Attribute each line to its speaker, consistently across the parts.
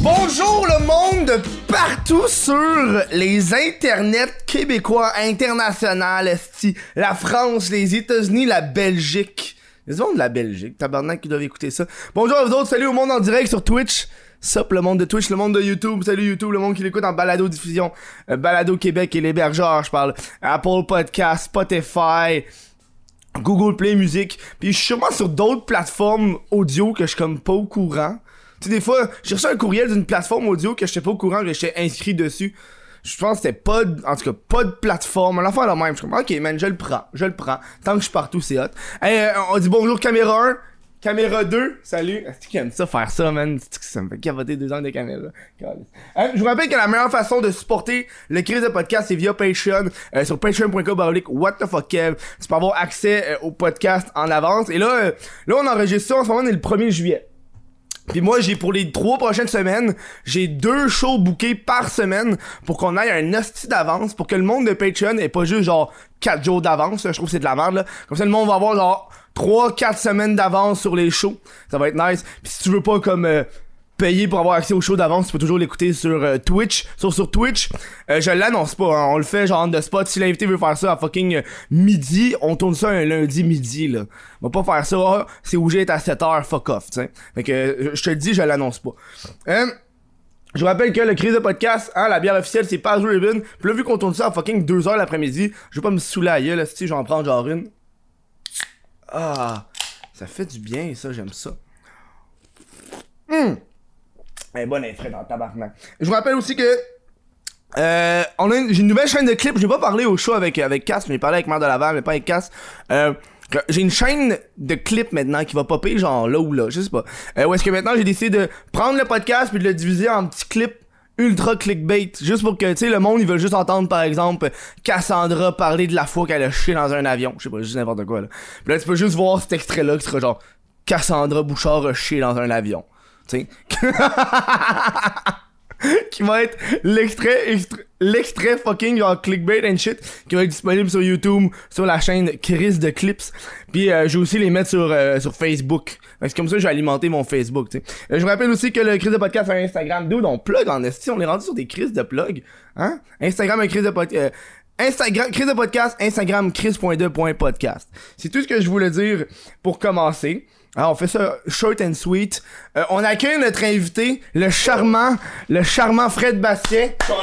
Speaker 1: Bonjour le monde partout sur les internets québécois, international, esti, la France, les États-Unis, la Belgique. Les gens de la Belgique, tabarnak qui doivent écouter ça. Bonjour à vous autres, salut au monde en direct sur Twitch. Sup le monde de Twitch, le monde de YouTube, salut YouTube, le monde qui l'écoute en balado diffusion, euh, balado Québec et l'hébergeur, je parle Apple Podcast, Spotify, Google Play Music, puis je suis sûrement sur d'autres plateformes audio que je suis comme pas au courant. Tu sais, des fois, j'ai reçu un courriel d'une plateforme audio que j'étais pas au courant que j'étais inscrit dessus. Je pense que c'était pas, de- en tout cas, pas de plateforme. L'enfant la même. Je suis comme, ok, man, je le prends, je le prends. Tant que je suis partout, c'est hot. Euh, on dit bonjour caméra 1, caméra 2, salut. Est-ce qu'il aime ça faire ça, man? Que ça me fait cavoter deux ans de caméra? Euh, je vous rappelle que la meilleure façon de supporter le crise de podcast, c'est via Patreon, euh, sur patreon.com what the fuck Kev. Tu peux avoir accès euh, au podcast en avance. Et là, euh, là, on enregistre ça en ce moment, on est le 1er juillet. Puis moi, j'ai pour les trois prochaines semaines, j'ai deux shows bookés par semaine pour qu'on aille un hostie d'avance, pour que le monde de Patreon ait pas juste genre quatre jours d'avance. Je trouve que c'est de la merde là. Comme ça, le monde va avoir genre trois, quatre semaines d'avance sur les shows. Ça va être nice. Puis si tu veux pas comme euh, payer pour avoir accès aux shows d'avance, tu peux toujours l'écouter sur euh, Twitch. Sur sur Twitch, euh, je l'annonce pas. hein. On le fait genre de spot. Si l'invité veut faire ça à fucking euh, midi, on tourne ça un lundi midi là. On va pas faire ça. Ah, c'est où j'ai à 7h, fuck off, tu. Fait que euh, je te le dis, je l'annonce pas. Euh, je vous rappelle que le crise de podcast, hein, la bière officielle, c'est Paz Ribbon. Puis là, vu qu'on tourne ça à fucking 2h l'après-midi, je vais pas me saouler là, si j'en prends genre une. Ah, ça fait du bien, ça, j'aime ça. Hum. Elle est bonne, elle est dans le tabarnak. Je vous rappelle aussi que euh, on a une, j'ai une nouvelle chaîne de clips. J'ai pas parlé au show avec avec Cass, j'ai parlé avec Mère de Laval, mais pas avec Cass. Euh, j'ai une chaîne de clips maintenant qui va popper genre là ou là, je sais pas. Euh, où est-ce que maintenant j'ai décidé de prendre le podcast puis de le diviser en petits clips ultra clickbait juste pour que tu sais le monde il veut juste entendre par exemple Cassandra parler de la fois qu'elle a chié dans un avion, je sais pas, juste n'importe quoi là. Puis là tu peux juste voir cet extrait là qui sera genre Cassandra Bouchard a chié dans un avion. Qui va être l'extrait extra- l'extrait fucking genre clickbait and shit qui va être disponible sur YouTube sur la chaîne Chris de Clips. Puis euh, je vais aussi les mettre sur euh, sur Facebook. C'est comme ça que je vais alimenter mon Facebook tu Euh, je vous rappelle aussi que le Chris de podcast a un Instagram. D'où on plug en esti on est rendu sur des Chris de plug hein? Instagram un Chris de podcast Instagram, Chris de podcast, Instagram, chris.de.podcast. C'est tout ce que je voulais dire pour commencer. Alors, on fait ça short and sweet. Euh, on accueille notre invité, le charmant, le charmant Fred Basquet.
Speaker 2: Je suis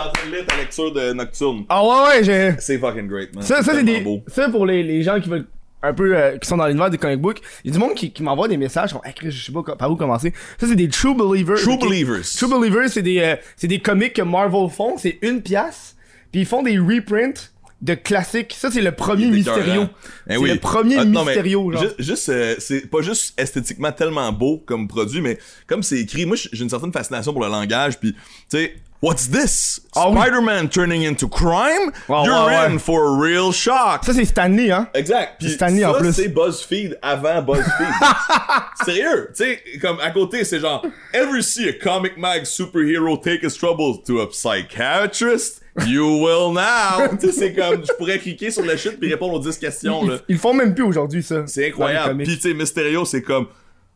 Speaker 2: en train de lire ta lecture de Nocturne.
Speaker 1: Ah ouais, ouais, j'ai...
Speaker 2: C'est fucking great, man.
Speaker 1: Ça, ça c'est des...
Speaker 2: beau.
Speaker 1: Ça, pour les, les gens qui veulent un peu... euh, qui sont dans l'univers des comic books, il y a du monde qui, qui m'envoie des messages comme hey, je sais pas par où commencer. Ça, c'est des True Believers.
Speaker 2: True? Believers.
Speaker 1: True Believers, c'est des, euh, c'est des comics que Marvel font. C'est une pièce. Puis ils font des reprints de classiques. Ça, c'est le premier Mysterio. C'est
Speaker 2: Eh oui.
Speaker 1: le premier
Speaker 2: Ah, non, mais
Speaker 1: Mysterio, genre.
Speaker 2: ju- Juste, euh, c'est pas juste esthétiquement tellement beau comme produit, mais comme c'est écrit, moi j'ai une certaine fascination pour le langage, puis tu sais, what's this?
Speaker 1: Ah oui.
Speaker 2: Spider-Man turning into crime? You're in
Speaker 1: ouais.
Speaker 2: for a real shock.
Speaker 1: Ça, c'est Stanley, hein?
Speaker 2: Exact. Puis
Speaker 1: Stanley en
Speaker 2: ça,
Speaker 1: plus.
Speaker 2: c'est BuzzFeed avant BuzzFeed. Sérieux, tu sais, comme à côté, c'est genre Ever see a comic mag superhero take his troubles to a psychiatrist? You will now. tu sais, c'est comme je pourrais cliquer sur la chute puis répondre aux 10 questions là.
Speaker 1: Ils, ils le font même plus aujourd'hui, ça.
Speaker 2: C'est incroyable. Puis tu sais, Mysterio, c'est comme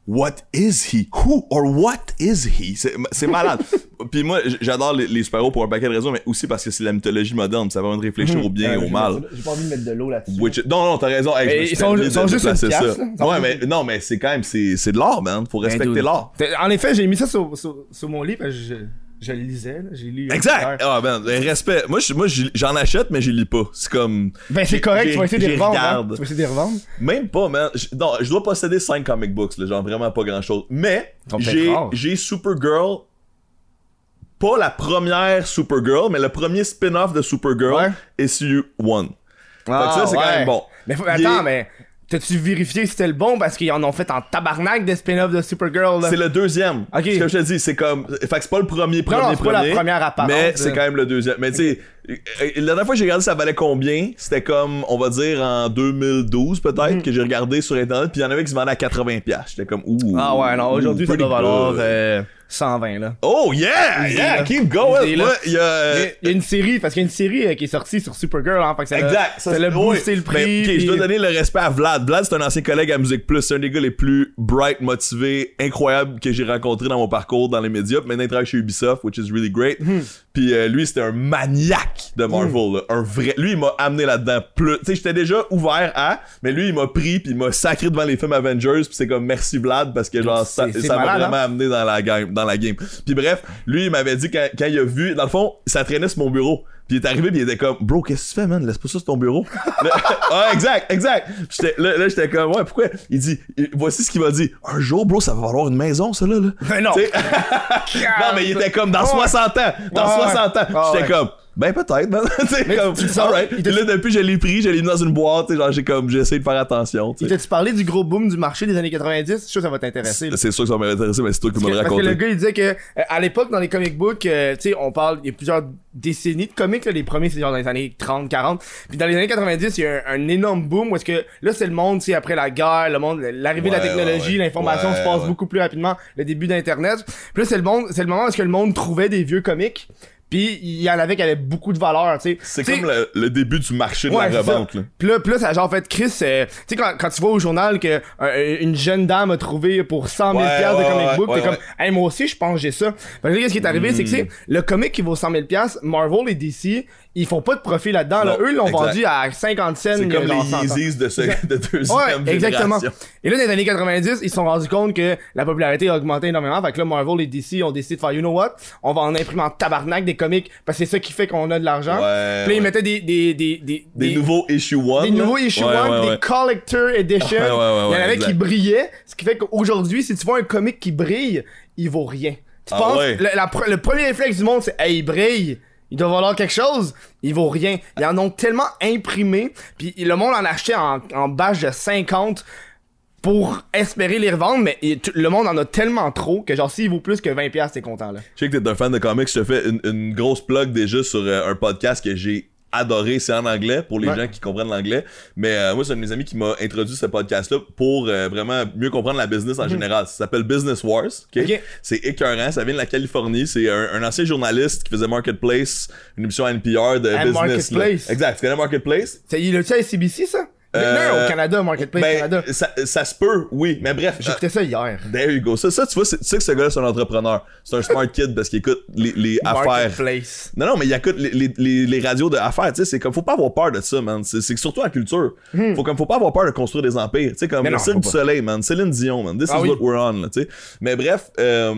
Speaker 2: What is he? Who or what is he? C'est malade. Puis moi, j'adore les, les super-héros pour un paquet de raisons, mais aussi parce que c'est la mythologie moderne. Ça va de réfléchir au bien et
Speaker 1: Euh,
Speaker 2: au mal.
Speaker 1: J'ai pas envie de mettre de l'eau là-dessus.
Speaker 2: Which- Non, non, t'as raison. Hey,
Speaker 1: Mais
Speaker 2: me
Speaker 1: ils sont-
Speaker 2: de-
Speaker 1: juste une pièce,
Speaker 2: ça. Ouais, mais non, mais c'est quand même, c'est c'est de l'art, man. Faut respecter
Speaker 1: Ben, dude.
Speaker 2: l'art.
Speaker 1: En effet, j'ai mis ça sur, sur, sur mon lit parce que je, je le lisais. là. J'ai lu.
Speaker 2: Exact. Ah, ben, respect. Moi, je- moi, j'en achète, mais j'y lis pas. C'est comme.
Speaker 1: Ben, c'est
Speaker 2: j'ai-
Speaker 1: correct,
Speaker 2: j'ai-
Speaker 1: tu vas essayer de les revendre. hein.
Speaker 2: regarde.
Speaker 1: Tu vas essayer de les revendre.
Speaker 2: Même pas, man. Je- Non, je dois posséder 5 comic books, là, genre vraiment pas grand chose. Mais,
Speaker 1: sont peut-être
Speaker 2: j'ai,
Speaker 1: rares.
Speaker 2: j'ai Supergirl, pas la première Supergirl, mais le premier spin-off de Supergirl,
Speaker 1: Ouais.
Speaker 2: issue 1.
Speaker 1: Ah,
Speaker 2: ça, c'est quand même bon.
Speaker 1: Mais faut-
Speaker 2: Il
Speaker 1: attends, mais t'as-tu vérifié si c'était le bon? Parce qu'ils en ont fait en tabarnak des spin-offs de Supergirl?
Speaker 2: C'est le deuxième.
Speaker 1: Ok.
Speaker 2: Ce que je te dis, c'est comme. Fait que c'est pas le premier, premier,
Speaker 1: non, c'est pas la
Speaker 2: premier,
Speaker 1: première apparence,
Speaker 2: Mais
Speaker 1: là.
Speaker 2: c'est quand même le deuxième. Mais tu sais, la dernière fois que j'ai regardé ça valait combien, c'était comme, on va dire, en 2012 peut-être,
Speaker 1: Mm.
Speaker 2: que j'ai regardé sur Internet, puis il y en avait qui se vendaient à 80$. J'étais comme, ouh.
Speaker 1: Ah ouais, non, aujourd'hui, ça doit valoir
Speaker 2: good.
Speaker 1: euh, 120, là.
Speaker 2: Oh yeah! Yeah!
Speaker 1: là.
Speaker 2: Keep going! Il y a. euh,
Speaker 1: Mais Il y a une série, parce qu'il y a une série euh, qui est sortie sur Supergirl, hein, fait que ça l'a-
Speaker 2: Exact.
Speaker 1: ça
Speaker 2: oui.
Speaker 1: boosté le
Speaker 2: Mais,
Speaker 1: prix.
Speaker 2: ok,
Speaker 1: puis-
Speaker 2: je dois donner le respect à Vlad. Vlad, c'est un ancien collègue à Musique Plus. C'est un des gars les plus bright, motivés, incroyables que j'ai rencontré dans mon parcours dans les médias. Puis Maintenant, il travaille chez Ubisoft, which is really great.
Speaker 1: Hmm.
Speaker 2: Puis euh, lui, c'était un maniaque de Marvel. là. Un vrai. Lui, il m'a amené là-dedans. Plus. Tu sais, j'étais déjà ouvert à, mais lui, il m'a pris puis il m'a sacré devant les films Avengers. Puis c'est comme merci Vlad parce que genre ça m'a vraiment
Speaker 1: hein?
Speaker 2: amené dans la game. Dans la game. Puis bref, lui, il m'avait dit quand, quand il a vu, dans le fond, ça traînait sur mon bureau. Puis il est arrivé, puis il était comme, bro, qu'est-ce que tu fais, man? Laisse pas ça sur ton bureau. Là- ah, exact, exact. Là, là, j'étais comme, ouais, pourquoi? Il dit, voici ce qu'il m'a dit. Un jour, bro, ça va valoir une maison, ça, là. là.
Speaker 1: Mais non.
Speaker 2: Tu sais- non, mais il était comme dans
Speaker 1: Ouais.
Speaker 2: 60 ans. Dans
Speaker 1: Ouais, ouais.
Speaker 2: 60 ans.
Speaker 1: Ouais,
Speaker 2: J'étais
Speaker 1: ouais.
Speaker 2: comme, ben peut-être, man. Tu sais,
Speaker 1: Mais
Speaker 2: comme,
Speaker 1: tu
Speaker 2: alright.
Speaker 1: te-
Speaker 2: là, depuis, je l'ai pris, je l'ai mis dans une boîte. tu Genre, j'ai comme, j'ai essayé de faire attention. tu
Speaker 1: Il
Speaker 2: sais.
Speaker 1: t'a-tu parlé du gros boom du marché des années 90? Je suis sûr que ça va t'intéresser.
Speaker 2: C'est sûr que ça m'aurait intéressé, mais c'est toi qui me le
Speaker 1: parce que le
Speaker 2: raconté.
Speaker 1: gars il disait que euh, à l'époque dans les comic books euh, tu sais on parle il y a plusieurs décennies de comics là, les premiers c'est genre dans les années 30 40 puis dans les années 90 il y a un, un énorme boom où est-ce que là c'est le monde tu sais après la guerre le monde l'arrivée de la technologie
Speaker 2: ouais,
Speaker 1: l'information
Speaker 2: Ouais,
Speaker 1: se passe beaucoup plus rapidement le début d'internet puis là c'est le monde c'est le moment où est-ce que le monde trouvait des vieux comics puis il y en avait qui avaient beaucoup de valeur tu sais
Speaker 2: C'est
Speaker 1: Tu sais,
Speaker 2: comme le, le début du marché de
Speaker 1: Ouais,
Speaker 2: la revente, là.
Speaker 1: Pis là, ça genre fait Chris, euh, tu sais, quand, quand tu vois au journal que euh, une jeune dame a trouvé pour 100 000
Speaker 2: Ouais,
Speaker 1: de
Speaker 2: ouais,
Speaker 1: comic
Speaker 2: ouais,
Speaker 1: book, t'es comme, hey, moi aussi, je pense que j'ai ça. Fait que là, qu'est-ce qui est arrivé, c'est que c'est le comic qui vaut 100 000 piastres, Marvel et DC, ils font pas de profit là-dedans, là. Eux, ils l'ont vendu à 50 cents.
Speaker 2: C'est comme
Speaker 1: genre
Speaker 2: les
Speaker 1: 100 ans.
Speaker 2: Yeezys de, ce, de deuxième
Speaker 1: Ouais, exactement. Et là, dans les années 90, ils se sont rendus compte que la popularité a augmenté énormément. Fait que là, Marvel et DC ont décidé de faire, you know what? On va en imprimer en tabarnak des comics parce que c'est ça qui fait qu'on a de l'argent.
Speaker 2: Ouais,
Speaker 1: Puis là, ils mettaient des, des, des, des,
Speaker 2: Des, nouveaux issue one.
Speaker 1: des nouveaux issue
Speaker 2: Ouais,
Speaker 1: one,
Speaker 2: ouais,
Speaker 1: des collector edition.
Speaker 2: Ouais, ouais, ouais,
Speaker 1: il y en avait
Speaker 2: exact.
Speaker 1: qui brillaient, ce qui fait qu'aujourd'hui, si tu vois un comic qui brille, il vaut rien. Tu
Speaker 2: Ah
Speaker 1: penses,
Speaker 2: ouais.
Speaker 1: le, la le premier réflexe du monde, c'est hey, il brille. Il doit valoir quelque chose, il vaut rien. Ils en ont tellement imprimé, puis le monde en achetait en, en batch de 50 pour espérer les revendre, mais le monde en a tellement trop que genre s'il vaut plus que 20$, piastres, t'es content là.
Speaker 2: Je sais que t'es un fan de comics, je te fais une, une grosse plug déjà sur euh, un podcast que j'ai adoré, c'est en anglais pour les
Speaker 1: Ouais.
Speaker 2: gens qui comprennent l'anglais. Mais euh, moi, c'est un de mes amis qui m'a introduit ce podcast-là pour euh, vraiment mieux comprendre la business en général. Ça s'appelle Business Wars. ok?
Speaker 1: Mhm. Ok.
Speaker 2: C'est écœurant, ça vient de la Californie. C'est un, un ancien journaliste qui faisait Marketplace, une émission à NPR de business. là.
Speaker 1: Marketplace?
Speaker 2: Exact, tu connais Marketplace?
Speaker 1: C'est, il a-tu à CBC ça?
Speaker 2: Euh,
Speaker 1: non, au Canada, Marketplace
Speaker 2: Ben,
Speaker 1: Canada.
Speaker 2: ça, ça se peut, oui. Mais bref, euh,
Speaker 1: J'écoutais ça hier.
Speaker 2: There you go. Ça, ça tu vois, tu sais que ce gars-là, c'est un entrepreneur. C'est un smart kid parce qu'il écoute les, les affaires.
Speaker 1: Marketplace.
Speaker 2: Non, non, mais il écoute les, les, les, les radios d'affaires, tu sais, c'est comme, faut pas avoir peur de ça, man. C'est surtout la culture. Faut comme, faut pas avoir peur de construire des empires, tu sais, comme,
Speaker 1: Hmm. Non,
Speaker 2: le Cirque du. Soleil, man. Céline Dion, man. This
Speaker 1: Ah
Speaker 2: is
Speaker 1: oui.
Speaker 2: what we're on, là, tu sais. Mais bref, euh,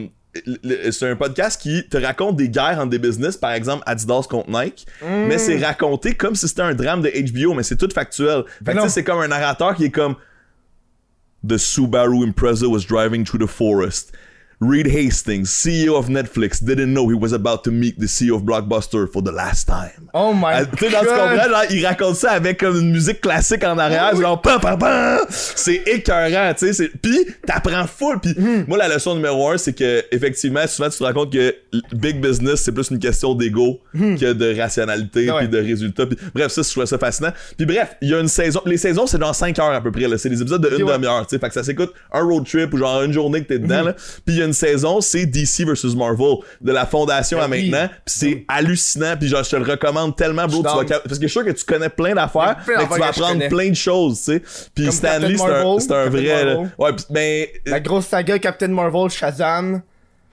Speaker 2: c'est un podcast qui te raconte des guerres entre des business, par exemple Adidas contre Nike,
Speaker 1: Hmm.
Speaker 2: mais c'est raconté comme si c'était un drame de HBO, mais c'est tout factuel. Fait que,
Speaker 1: non.
Speaker 2: sais, c'est comme un narrateur qui est comme The Subaru Impreza was driving through the forest. Reed Hastings, CEO of Netflix, didn't know he was about to meet the CEO of Blockbuster for the last time.
Speaker 1: Oh my
Speaker 2: Ah, Tu sais, dans ce
Speaker 1: god.
Speaker 2: genre, il raconte ça avec comme une musique classique en arrière,
Speaker 1: Oui.
Speaker 2: genre pam pam pam. C'est écœurant, tu sais, puis t'apprends full puis
Speaker 1: Hmm.
Speaker 2: moi la leçon numéro un c'est que effectivement souvent tu te rends compte que big business c'est plus une question d'ego que de rationalité
Speaker 1: Hmm.
Speaker 2: Puis de résultats puis bref ça je trouvais ça fascinant. Puis bref, il y a une saison les saisons c'est dans 5 heures à peu près là, c'est des épisodes de une
Speaker 1: ouais.
Speaker 2: demi-heure, tu sais, fait que ça s'écoute un road trip ou genre une journée que t'es dedans
Speaker 1: Hmm.
Speaker 2: là. Puis a une saison c'est DC versus Marvel de la fondation à
Speaker 1: Ben oui.
Speaker 2: maintenant, puis c'est hallucinant puis genre je te le recommande tellement bro, tu vas parce que je suis sûr que tu connais plein d'affaires, mais que tu vas apprendre plein de choses, tu sais. Puis Stanley,
Speaker 1: Captain
Speaker 2: c'est un, vrai. là.
Speaker 1: Marvel.
Speaker 2: Ouais, pis- mais euh,
Speaker 1: La grosse saga Captain Marvel, Shazam.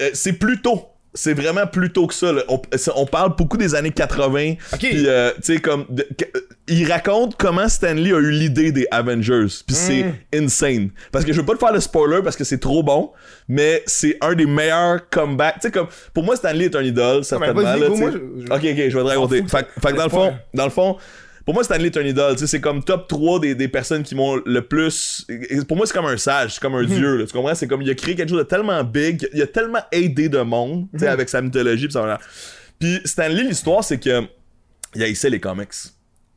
Speaker 2: euh, c'est plus tôt. C'est vraiment plus tôt que ça. là. On, c'est- on parle beaucoup des années 80.
Speaker 1: Ok.
Speaker 2: Puis, euh, tu sais, comme. de- euh, il raconte comment Stanley a eu l'idée des Avengers. Puis c'est
Speaker 1: Mm.
Speaker 2: insane. Parce que je veux pas te faire le spoiler parce que c'est trop bon. Mais c'est un des meilleurs comebacks. Tu sais, comme. Pour moi, Stanley est un idole, certainement.
Speaker 1: vas-y,
Speaker 2: là,
Speaker 1: go, moi, je-
Speaker 2: Ok, ok, je vais te raconter. Fait, fait que dans le fond, dans le fond. Pour moi, Stanley est un idole. Tu sais, c'est comme top 3 des, des personnes qui m'ont le plus. Pour moi, c'est comme un sage, c'est comme un dieu. là, tu comprends? C'est comme il a créé quelque chose de tellement big, il a tellement aidé de monde, tu sais, avec sa mythologie. Pis, ça, puis Stanley, l'histoire, c'est que il haïssait les comics.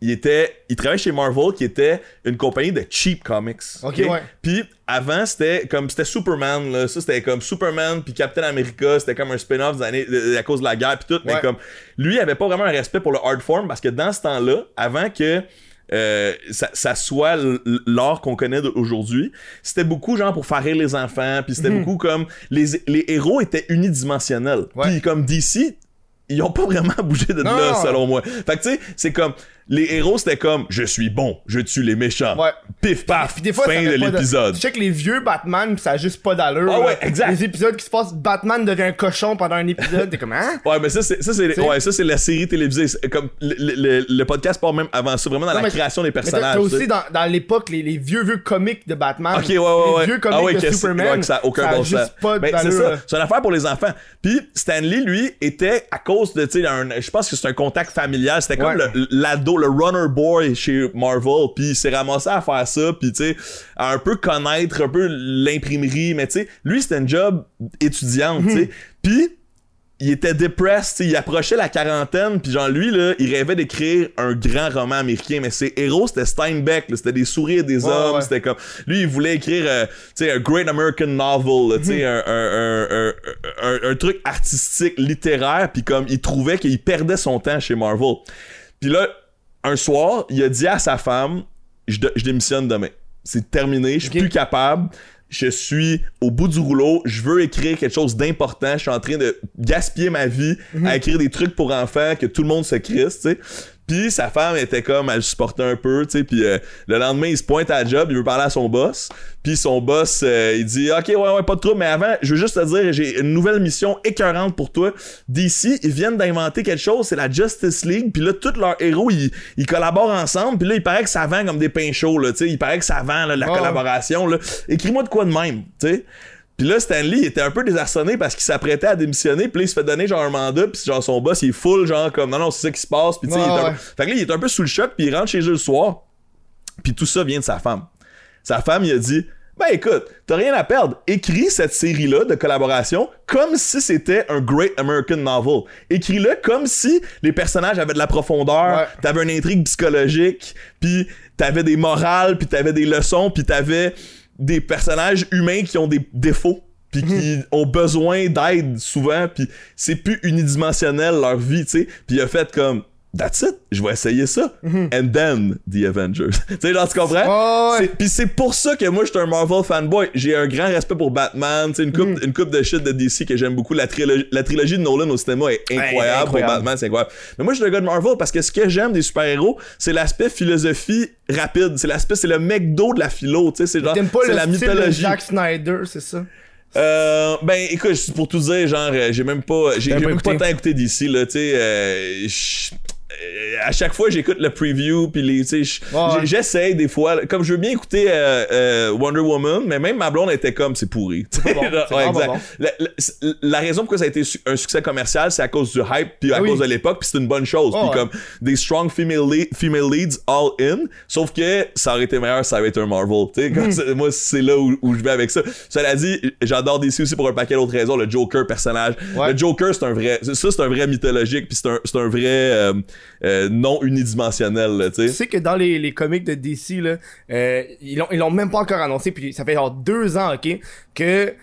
Speaker 2: Il était il travaillait chez Marvel qui était une compagnie de cheap comics.
Speaker 1: Ok, ouais.
Speaker 2: puis avant c'était comme c'était Superman là. Ça c'était comme Superman puis Captain America c'était comme un spin-off des années à cause de la guerre puis tout. Mais comme lui il avait pas vraiment un respect pour le art form parce que dans ce temps-là avant que euh, ça, ça soit l'art qu'on connaît aujourd'hui c'était beaucoup genre pour faire rire les enfants puis c'était beaucoup comme les, les héros étaient unidimensionnels. Puis comme DC ils ont pas vraiment bougé de
Speaker 1: Non,
Speaker 2: là selon moi. Fait que tu sais c'est comme les héros c'était comme je suis bon je tue les méchants
Speaker 1: Ouais.
Speaker 2: pif paf
Speaker 1: Puis des fois,
Speaker 2: fin de l'épisode
Speaker 1: Tu check les vieux Batman, pis ça a juste pas d'allure.
Speaker 2: Ah ouais, exact.
Speaker 1: Les épisodes qui se passent, Batman devient un cochon pendant un épisode, t'es comme, hein?
Speaker 2: Ouais, mais ça, c'est, ça, c'est,
Speaker 1: sais?
Speaker 2: ouais, ça, c'est la série télévisée. Comme le, le- le podcast part même avant ça, vraiment dans
Speaker 1: Non,
Speaker 2: la
Speaker 1: mais-
Speaker 2: création des
Speaker 1: Mais t'as-
Speaker 2: personnages. sais.
Speaker 1: aussi dans, dans l'époque les, les vieux vieux comics de Batman.
Speaker 2: Ok, ouais, ouais,
Speaker 1: les
Speaker 2: ouais.
Speaker 1: vieux comics
Speaker 2: ah ouais,
Speaker 1: de
Speaker 2: que
Speaker 1: Superman.
Speaker 2: ouais, que ça a aucun
Speaker 1: ça a
Speaker 2: bon
Speaker 1: juste
Speaker 2: sens.
Speaker 1: pas
Speaker 2: Ben, c'est ça. C'est une affaire pour les enfants. Puis Stanley, lui, était à cause de, tu sais, un- je pense que c'est un contact familial. C'était comme
Speaker 1: Ouais.
Speaker 2: Le- runner boy chez Marvel. Puis il s'est ramassé à faire ça. Puis tu sais, à un peu connaître un peu l'imprimerie. Mais tu sais, lui, c'était un job étudiant, tu sais. Puis il était depressed, il approchait la quarantaine, puis genre lui là, il rêvait d'écrire un grand roman américain, mais ses héros c'était Steinbeck, c'était des sourires des
Speaker 1: Ouais,
Speaker 2: hommes,
Speaker 1: ouais.
Speaker 2: c'était comme lui il voulait écrire euh, tu sais un great American novel, tu sais un, un, un, un- un truc artistique littéraire, puis comme il trouvait qu'il perdait son temps chez Marvel. Puis là un soir, il a dit à sa femme je, de- je démissionne demain. C'est terminé, je suis plus capable. Je suis au bout du rouleau, je veux écrire quelque chose d'important, je suis en train de gaspiller ma vie
Speaker 1: Mhm.
Speaker 2: à écrire des trucs pour enfants que tout le monde se crisse, tu sais. Puis sa femme était comme elle le supportait un peu, tu sais, puis euh, le lendemain il se pointe à la job, il veut parler à son boss, puis son boss euh, il dit OK ouais ouais pas de trouble, mais avant, je veux juste te dire j'ai une nouvelle mission écœurante pour toi. DC, ils viennent d'inventer quelque chose, c'est la Justice League, puis là tous leurs héros ils, ils collaborent ensemble, puis là il paraît que ça vend comme des pains chauds là, tu sais, il paraît que ça vend là, la
Speaker 1: Ouais.
Speaker 2: collaboration là. Écris-moi de quoi de même, tu sais. Puis là, Stanley il était un peu désarçonné parce qu'il s'apprêtait à démissionner. Puis là, il se fait donner genre un mandat. Puis genre son boss, il est full, genre comme non, non, c'est ça qui se passe. Puis tu sais,
Speaker 1: Ouais,
Speaker 2: il est un
Speaker 1: ouais.
Speaker 2: peu- Fait que là, il est un peu sous le choc. Puis il rentre chez eux le soir. Puis tout ça vient de sa femme. Sa femme, il a dit Ben écoute, t'as rien à perdre. Écris cette série-là de collaboration comme si c'était un Great American Novel. Écris-le comme si les personnages avaient de la profondeur,
Speaker 1: Ouais.
Speaker 2: t'avais une intrigue psychologique, puis t'avais des morales, puis t'avais des leçons, puis t'avais des personnages humains qui ont des défauts puis qui ont besoin d'aide souvent puis c'est plus unidimensionnel leur vie tu sais. Puis il a fait comme That's it, je vais essayer ça. And then The Avengers. tu sais, genre, tu comprends?
Speaker 1: Ouais, ouais.
Speaker 2: C'est- Puis c'est pour ça que moi, je suis un Marvel fanboy. J'ai un grand respect pour Batman. Tu sais, une coupe, une coupe de shit de DC que j'aime beaucoup. La trilogie, la trilogie de Nolan au cinéma est incroyable. Pour
Speaker 1: incroyable.
Speaker 2: Batman, c'est incroyable. Mais moi, je suis le gars de Marvel parce que ce que j'aime des super-héros, c'est l'aspect philosophie rapide. C'est l'aspect, c'est le McDo de la philo. Tu sais, c'est genre, c'est la
Speaker 1: style de
Speaker 2: mythologie.
Speaker 1: Zack Snyder, c'est ça?
Speaker 2: Euh, ben écoute, pour tout dire, genre, euh, j'ai même pas, j'ai même pas tant écouté d'ici là, tu sais. euh, à chaque fois, j'écoute le preview puis les, tu sais, je-
Speaker 1: Ouais, ouais.
Speaker 2: j'ai- j'essaye des fois, comme je veux bien écouter euh, euh, Wonder Woman, mais même ma blonde était comme c'est pourri.
Speaker 1: bon,
Speaker 2: ouais, exact.
Speaker 1: bon.
Speaker 2: La, la- la raison pourquoi ça a été un succès commercial, c'est à cause du hype puis à
Speaker 1: Ah oui.
Speaker 2: cause de l'époque, puis c'est une bonne chose.
Speaker 1: Oh,
Speaker 2: puis
Speaker 1: ouais.
Speaker 2: comme des strong female, lead- female leads all in, sauf que ça aurait été meilleur, ça aurait été un Marvel. Tu sais,
Speaker 1: Hmm.
Speaker 2: moi c'est là où, où je vais avec ça. Cela dit, j'adore DC aussi pour un paquet d'autres raisons. Le Joker personnage, le Joker c'est un vrai, ça c'est un vrai mythologique puis c'est un, un vrai euh, euh, non unidimensionnel. là, Tu sais.
Speaker 1: que dans les, les comics de DC, là, euh, ils l'ont ils l'ont même pas encore annoncé, puis ça fait genre deux ans, ok, que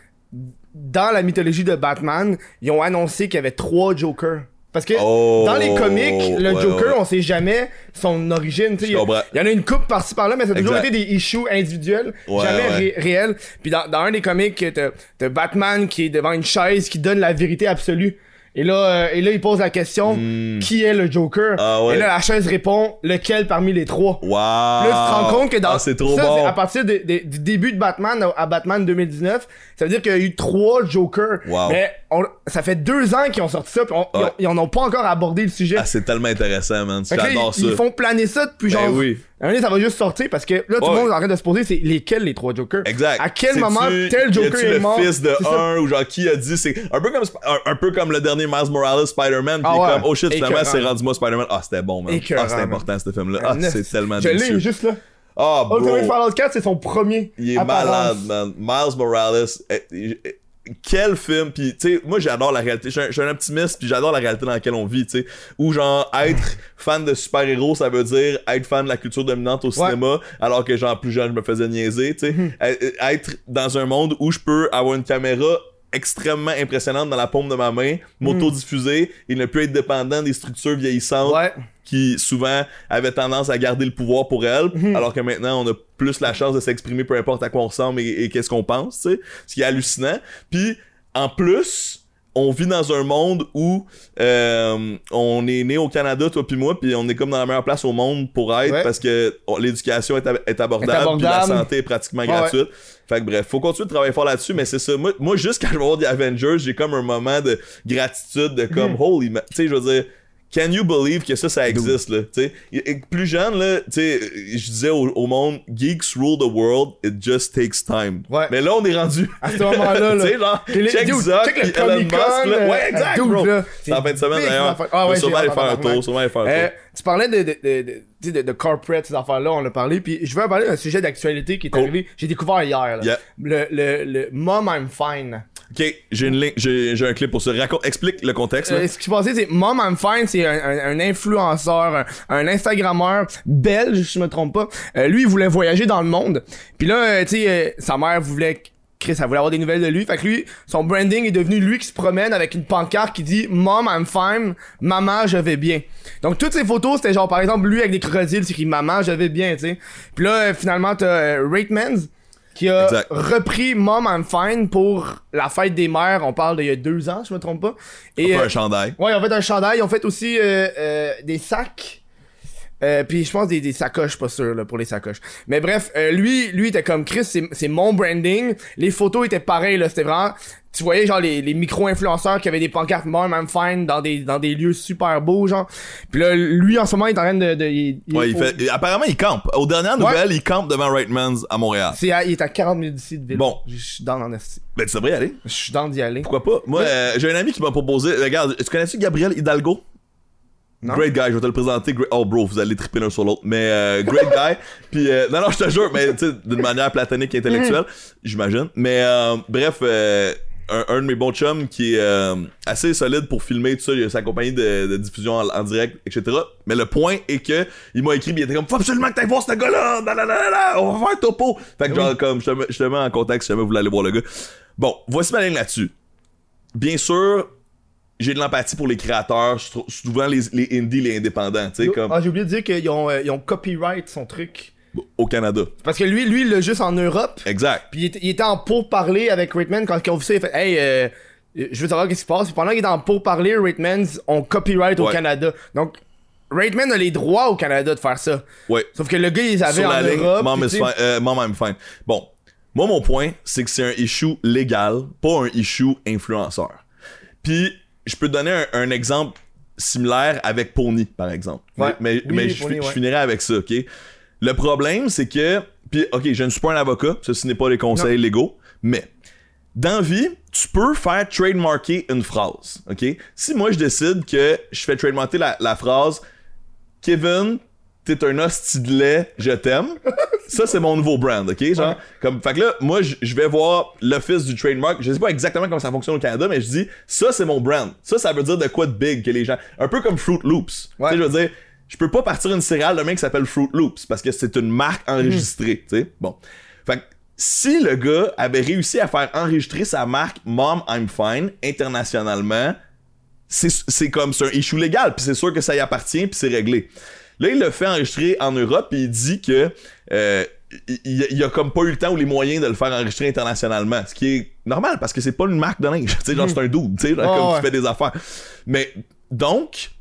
Speaker 1: dans la mythologie de Batman, ils ont annoncé qu'il y avait trois Jokers. Parce que
Speaker 2: Oh,
Speaker 1: dans les comics, le
Speaker 2: ouais,
Speaker 1: Joker,
Speaker 2: ouais.
Speaker 1: on sait jamais son origine. tu sais,
Speaker 2: Je
Speaker 1: Il y a-
Speaker 2: comprends.
Speaker 1: il y en a une coupe par-ci par-là, mais ça a toujours
Speaker 2: Exact.
Speaker 1: été des issues individuels,
Speaker 2: Ouais,
Speaker 1: jamais
Speaker 2: ouais.
Speaker 1: ré- réels. Puis dans, dans un des comics, t'as t'as Batman qui est devant une chaise qui donne la vérité absolue. Et là, euh, et là, il pose la question qui est le Joker?
Speaker 2: Hmm. Ah ouais.
Speaker 1: Et là, la chaise répond lequel parmi les trois?
Speaker 2: Wow.
Speaker 1: Là, tu te rends compte que dans
Speaker 2: Ah, c'est trop
Speaker 1: ça,
Speaker 2: bon.
Speaker 1: à partir de- de- du début de Batman à, à Batman 2019, ça veut dire qu'il y a eu trois Jokers.
Speaker 2: Wow.
Speaker 1: Mais on- ça fait deux ans qu'ils ont sorti ça, puis on- ils, ont-
Speaker 2: Ouais.
Speaker 1: ils en ont pas encore abordé le sujet.
Speaker 2: Ah, c'est tellement intéressant, man. J'adore
Speaker 1: ils,
Speaker 2: ça.
Speaker 1: ils font planer ça depuis
Speaker 2: Ben
Speaker 1: genre.
Speaker 2: oui.
Speaker 1: Un moment ça va juste sortir parce que là, tout le
Speaker 2: Ouais.
Speaker 1: monde est en train de se poser c'est lesquels les trois Jokers?
Speaker 2: Exact.
Speaker 1: À quel moment tel Joker est
Speaker 2: le
Speaker 1: mort?
Speaker 2: fils de
Speaker 1: ça.
Speaker 2: un ou genre qui a dit c'est un peu comme un, un peu comme le dernier Miles Morales Spider-Man
Speaker 1: Ah
Speaker 2: puis
Speaker 1: ouais.
Speaker 2: comme oh shit finalement c'est rendu moi Spider-Man ah c'était bon man ah c'était important ce film là ah
Speaker 1: Un
Speaker 2: c'est tellement
Speaker 1: Je l'ai juste là.
Speaker 2: Ah bro.
Speaker 1: Ultimate Fallout 4, c'est son premier.
Speaker 2: il est
Speaker 1: apparence.
Speaker 2: malade man. Miles Morales eh, eh, quel film puis tu sais moi j'adore la réalité. Je suis un, optimiste puis j'adore la réalité dans laquelle on vit tu sais. Où genre être fan de super-héros ça veut dire être fan de la culture dominante au cinéma alors que genre plus jeune je me faisais niaiser tu sais. Euh, être dans un monde où je peux avoir une caméra extrêmement impressionnante dans la paume de ma main m'auto-diffuser et ne plus être dépendant des structures vieillissantes
Speaker 1: Ouais.
Speaker 2: qui souvent avaient tendance à garder le pouvoir pour elles,
Speaker 1: Mhm.
Speaker 2: alors que maintenant on a plus la chance de s'exprimer peu importe à quoi on ressemble et, et qu'est-ce qu'on pense, tu sais, ce qui est hallucinant. Puis en plus, on vit dans un monde où euh, on est né au Canada, toi puis moi, puis on est comme dans la meilleure place au monde pour être
Speaker 1: Ouais.
Speaker 2: parce que oh, l'éducation est, ab- est abordable, puis la santé est pratiquement
Speaker 1: Ouais,
Speaker 2: gratuite. Fait que bref, faut continuer de travailler fort là-dessus, mais c'est ça. Moi, moi juste quand je vais voir des Avengers, j'ai comme un moment de gratitude, de comme holy, ma- tu sais, je veux dire. Can you believe que ça, ça existe, là, tu sais? Et- et Plus jeune, là, tu sais, je disais au, au monde, geeks rule the world, it just takes time.
Speaker 1: Ouais.
Speaker 2: Mais là, on est rendu.
Speaker 1: À ce moment-là, là. les-
Speaker 2: check
Speaker 1: dude,
Speaker 2: Zuck,
Speaker 1: check le
Speaker 2: Elon Musk, là. Ouais,
Speaker 1: euh,
Speaker 2: exact,
Speaker 1: dude,
Speaker 2: bro.
Speaker 1: là.
Speaker 2: C'est en fin de semaine, d'ailleurs.
Speaker 1: Ah ouais,
Speaker 2: sûrement aller faire un tour, sûrement aller faire un
Speaker 1: Euh,
Speaker 2: tour.
Speaker 1: tu parlais de, de, de, de, de, corporate, ces affaires-là, on a parlé, puis je veux parler d'un sujet d'actualité qui est arrivé, j'ai découvert hier, là. Le, le, le Mom I'm Fine.
Speaker 2: Ok, j'ai une ligne, j'ai un clip pour ça. Raconte, explique le contexte.
Speaker 1: Euh, ce qui s'est passé, c'est Mom I'm Fine, c'est un, un, un influenceur, un, un Instagrammeur belge, si je me trompe pas. Euh, lui, il voulait voyager dans le monde. Puis là, euh, tu sais, euh, sa mère voulait... Chris, elle voulait avoir des nouvelles de lui. Fait que lui, son branding est devenu lui qui se promène avec une pancarte qui dit Mom, I'm fine. Maman, je vais bien. Donc, toutes ces photos, c'était genre, par exemple, lui avec des crocodiles, c'est écrit Maman, je vais bien, tu sais. Puis là, euh, finalement, t'as euh, Ratemans qui a
Speaker 2: Exact.
Speaker 1: repris Mom, I'm fine pour la fête des mères. On parle d'il y a deux ans, je me trompe pas.
Speaker 2: On
Speaker 1: Et,
Speaker 2: fait
Speaker 1: euh,
Speaker 2: un chandail.
Speaker 1: Ouais, ils ont fait un chandail, ils ont fait aussi euh, euh, des sacs. Euh, puis je pense des, des sacoches, pas sûr là, pour les sacoches. Mais bref, euh, lui, lui était comme Chris, c'est, c'est mon branding. Les photos étaient pareilles là, c'était vraiment. Tu voyais genre les, les micro-influenceurs qui avaient des pancartes Mom I'm fine dans des dans des lieux super beaux genre. Puis là, lui en ce moment il est en train de, de il,
Speaker 2: Ouais, il fait, apparemment, il campe. Aux dernières nouvelles, il campe devant Ratemans à Montréal.
Speaker 1: c'est il est à 40 minutes d'ici de ville.
Speaker 2: Bon.
Speaker 1: je suis dans en esti.
Speaker 2: Ben, tu devrais y aller.
Speaker 1: Je suis dans d'y aller.
Speaker 2: Pourquoi pas? Moi, euh, j'ai un ami qui m'a proposé. Regarde, tu connais-tu Gabriel Hidalgo?
Speaker 1: Non?
Speaker 2: Great guy, je vais te le présenter. Great- Oh, bro, vous allez triper l'un sur l'autre. Mais, euh, great guy. Puis, euh, non, non, je te jure, mais tu sais, d'une manière platonique et intellectuelle, j'imagine. Mais, euh, bref, euh, un, un de mes bons chums qui est euh, assez solide pour filmer tout ça. Il a sa compagnie de, de diffusion en, en direct, etc. Mais le point est que il m'a écrit, il était comme, faut absolument que t'ailles voir ce gars-là. Là, là, là, là, là, on va faire un topo. Fait que, genre, comme, je te, mets- je te mets en contexte si jamais vous voulez aller voir le gars. Bon, voici ma ligne là-dessus. Bien sûr, j'ai de l'empathie pour les créateurs, souvent les, les indies, les indépendants, tu sais, comme
Speaker 1: Ah, j'ai oublié de dire qu'ils ont, euh, ils ont copyright son truc.
Speaker 2: au Canada.
Speaker 1: Parce que lui, lui, il l'a juste en Europe.
Speaker 2: Exact.
Speaker 1: Puis il était, il était en pourparler avec Rateman quand ils ont vu ça. Il a fait Hey, euh, je veux savoir qu'est-ce qui se passe. Puis pendant qu'il est en pourparler, Ratemans ont copyright au. Canada. Donc, Rateman a les droits au Canada de faire ça.
Speaker 2: Ouais.
Speaker 1: Sauf que le gars, il les avait
Speaker 2: Sur
Speaker 1: en
Speaker 2: la
Speaker 1: Europe.
Speaker 2: mom, is fine, euh, mom, I'm fine. Bon, moi, mon point, c'est que c'est un issue légal, pas un issue influenceur. Puis, je peux te donner un, un exemple similaire avec Pony, par exemple.
Speaker 1: Ouais.
Speaker 2: Mais,
Speaker 1: Oui,
Speaker 2: mais
Speaker 1: oui,
Speaker 2: je,
Speaker 1: Pony,
Speaker 2: finirai avec ça, ok? Le problème, c'est que. Puis, ok, je ne suis pas un avocat, ceci n'est pas les conseils légaux, mais. Dans la vie, tu peux faire trademarker une phrase, ok? Si moi je décide que je fais trademarker la, la phrase Kevin, t'es un hostie de lait, je t'aime. Ça, c'est mon nouveau brand, ok? Genre,
Speaker 1: Ouais.
Speaker 2: comme, fait que là, moi, je vais voir l'office du trademark. Je sais pas exactement comment ça fonctionne au Canada, mais je dis, ça, c'est mon brand. Ça, ça veut dire de quoi de big que les gens. Un peu comme Fruit Loops.
Speaker 1: Ouais.
Speaker 2: Tu sais, je veux dire, je peux pas partir une céréale demain qui s'appelle Fruit Loops parce que c'est une marque enregistrée, tu sais? Bon. Fait que, si le gars avait réussi à faire enregistrer sa marque Mom I'm Fine internationalement, c'est c'est comme c'est un issue légal puis c'est sûr que ça y appartient puis c'est réglé là il le fait enregistrer en Europe puis il dit que euh, il, a comme pas eu le temps ou les moyens de le faire enregistrer internationalement ce qui est normal parce que c'est pas une marque de linge. Tu sais genre c'est un dude tu sais genre, comme
Speaker 1: ouais.
Speaker 2: qui fait des affaires. Mais donc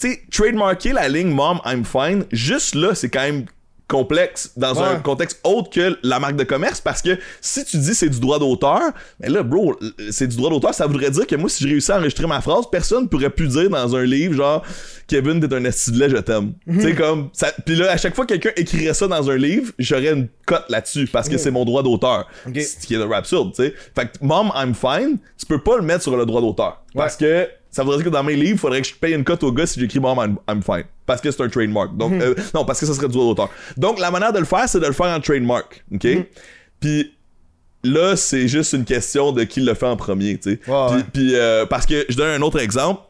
Speaker 2: tu sais trademarker la ligne mom I'm fine juste là c'est quand même complexe dans un
Speaker 1: Ouais.
Speaker 2: contexte autre que la marque de commerce parce que si tu dis c'est du droit d'auteur, mais là bro, c'est du droit d'auteur, ça voudrait dire que moi si je réussis à enregistrer ma phrase, personne pourrait plus dire dans un livre genre Kevin t'es un esti de lait, je t'aime. tu sais comme ça puis là à chaque fois que quelqu'un écrirait ça dans un livre, j'aurais une cote là-dessus parce que c'est mon droit d'auteur.
Speaker 1: Ok.
Speaker 2: Ce qui est de absurde, tu sais. Fait que Mom I'm fine, tu peux pas le mettre sur le droit d'auteur parce que ça voudrait dire que dans mes livres, il faudrait que je paye une cote au gars si j'écris Mom I'm, I'm fine. Parce que c'est un trademark. Donc, euh, non, parce que ça serait du droit d'auteur. Donc, la manière de le faire, c'est de le faire en trademark. OK? Puis, là, c'est juste une question de qui le fait en premier, tu sais. Puis- euh, parce que je donne un autre exemple.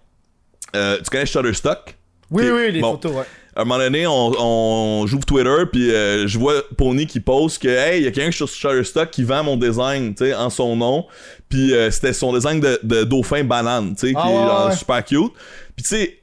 Speaker 2: Euh, tu connais Shutterstock?
Speaker 1: Oui, oui, les
Speaker 2: bon.
Speaker 1: photos, ouais.
Speaker 2: À un moment donné, on, on j'ouvre Twitter, puis euh, je vois Pony qui poste que, hey, il y a quelqu'un sur Shutterstock qui vend mon design, tu sais, en son nom. Puis euh, c'était son design de, de dauphin banane, tu sais,
Speaker 1: Ah
Speaker 2: qui est
Speaker 1: ouais,
Speaker 2: genre
Speaker 1: ouais.
Speaker 2: super cute. Puis tu sais,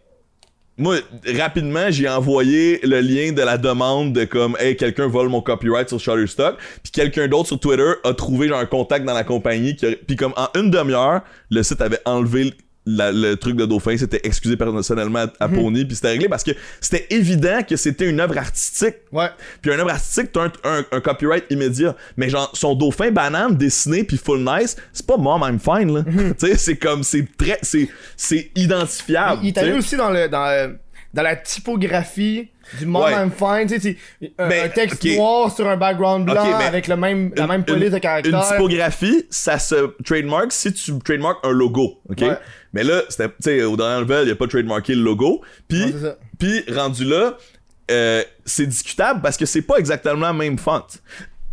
Speaker 2: moi, rapidement, j'ai envoyé le lien de la demande de comme, hey, quelqu'un vole mon copyright sur Shutterstock. Puis quelqu'un d'autre sur Twitter a trouvé genre un contact dans la compagnie. Qui a- Puis comme en une demi-heure, le site avait enlevé la- le truc de Dauphin, c'était excusé personnellement à, à
Speaker 1: Mhm.
Speaker 2: Pony, puis c'était réglé parce que c'était évident que c'était une œuvre artistique.
Speaker 1: Ouais.
Speaker 2: Puis une œuvre artistique, t'as un, un, un copyright immédiat. Mais genre, son dauphin banane dessiné puis full nice, c'est pas mom, I'm fine, là.
Speaker 1: Mhm.
Speaker 2: tu sais, c'est comme, c'est très, c'est, c'est identifiable.
Speaker 1: Il
Speaker 2: sais.
Speaker 1: allé aussi dans le dans, dans la typographie du Mom
Speaker 2: Ouais.
Speaker 1: I'm Fine, tu sais, un,
Speaker 2: Ben,
Speaker 1: un texte
Speaker 2: ok.
Speaker 1: noir sur un background blanc
Speaker 2: Ok, mais
Speaker 1: avec le même, la
Speaker 2: Une-
Speaker 1: même police
Speaker 2: une-
Speaker 1: de
Speaker 2: Une
Speaker 1: caractère.
Speaker 2: typographie, ça se trademark si tu trademark un logo, ok?
Speaker 1: Ouais.
Speaker 2: Mais là, c'était, tu sais, au dernier nouvelle, il a pas trademarké le logo. Puis, puis rendu là, euh, c'est discutable parce que c'est pas exactement la même font.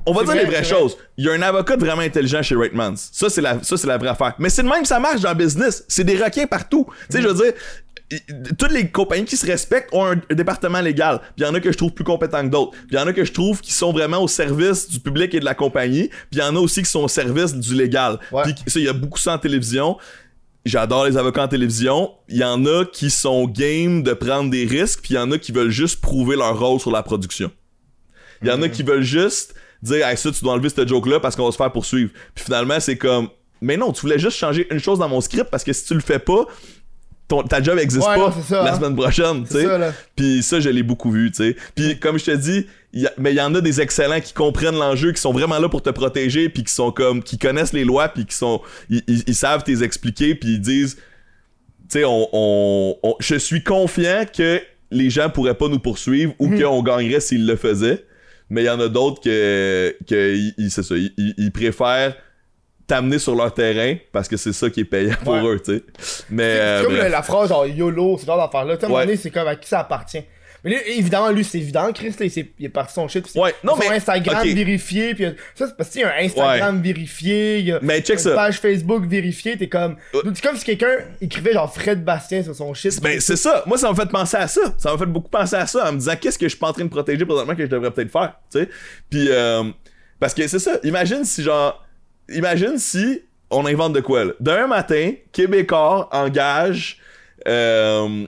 Speaker 2: On va dire
Speaker 1: vrai,
Speaker 2: les vraies
Speaker 1: vrai.
Speaker 2: choses. Il y a un avocat vraiment intelligent chez Ratemans. Ça, c'est la, ça, c'est la vraie affaire. Mais c'est de même, ça marche dans le business. C'est des requins partout. Tu sais, je veux dire, toutes les compagnies qui se respectent ont un, un département légal. Puis il y en a que je trouve plus compétents que d'autres. Puis il y en a que je trouve qui sont vraiment au service du public et de la compagnie. Puis il y en a aussi qui sont au service du légal.
Speaker 1: Ouais.
Speaker 2: Puis ça, il y a beaucoup ça en télévision. J'adore les avocats en télévision. Il y en a qui sont game de prendre des risques, puis il y en a qui veulent juste prouver leur rôle sur la production. Il y en a qui veulent juste dire hey, ça tu dois enlever cette joke là parce qu'on va se faire poursuivre. Puis finalement c'est comme mais non, tu voulais juste changer une chose dans mon script parce que si tu le fais pas ton, ta job existe
Speaker 1: Ouais,
Speaker 2: pas
Speaker 1: non, c'est ça,
Speaker 2: la
Speaker 1: hein.
Speaker 2: semaine prochaine, tu sais. Puis ça, je l'ai beaucoup vu, tu sais. Puis comme je te dis, il y a- mais il y en a des excellents qui comprennent l'enjeu, qui sont vraiment là pour te protéger, puis qui sont comme, qui connaissent les lois, puis qui sont, ils, savent t'es expliquer, puis ils disent, tu sais, on, on- on- je suis confiant que les gens pourraient pas nous poursuivre ou qu'on gagnerait s'ils le faisaient. Mais il y en a d'autres que, que ils- ils- c'est ça, ils préfèrent t'amener sur leur terrain parce que c'est ça qui est payant pour
Speaker 1: Ouais.
Speaker 2: eux, tu sais. Mais
Speaker 1: C'est
Speaker 2: euh,
Speaker 1: comme la phrase genre YOLO, ce genre d'affaire-là. Tu sais, c'est comme à qui ça appartient. Mais là, évidemment, lui, c'est évident, Chris, là, il, est parti son shit.
Speaker 2: Ouais, non,
Speaker 1: son
Speaker 2: mais-
Speaker 1: Instagram vérifié, puis ça, c'est parce qu'il y a un Instagram vérifié, il y a
Speaker 2: Mais check
Speaker 1: une
Speaker 2: ça.
Speaker 1: page Facebook vérifiée, t'es comme. C'est comme si quelqu'un écrivait genre Fred Bastien sur son shit.
Speaker 2: Ben, c'est ça. Moi, ça m'a fait penser à ça. Ça m'a fait beaucoup penser à ça en me disant qu'est-ce que je suis pas en train de protéger présentement que je devrais peut-être faire, tu sais. Puis, euh, parce que c'est ça. Imagine si, genre, imagine si on invente de quoi, là. D'un matin, Québécois engage euh,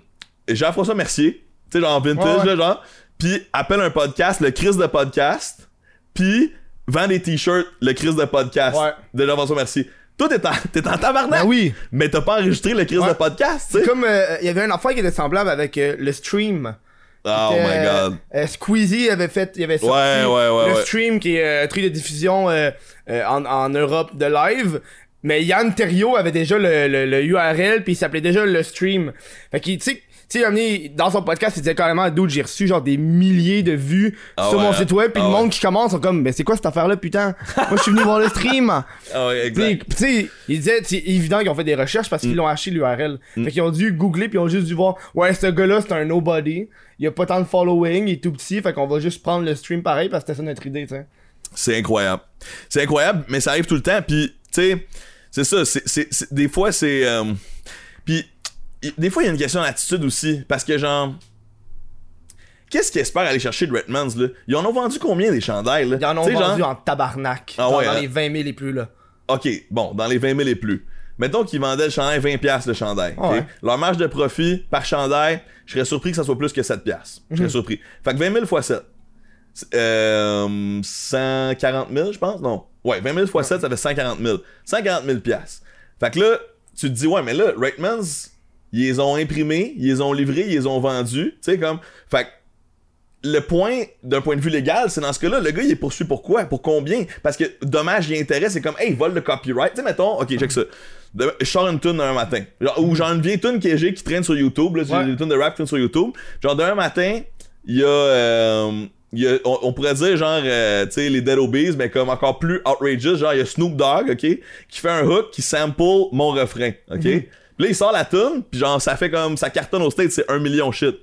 Speaker 2: Jean-François Mercier, tu sais, genre en vintage,
Speaker 1: Ouais, ouais.
Speaker 2: là, genre, puis appelle un podcast, le Chris de podcast, puis vend des t-shirts, le Chris de podcast
Speaker 1: Ouais.
Speaker 2: de Jean-François Mercier. Toi, t'es en, t'es en tabarnak.
Speaker 1: Ben oui.
Speaker 2: Mais t'as pas enregistré le Chris de podcast, tu sais.
Speaker 1: comme. euh, Il y avait un affaire qui était semblable avec euh, le stream.
Speaker 2: Oh my
Speaker 1: Euh,
Speaker 2: god.
Speaker 1: euh, Squeezie avait fait, il avait sorti
Speaker 2: Ouais, ouais, ouais,
Speaker 1: le stream qui est euh, un truc de diffusion euh, euh, en, en Europe de live. Mais Yann Terrio avait déjà le, le, le URL puis il s'appelait déjà le stream. Fait qu'il, tu sais, tu sais, amené dans son podcast, il disait carrément, dude, j'ai reçu genre des milliers de vues
Speaker 2: Ah
Speaker 1: sur
Speaker 2: ouais,
Speaker 1: mon
Speaker 2: hein?
Speaker 1: site web puis
Speaker 2: Ah
Speaker 1: le monde
Speaker 2: ouais.
Speaker 1: qui commence sont comme, mais c'est quoi cette affaire-là, putain? Moi, je suis venu voir le stream.
Speaker 2: Ah ouais, exact.
Speaker 1: tu sais, il disait, c'est évident qu'ils ont fait des recherches parce
Speaker 2: Mm.
Speaker 1: qu'ils l'ont acheté l'URL. Fait qu'ils ont dû googler puis ils ont juste dû voir, ouais, ce gars-là, c'est un nobody. Il a pas tant de following, il est tout petit, fait qu'on va juste prendre le stream pareil parce que c'était ça notre idée, tu sais.
Speaker 2: C'est incroyable. C'est incroyable, mais ça arrive tout le temps. Puis, tu sais, c'est ça. c'est des fois, c'est. euh, puis, des fois, il y a une question d'attitude aussi. Parce que, genre. Qu'est-ce qu'ils espèrent aller chercher de Redmans, là? Ils en ont vendu combien des chandails, là?
Speaker 1: Ils en ont
Speaker 2: Tu sais,
Speaker 1: vendu
Speaker 2: genre-
Speaker 1: en tabarnak.
Speaker 2: Ah
Speaker 1: genre
Speaker 2: ouais,
Speaker 1: dans
Speaker 2: hein.
Speaker 1: les 20 000 et plus, là.
Speaker 2: Ok, bon, dans les 20 000 et plus. Mettons qu'ils vendaient le chandail 20$ piastres, le chandail.
Speaker 1: Ouais.
Speaker 2: Leur marge de profit par chandail, je serais surpris que ça soit plus que 7$. piastres. Je
Speaker 1: Mhm.
Speaker 2: serais surpris. Fait que 20 000 fois 7. C'est, Euh, 140 000, je pense? Non. Ouais, 20 000 fois 7, ça fait 140 000. 140 000 piastres. Fait que là, tu te dis, ouais, mais là, Ratemans, ils les ont imprimés, ils les ont livrés, ils les ont vendus. Tu sais, comme. Fait le point, d'un point de vue légal, c'est dans ce cas-là, le gars, il est poursuivi pour quoi? Pour combien? Parce que dommage et intérêt, c'est comme, hey, il vole le copyright. Tu sais, mettons, ok, check ça. De- je sors une tune un matin. Genre, ou genre une vieille tune que j'ai qui traîne sur YouTube. Là,
Speaker 1: Ouais.
Speaker 2: des tunes de rap qui traînent sur YouTube. Genre, d'un matin, il y a. euh, il y a- on, on pourrait dire genre euh, tu sais les Dead Obies mais comme encore plus outrageous genre il y a Snoop Dogg ok qui fait un hook qui sample mon refrain ok? Puis là il sort la tune puis genre ça fait comme ça cartonne au state c'est un million shit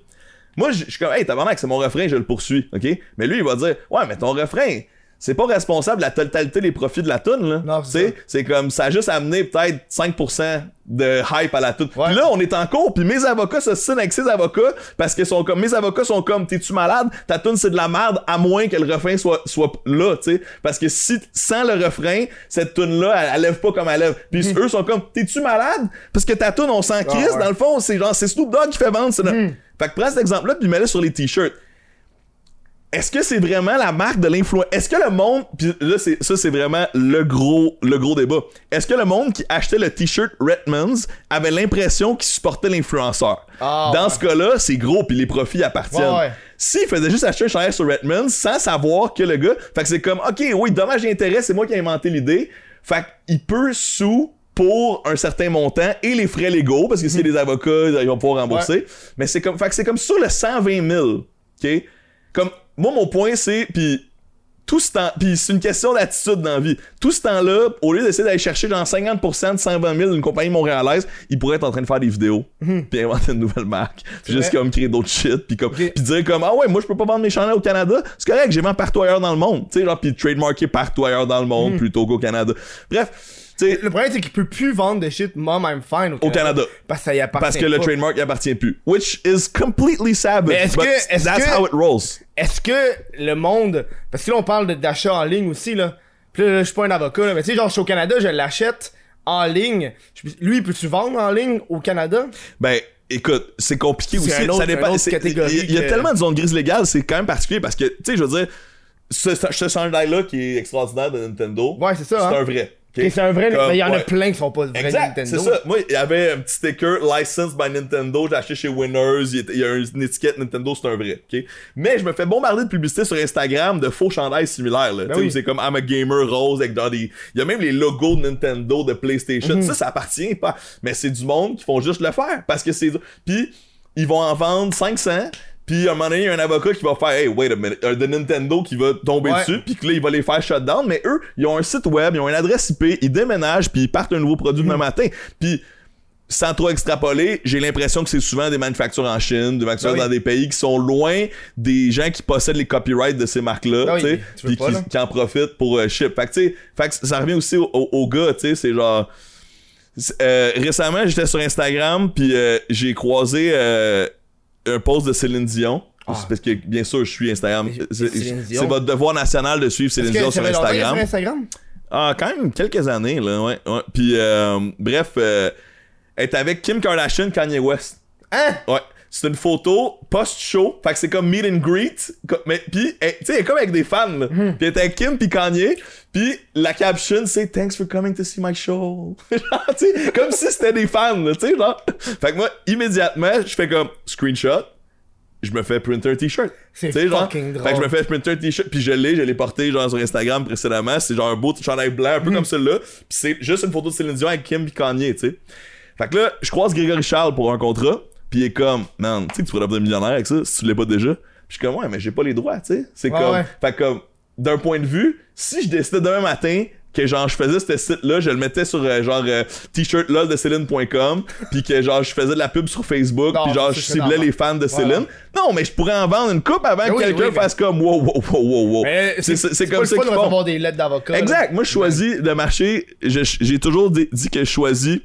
Speaker 2: moi, je suis comme, hey, tabarnak, c'est mon refrain, je le poursuis, ok? Mais lui, il va dire, ouais, mais ton refrain, c'est pas responsable de la totalité des profits de la tune là.
Speaker 1: Non, c'est
Speaker 2: c'est comme ça a juste amené peut-être 5% de hype à la tune.
Speaker 1: Ouais.
Speaker 2: Puis là, on est en cours, puis mes avocats se signent avec ses avocats parce que sont comme mes avocats sont comme t'es-tu malade? Ta tune c'est de la merde à moins que le refrain soit soit là, tu sais. Parce que si sans le refrain, cette tune là, elle, elle lève pas comme elle lève. Puis eux sont comme t'es-tu malade? Parce que ta tune on s'en crisse
Speaker 1: Hmm. ouais.
Speaker 2: dans le fond, c'est genre c'est Snoop Dogg qui fait vendre c'est notre- Fait que prends cet exemple là puis mets-le sur les t-shirts. Est-ce que c'est vraiment la marque de l'influence Est-ce que le monde puis là c'est ça c'est vraiment le gros le gros débat. Est-ce que le monde qui achetait le t-shirt Redmonds avait l'impression qu'il supportait l'influenceur?
Speaker 1: Ah,
Speaker 2: Dans
Speaker 1: ouais.
Speaker 2: ce cas-là, c'est gros puis les profits appartiennent.
Speaker 1: Ouais, ouais.
Speaker 2: S'il faisait juste acheter un chandail sur Redmonds sans savoir que le gars, fait que c'est comme OK, oui, dommage d'intérêt, c'est moi qui ai inventé l'idée. Fait qu'il peut sous pour un certain montant et les frais légaux parce que s'il y a des avocats, ils vont pouvoir rembourser. Mais c'est comme fait que c'est comme sur le 120 000, OK? Comme moi mon point c'est puis tout ce temps, puis c'est une question d'attitude dans la vie. Tout ce temps-là, au lieu d'essayer d'aller chercher genre 50% de 120 000 d'une compagnie montréalaise, il pourrait être en train de faire des vidéos, puis inventer une nouvelle marque, puis juste
Speaker 1: vrai.
Speaker 2: comme créer d'autres shit, puis comme, puis dire comme ah ouais, moi je peux pas vendre mes chandails au Canada, c'est correct, j'ai vends partout ailleurs dans le monde, tu sais genre puis trademarker partout ailleurs dans le monde plutôt qu'au Canada. Bref,
Speaker 1: Le problème, c'est qu'il peut plus vendre de shit Mom I'm Fine au
Speaker 2: au Canada.
Speaker 1: Parce que ça y appartient
Speaker 2: Parce que le trademark il appartient plus. Which is completely savage.
Speaker 1: Est-ce
Speaker 2: but
Speaker 1: que-
Speaker 2: that's
Speaker 1: que-
Speaker 2: how it rolls.
Speaker 1: Est-ce que le monde. Parce que là, on parle d'achat en ligne aussi, là. Puis là, je suis pas un avocat, là. Mais tu sais, genre, je suis au Canada, je l'achète en ligne. Lui, peux-tu vendre en ligne au Canada?
Speaker 2: Ben, écoute, c'est compliqué aussi.
Speaker 1: autre-
Speaker 2: ça dépend. Il y a- y, tellement de zones grises légales, c'est quand même particulier parce que, tu sais, je veux dire, ce, ce, ce chandail-là qui est extraordinaire de Nintendo,
Speaker 1: Ouais, c'est ça,
Speaker 2: c'est
Speaker 1: hein.
Speaker 2: un vrai. Ok?
Speaker 1: Et c'est un vrai.
Speaker 2: Comme-
Speaker 1: mais il y en a plein qui sont pas vrais
Speaker 2: Exact,
Speaker 1: Nintendo.
Speaker 2: c'est ça. Moi, il y avait un petit sticker Licensed by Nintendo, j'ai acheté chez Winners, il y a- une étiquette Nintendo, c'est un vrai? Mais je me fais bombarder de publicité sur Instagram de faux chandails similaires, là. Tu sais,
Speaker 1: oui.
Speaker 2: c'est comme I'm a gamer rose avec dans des... Il y a même les logos de Nintendo, de PlayStation.
Speaker 1: Mhm.
Speaker 2: Ça, ça appartient pas. Mais c'est du monde qui font juste le faire, parce que c'est... Puis, ils vont en vendre 500, puis à un moment donné, il y a un avocat qui va faire Hey, wait a minute, euh, de Nintendo qui va tomber
Speaker 1: Ouais.
Speaker 2: dessus, puis que là, il va les faire shutdown. Mais eux, ils ont un site web, ils ont une adresse IP, ils déménagent, puis ils partent un nouveau produit demain matin. Puis, sans trop extrapoler, j'ai l'impression que c'est souvent des manufactures en Chine, des manufactures
Speaker 1: Ben oui.
Speaker 2: dans des pays qui sont loin des gens qui possèdent les copyrights de ces marques-là,
Speaker 1: Ben oui,
Speaker 2: tu puis qui, qui en profitent pour euh, ship. Fait que, fait que ça revient aussi au, au- au gars, tu sais, c'est genre... euh, récemment, j'étais sur Instagram, puis euh, j'ai croisé un post de Céline Dion.
Speaker 1: Ah.
Speaker 2: Parce que, bien sûr, je suis Instagram. C'est votre devoir national de suivre Céline Dion sur Instagram.
Speaker 1: sur Instagram?
Speaker 2: Ah, quand même quelques années, là, ouais. ouais. Puis, euh, bref, euh, elle est avec Kim Kardashian, Kanye West.
Speaker 1: Hein?
Speaker 2: Ouais. C'est une photo post-show. Fait que c'est comme meet and greet. Mais puis, elle- tu sais, elle est comme avec des fans, là.
Speaker 1: Hmm.
Speaker 2: Puis elle est avec Kim puis Kanye. Puis la caption, c'est Thanks for coming to see my show. genre, tu sais, comme si c'était des fans, là, tu sais, genre. Fait que moi, immédiatement, je fais comme screenshot. Je me fais printer un t-shirt.
Speaker 1: C'est
Speaker 2: genre.
Speaker 1: fucking drôle.
Speaker 2: Fait que je me fais printer un t-shirt. Puis je l'ai, je l'ai porté, genre, sur Instagram précédemment. C'est genre un beau chandail blanc, un peu comme celui-là. Puis c'est juste une photo de Céline Dion avec Kim puis Kanye, tu sais. Fait que là, je croise Grégory Charles pour un contrat, puis il est comme, man, tu sais que tu pourrais devenir millionnaire avec ça si tu l'es pas déjà. Puis je suis comme, ouais, mais j'ai pas les droits, tu sais. C'est
Speaker 1: Ouais,
Speaker 2: comme,
Speaker 1: ouais.
Speaker 2: fait comme, d'un point de vue, si je décidais demain matin que genre je faisais ce site-là, je le mettais sur euh, genre euh, t-shirt lol de Céline.com, puis que genre je faisais de la pub sur Facebook, puis genre je ciblais les fans de Céline.
Speaker 1: ouais.
Speaker 2: Non, mais je pourrais en vendre une coupe avant
Speaker 1: Ben
Speaker 2: que
Speaker 1: oui,
Speaker 2: quelqu'un
Speaker 1: oui, mais-
Speaker 2: fasse comme wow wow wow wow wow. C'est comme
Speaker 1: le
Speaker 2: ça qu'ils font.
Speaker 1: recevoir des lettres d'avocat. là.
Speaker 2: Exact. Moi, je choisis de marcher. je- J'ai toujours dit dit que je choisis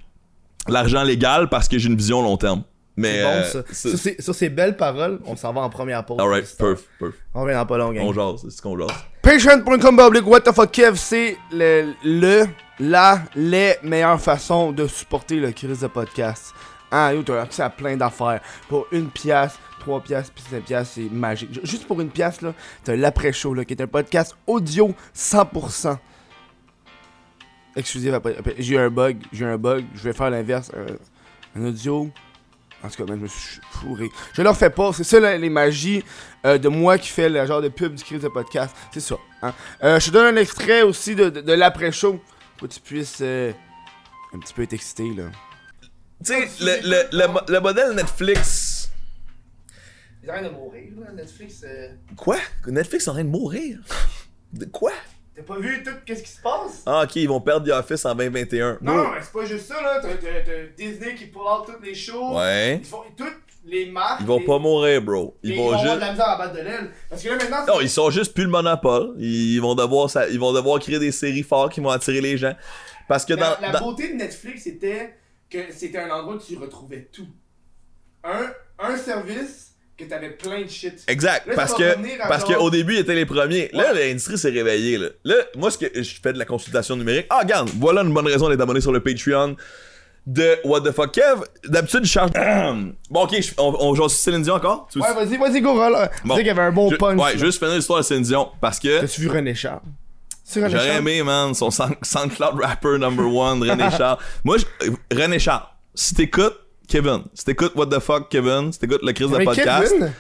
Speaker 2: l'argent légal parce que j'ai une vision long terme. Mais.
Speaker 1: C'est bon,
Speaker 2: euh,
Speaker 1: ça.
Speaker 2: c'est-
Speaker 1: Sur ces, sur ces belles paroles, on s'en va en première pause.
Speaker 2: Alright, perf, perf.
Speaker 1: On revient dans pas long, gang.
Speaker 2: On jase, c'est ce qu'on jase.
Speaker 1: Patreon.com public what the fuck Kev, c'est le, le, la, les meilleures façons de supporter le crise de podcast. Ah, yo, t'as accès à plein d'affaires. Pour une pièce, trois pièces, puis cinq pièces, c'est magique. Ju- Juste pour une pièce, là, t'as l'après-show, là, qui est un podcast audio 100%. Exclusif après. après- J'ai eu un bug, j'ai eu un bug, je vais faire l'inverse. Un, un audio. En tout cas, man, je me suis fourré. Je leur fais pas, c'est ça là, les magies euh, de moi qui fait le genre de pub du crise de podcast. C'est ça. Hein. Euh, je te donne un extrait aussi de, de, de l'après-show pour que tu puisses euh, un petit peu être excité là.
Speaker 2: Tu sais, le, le, le, mo- le modèle Netflix.
Speaker 1: Ils arrêtent de mourir là, Netflix. euh.
Speaker 2: Quoi? Netflix est en train de mourir? De quoi?
Speaker 1: T'as pas vu tout qu'est-ce qui se passe?
Speaker 2: Ah, ok, ils vont perdre The Office en 2021.
Speaker 1: Non, mais c'est pas juste ça là. T'as, Disney qui pull out toutes les shows.
Speaker 2: Ouais.
Speaker 1: Ils font tout. les marques.
Speaker 2: Ils vont
Speaker 1: les-
Speaker 2: pas mourir, bro. Ils
Speaker 1: ils
Speaker 2: vont
Speaker 1: vont avoir
Speaker 2: juste.
Speaker 1: de la misère à battre de l'aile. Parce que là, maintenant,
Speaker 2: Non, ils sont juste plus le monopole. Ils vont devoir, ça- ils vont devoir créer des séries fortes qui vont attirer les gens. Parce que dans.
Speaker 1: la, la beauté de Netflix, c'était que c'était un endroit où tu retrouvais tout. Un, un service que t'avais plein de shit.
Speaker 2: Exact,
Speaker 1: Là,
Speaker 2: parce que parce
Speaker 1: genre-
Speaker 2: qu'au début ils étaient les premiers. Là l'industrie s'est réveillée là. Là, moi ce que je fais de la consultation numérique. Ah regarde, voilà une bonne raison d'être abonné sur le Patreon de What the fuck Kev. D'habitude je charge. bon ok, je- on, on joue sur Céline Dion encore? Tu
Speaker 1: Ouais, vas-y, vas-y, go, roll. Tu
Speaker 2: Bon.
Speaker 1: sais qu'il y avait un bon
Speaker 2: Je-
Speaker 1: punch.
Speaker 2: Ouais,
Speaker 1: là.
Speaker 2: juste finir l'histoire de Céline Dion parce que
Speaker 1: T'as-tu vu René René
Speaker 2: j'aurais aimé man son Sound- SoundCloud rapper number one René Charles. Moi je- René Charles, si t'écoutes Kevin, si t'écoutes What the fuck Kevin, si t'écoutes le crise de podcast,
Speaker 1: Kevin?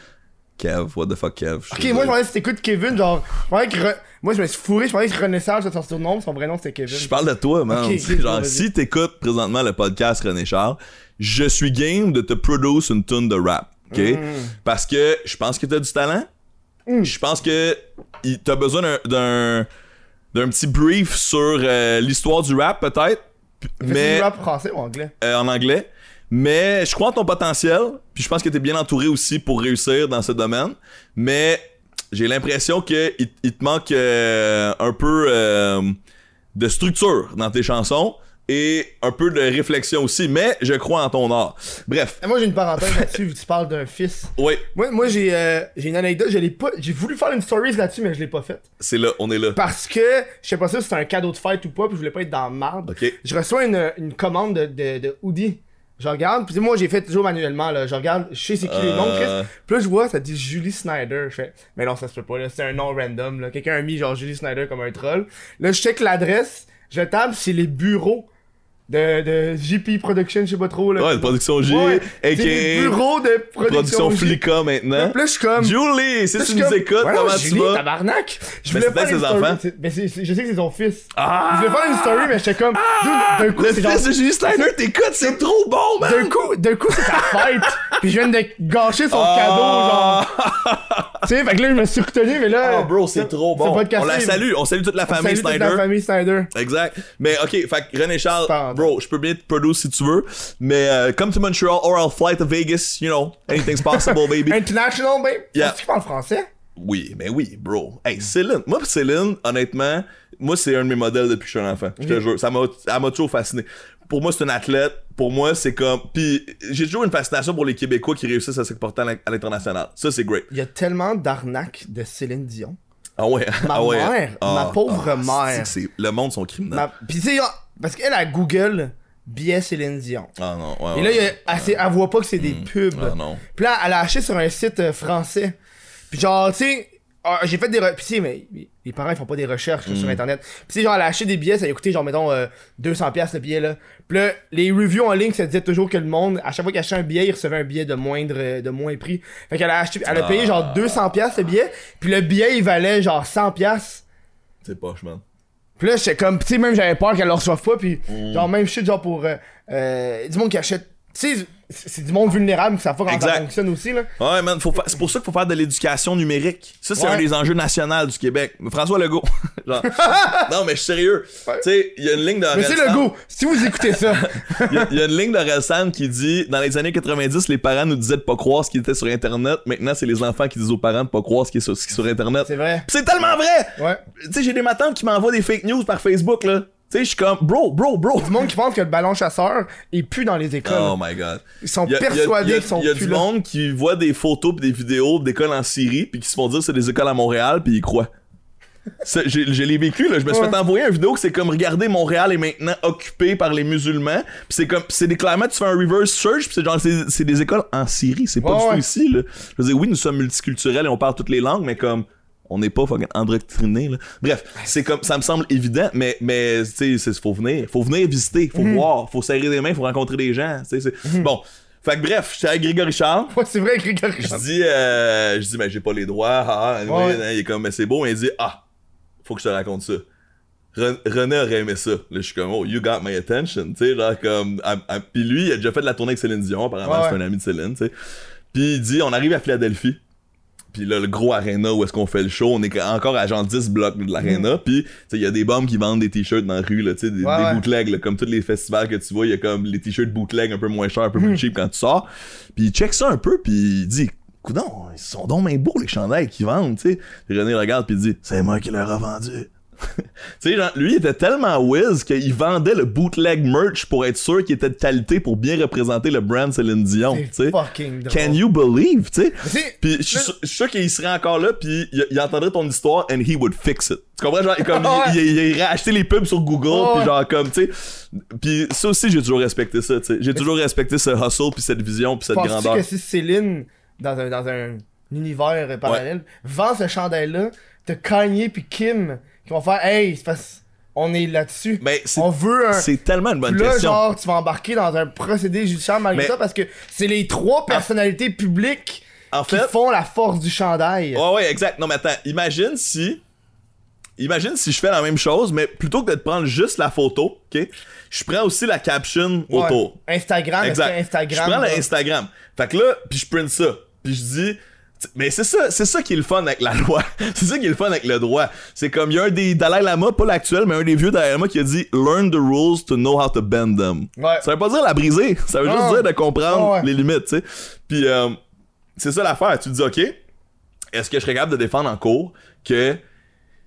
Speaker 2: Kev, What the fuck Kev.
Speaker 1: Ok, moi je pensais que t'écoutes Kevin, genre. je pensais que Re- Moi je me suis fourré, je pensais que Renaissance c'était son surnom, son vrai nom c'était Kevin.
Speaker 2: Je parle de toi, man.
Speaker 1: Ok,
Speaker 2: C'est
Speaker 1: ok,
Speaker 2: genre, si t'écoutes présentement le podcast René Charles, je suis game de te produce une tune de rap. OK?
Speaker 1: Mm.
Speaker 2: Parce que je pense que t'as du talent. Je pense que t'as besoin d'un- d'un petit brief sur euh, l'histoire du rap, peut-être.
Speaker 1: Mais du rap français ou anglais?
Speaker 2: euh, en anglais. Mais je crois en ton potentiel, puis je pense que t'es bien entouré aussi pour réussir dans ce domaine. Mais j'ai l'impression que il, te manque euh, un peu euh, de structure dans tes chansons et un peu de réflexion aussi. Mais je crois en ton art. Bref,
Speaker 1: moi j'ai une parenthèse là-dessus, vu que tu parles d'un fils.
Speaker 2: oui,
Speaker 1: Moi, moi j'ai euh, j'ai une anecdote, je l'ai pas. J'ai voulu faire une stories là-dessus, mais je l'ai pas faite.
Speaker 2: c'est là, on est là.
Speaker 1: Parce que je sais pas si c'était un cadeau de fête ou pas, puis je voulais pas être dans le.
Speaker 2: Ok.
Speaker 1: Je reçois une, une commande de, de, de hoodie. Je regarde, puis moi j'ai fait toujours manuellement, là. Je regarde, je sais c'est qui les noms,
Speaker 2: Euh.
Speaker 1: Chris. Puis là je vois, ça dit Julie Snyder. Je fais, mais non, ça se peut pas, là. C'est un nom random, là. Quelqu'un a mis genre Julie Snyder comme un troll. Là, je check l'adresse, je tape, c'est les bureaux de, de JP Production, je sais pas trop, là.
Speaker 2: Ouais, de production J,
Speaker 1: Ouais,
Speaker 2: aka
Speaker 1: bureaux de production,
Speaker 2: production. Flicka maintenant.
Speaker 1: Puis là, je suis comme.
Speaker 2: Julie, si
Speaker 1: Là,
Speaker 2: tu nous
Speaker 1: comme,
Speaker 2: écoutes,
Speaker 1: Voyons,
Speaker 2: comment tu
Speaker 1: Julie,
Speaker 2: vas?
Speaker 1: tabarnak! Je
Speaker 2: Mais
Speaker 1: voulais faire une
Speaker 2: ses
Speaker 1: story.
Speaker 2: enfants.
Speaker 1: c'est- Mais c'est- c'est- je sais que c'est son fils.
Speaker 2: Ah!
Speaker 1: Je voulais faire une story, mais j'étais comme. Dude, D'un coup,
Speaker 2: Le
Speaker 1: c'est
Speaker 2: fils
Speaker 1: genre.
Speaker 2: de Julie Steiner, t'écoutes, c'est trop bon, man!
Speaker 1: D'un coup, d'un coup, c'est ta fête. Puis je viens de gâcher son
Speaker 2: Ah.
Speaker 1: cadeau, genre. Tu sais, fait que là, je me suis retenu, mais là.
Speaker 2: Oh bro, c'est trop bon. On la salue, on salue toute la famille
Speaker 1: Salut toute
Speaker 2: Snyder.
Speaker 1: la famille Snyder.
Speaker 2: Exact. Mais ok, fait que René Charles. Bro, je peux bien te produce si tu veux. Mais euh, come to Montreal or I'll fly to Vegas, you know, anything's possible, baby.
Speaker 1: International, babe?
Speaker 2: Yeah.
Speaker 1: Est-ce que tu parles français?
Speaker 2: oui, mais oui, bro. Hey, Céline. Moi, pis Céline, honnêtement, moi, c'est un de mes modèles depuis que je suis un enfant. Je te jure. Ça m'a, elle m'a toujours fasciné. Pour moi, c'est une athlète. Pour moi, c'est comme. Puis j'ai toujours une fascination pour les Québécois qui réussissent à s'exporter à l'in- à l'international. Ça, c'est great.
Speaker 1: Il y a tellement d'arnaques de Céline Dion.
Speaker 2: Ah ouais.
Speaker 1: Ma
Speaker 2: ah ouais.
Speaker 1: mère, ma pauvre mère.
Speaker 2: c'est que c'est- Le monde sont criminels.
Speaker 1: Ma- Pis tu sais, parce qu'elle a Google biais Céline Dion.
Speaker 2: Ah non. Ouais,
Speaker 1: Et là,
Speaker 2: ouais.
Speaker 1: elle, voit pas que c'est des pubs.
Speaker 2: Ah non.
Speaker 1: Puis là, elle a acheté sur un site euh, français. Puis genre, tu sais, ah, j'ai fait des... re- Puis tu sais, mais les parents, ils font pas des recherches là,
Speaker 2: Mm.
Speaker 1: sur Internet. Puis tu sais, genre, elle a acheté des billets, ça a coûté genre, mettons, euh, 200$ piastres, le billet, là. Puis là, les reviews en ligne, ça disait toujours que le monde, à chaque fois qu'il achetait un billet, il recevait un billet de moindre, euh, de moins prix. Fait qu'elle a acheté, elle a payé
Speaker 2: Ah.
Speaker 1: genre 200$ piastres, le billet. Puis le billet, il valait genre 100$. piastres.
Speaker 2: C'est poche, man.
Speaker 1: Puis là, j'étais comme, tu sais, même j'avais peur qu'elle le reçoive pas. Puis
Speaker 2: Mm.
Speaker 1: genre, même shit, genre pour euh, euh, du monde qui achète. Tu sais, c'est du monde vulnérable qui savent pas comment ça fonctionne aussi, là.
Speaker 2: Ouais, man, fa- c'est pour ça qu'il faut faire de l'éducation numérique. Ça, c'est
Speaker 1: Ouais.
Speaker 2: un des enjeux nationaux du Québec. François Legault. Genre. non, mais je suis sérieux. Tu sais, il y a une ligne de
Speaker 1: Mais c'est le
Speaker 2: Orelsan-
Speaker 1: goût. Si vous écoutez ça,
Speaker 2: Il y, a- il y a une ligne d'Orelsan qui dit dans les années 90, les parents nous disaient de pas croire ce qui était sur Internet. Maintenant, c'est les enfants qui disent aux parents de pas croire ce qui est sur, ce qui est sur Internet.
Speaker 1: c'est vrai.
Speaker 2: C'est tellement vrai!
Speaker 1: Ouais.
Speaker 2: Tu sais, j'ai des matantes qui m'envoient des fake news par Facebook, là. Tu sais, je suis comme, bro, bro, bro.
Speaker 1: Du monde qui pense que le ballon chasseur est plus dans les écoles.
Speaker 2: Oh my god.
Speaker 1: Ils sont
Speaker 2: Il y a- il y a-
Speaker 1: persuadés
Speaker 2: il y a-
Speaker 1: qu'ils sont
Speaker 2: Il y a
Speaker 1: plus
Speaker 2: du
Speaker 1: là.
Speaker 2: monde qui voit des photos pis des vidéos d'écoles en Syrie puis qui se font dire que c'est des écoles à Montréal puis ils croient. Je l'ai vécu là, je me suis
Speaker 1: Ouais.
Speaker 2: fait envoyer une vidéo que c'est comme regardez Montréal est maintenant occupé par les musulmans puis c'est comme c'est des clairement tu fais un reverse search puis c'est genre c'est c'est des écoles en Syrie, c'est pas
Speaker 1: Ouais,
Speaker 2: du tout
Speaker 1: ouais.
Speaker 2: ici là. Je veux dire oui, nous sommes multiculturels et on parle toutes les langues mais comme on n'est pas fucking endoctriné là. Bref, c'est comme ça me semble évident mais mais tu sais faut venir, faut venir visiter,
Speaker 1: Mhm.
Speaker 2: faut voir, faut serrer des mains, faut rencontrer des gens, tu sais c'est bon. Fait que bref, j'étais avec Grégory Charles.
Speaker 1: Ouais, c'est vrai, Grégory.
Speaker 2: Je dis, euh, je dis, mais j'ai pas les droits. Ah, ah,
Speaker 1: Ouais.
Speaker 2: il est comme, mais c'est beau. Il dit, ah, faut que je te raconte ça. Ren- René aurait aimé ça. Là, je suis comme, oh, you got my attention. Tu sais, genre, comme. Puis lui, il a déjà fait de la tournée avec Céline Dion. Apparemment, c'est un ami de Céline, tu sais. Puis il dit, on arrive à Philadelphie. Puis là, le gros arena où est-ce qu'on fait le show, on est encore à genre 10 blocs de l'arena, puis tu sais, il y a des bombes qui vendent des t-shirts dans la rue, là, tu sais, des,
Speaker 1: Ouais,
Speaker 2: des
Speaker 1: ouais.
Speaker 2: bootlegs, là, comme tous les festivals que tu vois, il y a comme les t-shirts bootleg un peu moins chers, un peu plus cheap quand tu sors. Puis il check ça un peu, puis il dit, coudon, ils sont donc bien beaux les chandails qu'ils vendent, tu sais. Puis René regarde, puis il dit, c'est moi qui leur a vendu. Tu sais, genre, lui, il était tellement whiz qu'il vendait le bootleg merch pour être sûr qu'il était de qualité pour bien représenter le brand Céline Dion, tu sais. Can you believe, tu sais? Puis je suis sûr- qu'il serait encore là, puis il, il entendrait ton histoire and he would fix it. Tu comprends? Genre, comme,
Speaker 1: Ouais.
Speaker 2: il, il, il irait acheter les pubs sur Google, puis genre, comme, tu sais. Puis ça aussi, j'ai toujours respecté ça, tu sais. J'ai toujours respecté ce hustle, puis cette vision, puis cette
Speaker 1: Penses-tu
Speaker 2: grandeur.
Speaker 1: que si Céline, dans un, dans un univers parallèle, vend ce chandail-là, t'as Kanye puis Kim qui vont faire Hey, on est là-dessus.
Speaker 2: Mais c'est-
Speaker 1: on veut un.
Speaker 2: C'est tellement une bonne
Speaker 1: là,
Speaker 2: question.
Speaker 1: genre, tu vas embarquer dans un procédé judiciaire malgré
Speaker 2: Mais-
Speaker 1: ça parce que c'est les trois personnalités publiques
Speaker 2: en
Speaker 1: qui font la force du chandail.
Speaker 2: Ouais, ouais, exact. Non, mais attends, imagine si. Imagine si je fais la même chose, mais plutôt que de te prendre juste la photo, ok, je prends aussi la caption
Speaker 1: Ouais.
Speaker 2: autour.
Speaker 1: Instagram,
Speaker 2: Exact.
Speaker 1: Instagram.
Speaker 2: je prends le
Speaker 1: là,
Speaker 2: Instagram. Fait que là, puis je print ça. Puis je dis. Mais c'est ça, c'est ça qui est le fun avec la loi. c'est ça qui est le fun avec le droit. C'est comme il y a un des Dalai Lama, pas l'actuel, mais un des vieux Dalai Lama qui a dit Learn the rules to know how to bend them.
Speaker 1: Ouais.
Speaker 2: Ça veut pas dire la briser, ça veut
Speaker 1: Non.
Speaker 2: juste dire de comprendre
Speaker 1: ouais.
Speaker 2: les limites, tu sais. Puis euh, c'est ça l'affaire. Tu te dis, OK, est-ce que je serais capable de défendre en cours que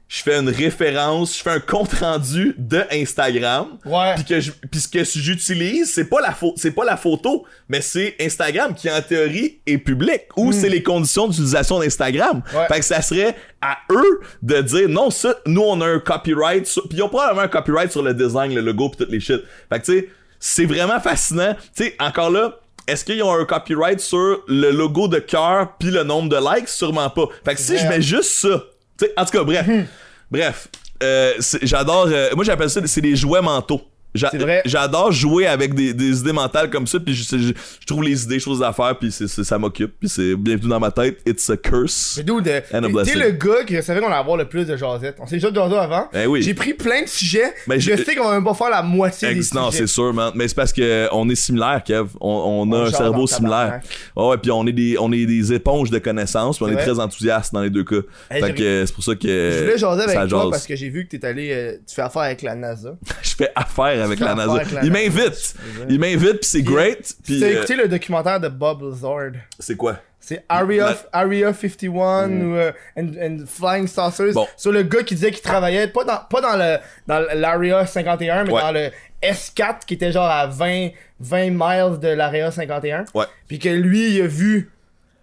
Speaker 2: je fais une référence, je fais un compte rendu de Instagram,
Speaker 1: Ouais.
Speaker 2: puis que je, ce que j'utilise, c'est pas la c'est pas la photo, mais c'est Instagram qui en théorie est public ou c'est les conditions d'utilisation d'Instagram.
Speaker 1: Hmm. Ouais.
Speaker 2: Fait que ça serait à eux de dire non ça nous on a un copyright sur, puis ils ont probablement un copyright sur le design, le logo puis toutes les shit. Fait que tu sais, c'est vraiment fascinant. Tu sais encore là est-ce qu'ils ont un copyright sur le logo de cœur puis le nombre de likes? Sûrement pas. Fait que si je mets juste ça, tu sais, en tout cas, bref.
Speaker 1: Hmm.
Speaker 2: Bref, euh, j'adore. euh, moi, j'appelle ça c'est des jouets mentaux. J'a-
Speaker 1: C'est vrai.
Speaker 2: J'adore jouer avec des, des idées mentales comme ça, puis je, je- je trouve les idées, choses à faire, puis ça m'occupe, puis c'est bienvenue dans ma tête. It's a curse.
Speaker 1: Mais d'où de.
Speaker 2: Blessing.
Speaker 1: sais, le gars qui savait qu'on allait avoir le plus de jasette. On s'est déjà jasé avant.
Speaker 2: Eh oui.
Speaker 1: J'ai pris plein de sujets.
Speaker 2: Mais
Speaker 1: je
Speaker 2: je-
Speaker 1: sais qu'on va même pas faire la moitié des
Speaker 2: Ex- non,
Speaker 1: sujets.
Speaker 2: c'est sûr, man. Mais c'est parce que on est similaires, Kev. On, on a
Speaker 1: On
Speaker 2: un cerveau similaire.
Speaker 1: tabarnak.
Speaker 2: Ouais, puis on est des, on est des éponges de connaissances, puis on est très enthousiastes dans les deux cas.
Speaker 1: Hey,
Speaker 2: fait que euh, c'est pour ça que
Speaker 1: Je voulais jaser avec toi
Speaker 2: jase.
Speaker 1: parce que j'ai vu que t'es allé. euh, tu fais affaire avec la NASA.
Speaker 2: je fais affaire avec
Speaker 1: fais
Speaker 2: la
Speaker 1: affaire
Speaker 2: NASA.
Speaker 1: avec la
Speaker 2: Il m'invite. Il m'invite, puis c'est great. Puis
Speaker 1: T'as
Speaker 2: euh,
Speaker 1: écouté le documentaire de Bob Lazard?
Speaker 2: c'est quoi?
Speaker 1: C'est Area,
Speaker 2: La-
Speaker 1: Area 51 ou euh, and, and Flying Saucers.
Speaker 2: Mm. Bon.
Speaker 1: Sur le gars qui disait qu'il travaillait pas dans, pas dans le dans l'Area 51, mais
Speaker 2: Ouais.
Speaker 1: dans le S4 qui était genre à 20, 20 miles de l'Area 51.
Speaker 2: Ouais.
Speaker 1: Puis que lui, il a vu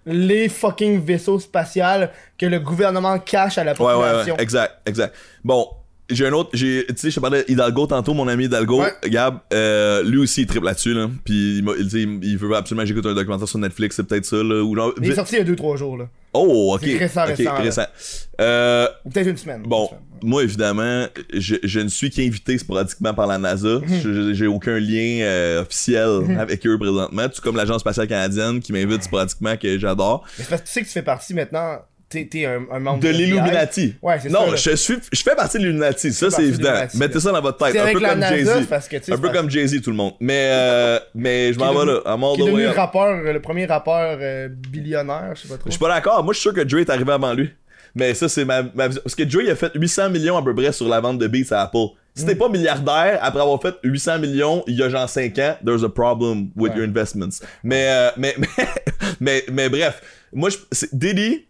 Speaker 1: les fucking vaisseaux spatials que le gouvernement cache à la
Speaker 2: Ouais, ouais,
Speaker 1: population.
Speaker 2: ouais, exact, exact. Bon, j'ai un autre, j'ai, tu sais, je te parlais d'Hidalgo tantôt, mon ami Hidalgo,
Speaker 1: Ouais.
Speaker 2: Gab, euh, lui aussi il triple là-dessus, là. Puis il, m'a- il, dit, il veut absolument que j'écoute un documentaire sur Netflix, c'est peut-être ça, là. Ou
Speaker 1: Il est sorti il y a 2-3 jours, là.
Speaker 2: oh, ok.
Speaker 1: C'est récent,
Speaker 2: ok,
Speaker 1: récent, là.
Speaker 2: Euh,
Speaker 1: Ou peut-être une semaine.
Speaker 2: Bon,
Speaker 1: Une semaine.
Speaker 2: moi évidemment, je, je ne suis qu'invité sporadiquement par la NASA.
Speaker 1: Mhm.
Speaker 2: J'ai aucun lien euh, officiel avec eux présentement. Tout comme l'agence spatiale canadienne qui m'invite sporadiquement que j'adore.
Speaker 1: Mais c'est parce que tu sais que tu fais partie maintenant. T'es t'es un, un membre
Speaker 2: De l'Illuminati.
Speaker 1: Ouais, c'est
Speaker 2: Non,
Speaker 1: ça,
Speaker 2: je suis, je fais partie de l'Illuminati. Ça, c'est
Speaker 1: de
Speaker 2: évident. Mettez
Speaker 1: là.
Speaker 2: ça dans votre tête.
Speaker 1: C'est
Speaker 2: Un peu comme Jay-Z.
Speaker 1: parce que,
Speaker 2: Un peu comme Jay-Z, tout le monde. Mais, euh, mais je m'en vais là. way up.
Speaker 1: rappeur, euh, le premier rappeur euh, billionnaire, je sais pas trop.
Speaker 2: Je suis pas d'accord. Moi, je suis sûr que Dre est arrivé avant lui. Mais ça, c'est ma, ma vision. Parce que Dre il a fait 800 millions à peu près sur la vente de beats à Apple. Si t'es pas milliardaire après avoir fait 800 millions il y a genre 5 ans, there's a problem with
Speaker 1: Ouais.
Speaker 2: your investments. Mais, euh, mais, mais, mais, mais bref. Moi, je, Diddy,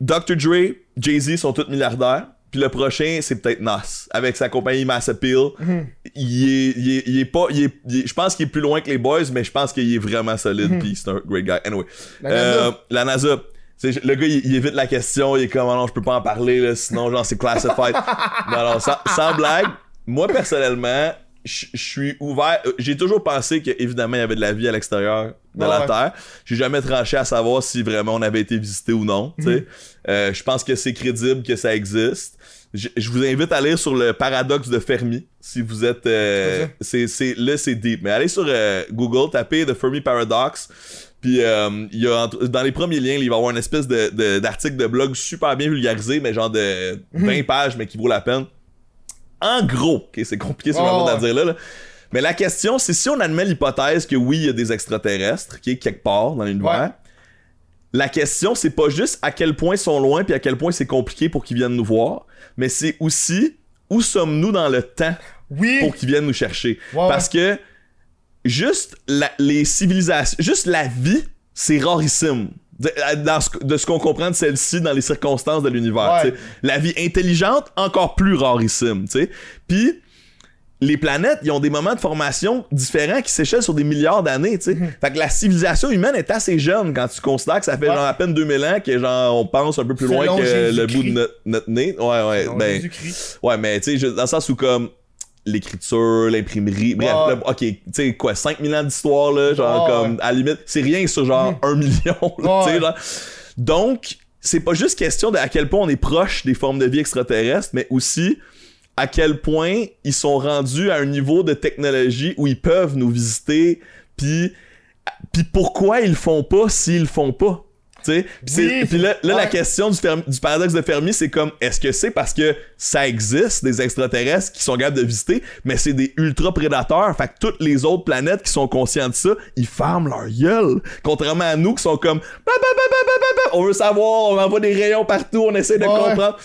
Speaker 2: Dr. Dre, Jay-Z sont tous milliardaires. Puis le prochain, c'est peut-être Nas. Avec sa compagnie Mass Appeal. il, est, il, est, il est pas. il est- je pense qu'il est plus loin que les boys, mais je pense qu'il est vraiment solide. Puis c'est un great guy. Anyway.
Speaker 1: La
Speaker 2: Euh,
Speaker 1: NASA.
Speaker 2: la NASA. C'est- le gars, il, il évite la question. Il est comme, Ah non, je peux pas en parler, là, sinon, genre, c'est classified. non, non, sans, sans blague. Moi, personnellement, je suis ouvert. euh, J'ai toujours pensé qu'évidemment, il y avait de la vie à l'extérieur de
Speaker 1: Ouais,
Speaker 2: la
Speaker 1: ouais.
Speaker 2: Terre. J'ai jamais tranché à savoir si vraiment on avait été visité ou non.
Speaker 1: Mhm.
Speaker 2: Euh, je pense que c'est crédible que ça existe. Je, je vous invite à lire sur le paradoxe de Fermi si vous êtes. euh, c'est c'est là c'est deep. Mais allez sur euh, Google, tapez The Fermi Paradox. Puis euh, il y a dans les premiers liens, il va y avoir une espèce de d'article de, blog super bien vulgarisé, mais genre de
Speaker 1: Mhm.
Speaker 2: 20 pages, mais qui vaut la peine. En gros, c'est compliqué ce
Speaker 1: Oh, ouais.
Speaker 2: dire là, là. Mais la question, c'est si on admet l'hypothèse que oui, il y a des extraterrestres, qui est quelque part dans l'univers, la question, c'est pas juste à quel point ils sont loin puis à quel point c'est compliqué pour qu'ils viennent nous voir, mais c'est aussi où sommes-nous dans le temps
Speaker 1: Oui.
Speaker 2: pour qu'ils viennent nous chercher?
Speaker 1: Ouais,
Speaker 2: Parce que juste la- les civilisations, juste la vie, c'est rarissime. De, dans ce, de ce qu'on comprend de celle-ci dans les circonstances de l'univers.
Speaker 1: Ouais.
Speaker 2: La vie intelligente, encore plus rarissime. tu sais. Puis les planètes, ils ont des moments de formation différents qui s'échellent sur des milliards d'années, sais. Fait que la civilisation humaine est assez jeune quand tu considères que ça fait
Speaker 1: Mhm. Ouais.
Speaker 2: genre à peine 2000 ans que genre on pense un peu plus loin que le bout de notre, notre nez. Ouais, ouais. Ben. Ouais, mais tu sais, dans le sens où comme l'écriture, l'imprimerie, bref, là, ok, tu sais quoi, 5000 ans d'histoire, là, genre comme, à la limite, c'est rien sur genre un million, là, tu sais, genre. Donc, c'est pas juste question de à quel point on est proche des formes de vie extraterrestres, mais aussi à quel point ils sont rendus à un niveau de technologie où ils peuvent nous visiter, puis puis pourquoi ils le font pas s'ils le font pas. Puis
Speaker 1: Oui,
Speaker 2: là, la question du, Fermi- du paradoxe de Fermi, c'est comme est-ce que c'est parce que ça existe des extraterrestres qui sont capables de visiter, mais c'est des ultra prédateurs, fait que toutes les autres planètes qui sont conscientes de ça, ils ferment leur gueule. Contrairement à nous qui sont comme on veut savoir, on envoie des rayons partout, on essaie de
Speaker 1: Ouais.
Speaker 2: comprendre.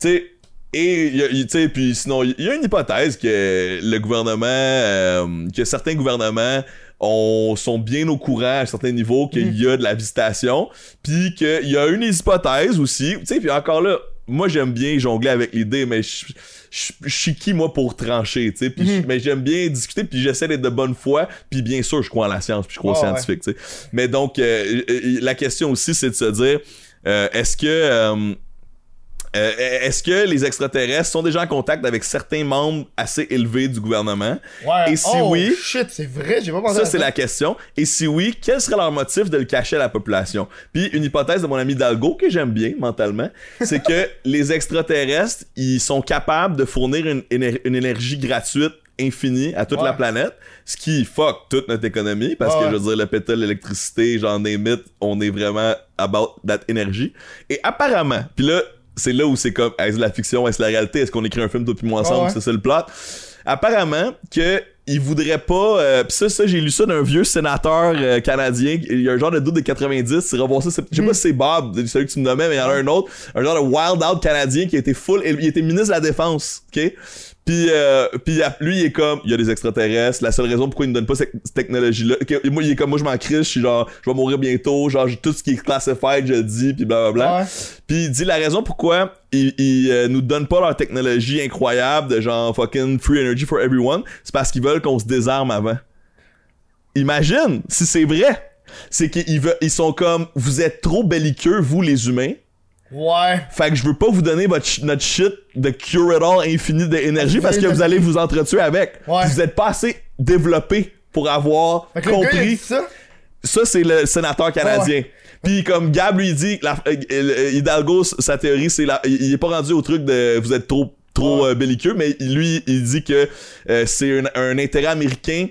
Speaker 2: Tu sais, et tu sais, puis sinon, il y a une hypothèse que le gouvernement, euh, que certains gouvernements ont, sont bien au courant à certains niveaux qu'il y a de la visitation, puis qu'il y a une hypothèse aussi, tu sais, puis encore là, moi j'aime bien jongler avec l'idée, mais je suis qui moi pour trancher, tu sais, puis je- mais j'aime bien discuter, puis j'essaie d'être de bonne foi, puis bien sûr je crois en la science, puis je crois aux
Speaker 1: Ouais, ouais.
Speaker 2: scientifiques, tu sais. Mais donc euh, euh, la question aussi c'est de se dire, euh, est-ce que euh, Est-ce que les extraterrestres sont déjà en contact avec certains membres assez élevés du gouvernement?
Speaker 1: Ouais.
Speaker 2: Et si
Speaker 1: oh,
Speaker 2: oui-
Speaker 1: Shit, c'est vrai, j'ai pas pensé
Speaker 2: Ça, c'est la question. Et si oui, quel serait leur motif de le cacher à la population? Puis une hypothèse de mon ami Dalgo, que j'aime bien mentalement, c'est que les extraterrestres, ils sont capables de fournir une, éner- une énergie gratuite infinie à toute
Speaker 1: Ouais.
Speaker 2: la planète, ce qui fuck toute notre économie, parce
Speaker 1: Ouais.
Speaker 2: que je veux dire, le pétrole, l'électricité, j'en émite, on est vraiment about that énergie. Et apparemment, puis là, c'est là où c'est comme, est-ce la fiction, est-ce la réalité, est-ce qu'on écrit un film toi puis moi ensemble,
Speaker 1: Ouais, ouais.
Speaker 2: c'est ça le plot. Apparemment que il voudrait pas euh, pis ça ça j'ai lu ça d'un vieux sénateur euh, canadien il y a un genre de doute de 90 c'est revoir ça je sais
Speaker 1: Hmm.
Speaker 2: pas si c'est Bob celui que tu me nommais mais il y en a un autre un genre de wild out canadien qui a été full il était ministre de la défense ok? Puis euh, puis lui il est comme il y a des extraterrestres la seule raison pourquoi il ne donne pas cette cette technologie là moi il est comme moi je m'en crie je suis genre je vais mourir bientôt genre tout ce qui est classified je le dis puis blablabla
Speaker 1: Ouais.
Speaker 2: puis il dit la raison pourquoi ils, ils, euh, nous donnent pas leur technologie incroyable de genre fucking free energy for everyone, c'est parce qu'ils veulent qu'on se désarme avant. Imagine si c'est vrai. C'est qu'ils veulent, ils sont comme vous êtes trop belliqueux vous les humains.
Speaker 1: Ouais.
Speaker 2: Fait que je veux pas vous donner votre notre shit de cure it all infini d'énergie parce que vous allez vous entretuer avec.
Speaker 1: Ouais.
Speaker 2: Puis Vous êtes pas assez développé pour avoir
Speaker 1: Fait que le gars, il a
Speaker 2: compris
Speaker 1: ça.
Speaker 2: ça, c'est le sénateur canadien. Puis comme Gab lui dit, la- euh, euh, Hidalgo, sa théorie, c'est la, il il est pas rendu au truc de vous êtes trop trop
Speaker 1: Ouais.
Speaker 2: euh, belliqueux, mais lui, il dit que euh, c'est un, un intérêt américain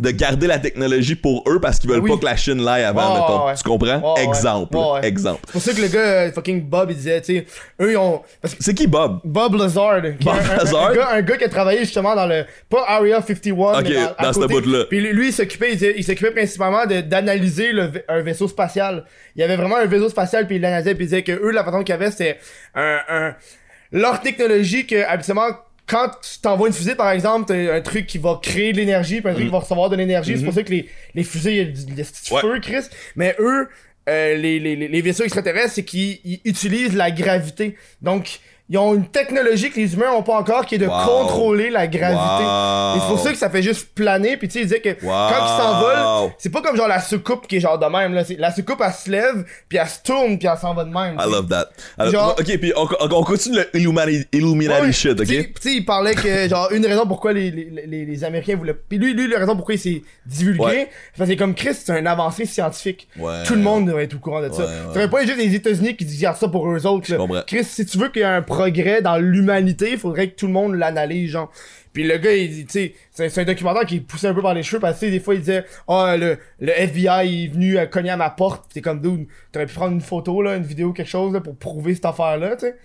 Speaker 2: de garder la technologie pour eux parce qu'ils veulent
Speaker 1: Oui.
Speaker 2: pas que la Chine l'aille avant,
Speaker 1: Ouais,
Speaker 2: mettons.
Speaker 1: ouais.
Speaker 2: Tu comprends? Exemple.
Speaker 1: Ouais.
Speaker 2: Exemple.
Speaker 1: C'est pour ça que le gars, euh, fucking Bob, il disait, tu sais, eux, ils ont.
Speaker 2: C'est qui Bob?
Speaker 1: Bob Lazard,
Speaker 2: Bob
Speaker 1: un,
Speaker 2: Lazard?
Speaker 1: Un, gars, un gars qui a travaillé justement dans le. Pas Area 51,
Speaker 2: Ok,
Speaker 1: mais dans, à
Speaker 2: dans ce bout-là.
Speaker 1: Puis lui, il s'occupait, il, s'occupait principalement d'analyser un vaisseau spatial. Il y avait vraiment un vaisseau spatial, puis il l'analysait, puis il disait que eux, la façon qu'ils avaient, c'était un, un. Leur technologie que, habituellement, quand tu t'envoies une fusée, par exemple, t'as un truc qui va créer de l'énergie, puis un truc qui va recevoir de l'énergie. C'est pour ça que les, les fusées, il y a du, du petit
Speaker 2: Ouais.
Speaker 1: feu, Chris. Mais eux, euh, les, les, les- les vaisseaux extraterrestres, c'est qu'ils ils utilisent la gravité. Donc, ils ont une technologie que les humains ont pas encore, qui est de
Speaker 2: Wow.
Speaker 1: contrôler la gravité.
Speaker 2: Wow.
Speaker 1: Et c'est pour ça que ça fait juste planer. Puis tu sais, il disait que
Speaker 2: Wow.
Speaker 1: quand ils s'envolent, c'est pas comme genre la soucoupe qui est genre de même. Là. La soucoupe, elle se lève, puis elle se tourne, puis elle s'en va de même.
Speaker 2: I love that. Alors,
Speaker 1: Genre-
Speaker 2: ok, puis on, on- on continue le Illumina- Illuminati
Speaker 1: Ouais,
Speaker 2: shit,
Speaker 1: Tu
Speaker 2: ok?
Speaker 1: tu sais, il parlait que, genre, une raison pourquoi les, les, les, les Américains voulaient. Puis lui, lui, la raison pourquoi il s'est divulgué,
Speaker 2: Ouais.
Speaker 1: c'est parce que comme Chris, c'est un avancé scientifique.
Speaker 2: Ouais.
Speaker 1: Tout le monde devrait être au courant de ça. Fait pas juste les États-Unis qui disent ça pour eux autres. Chris, si tu veux qu'il y ait un progrès dans l'humanité, il faudrait que tout le monde l'analyse, genre. Puis le gars, il dit, tu sais, c'est c'est un documentaire qui est poussé un peu par les cheveux parce que des fois il disait, ah, le, le FBI est venu euh, cogner à ma porte. T'es comme, dude, t'aurais pu prendre une photo, là, une vidéo, quelque chose, là, pour prouver cette affaire-là, tu sais.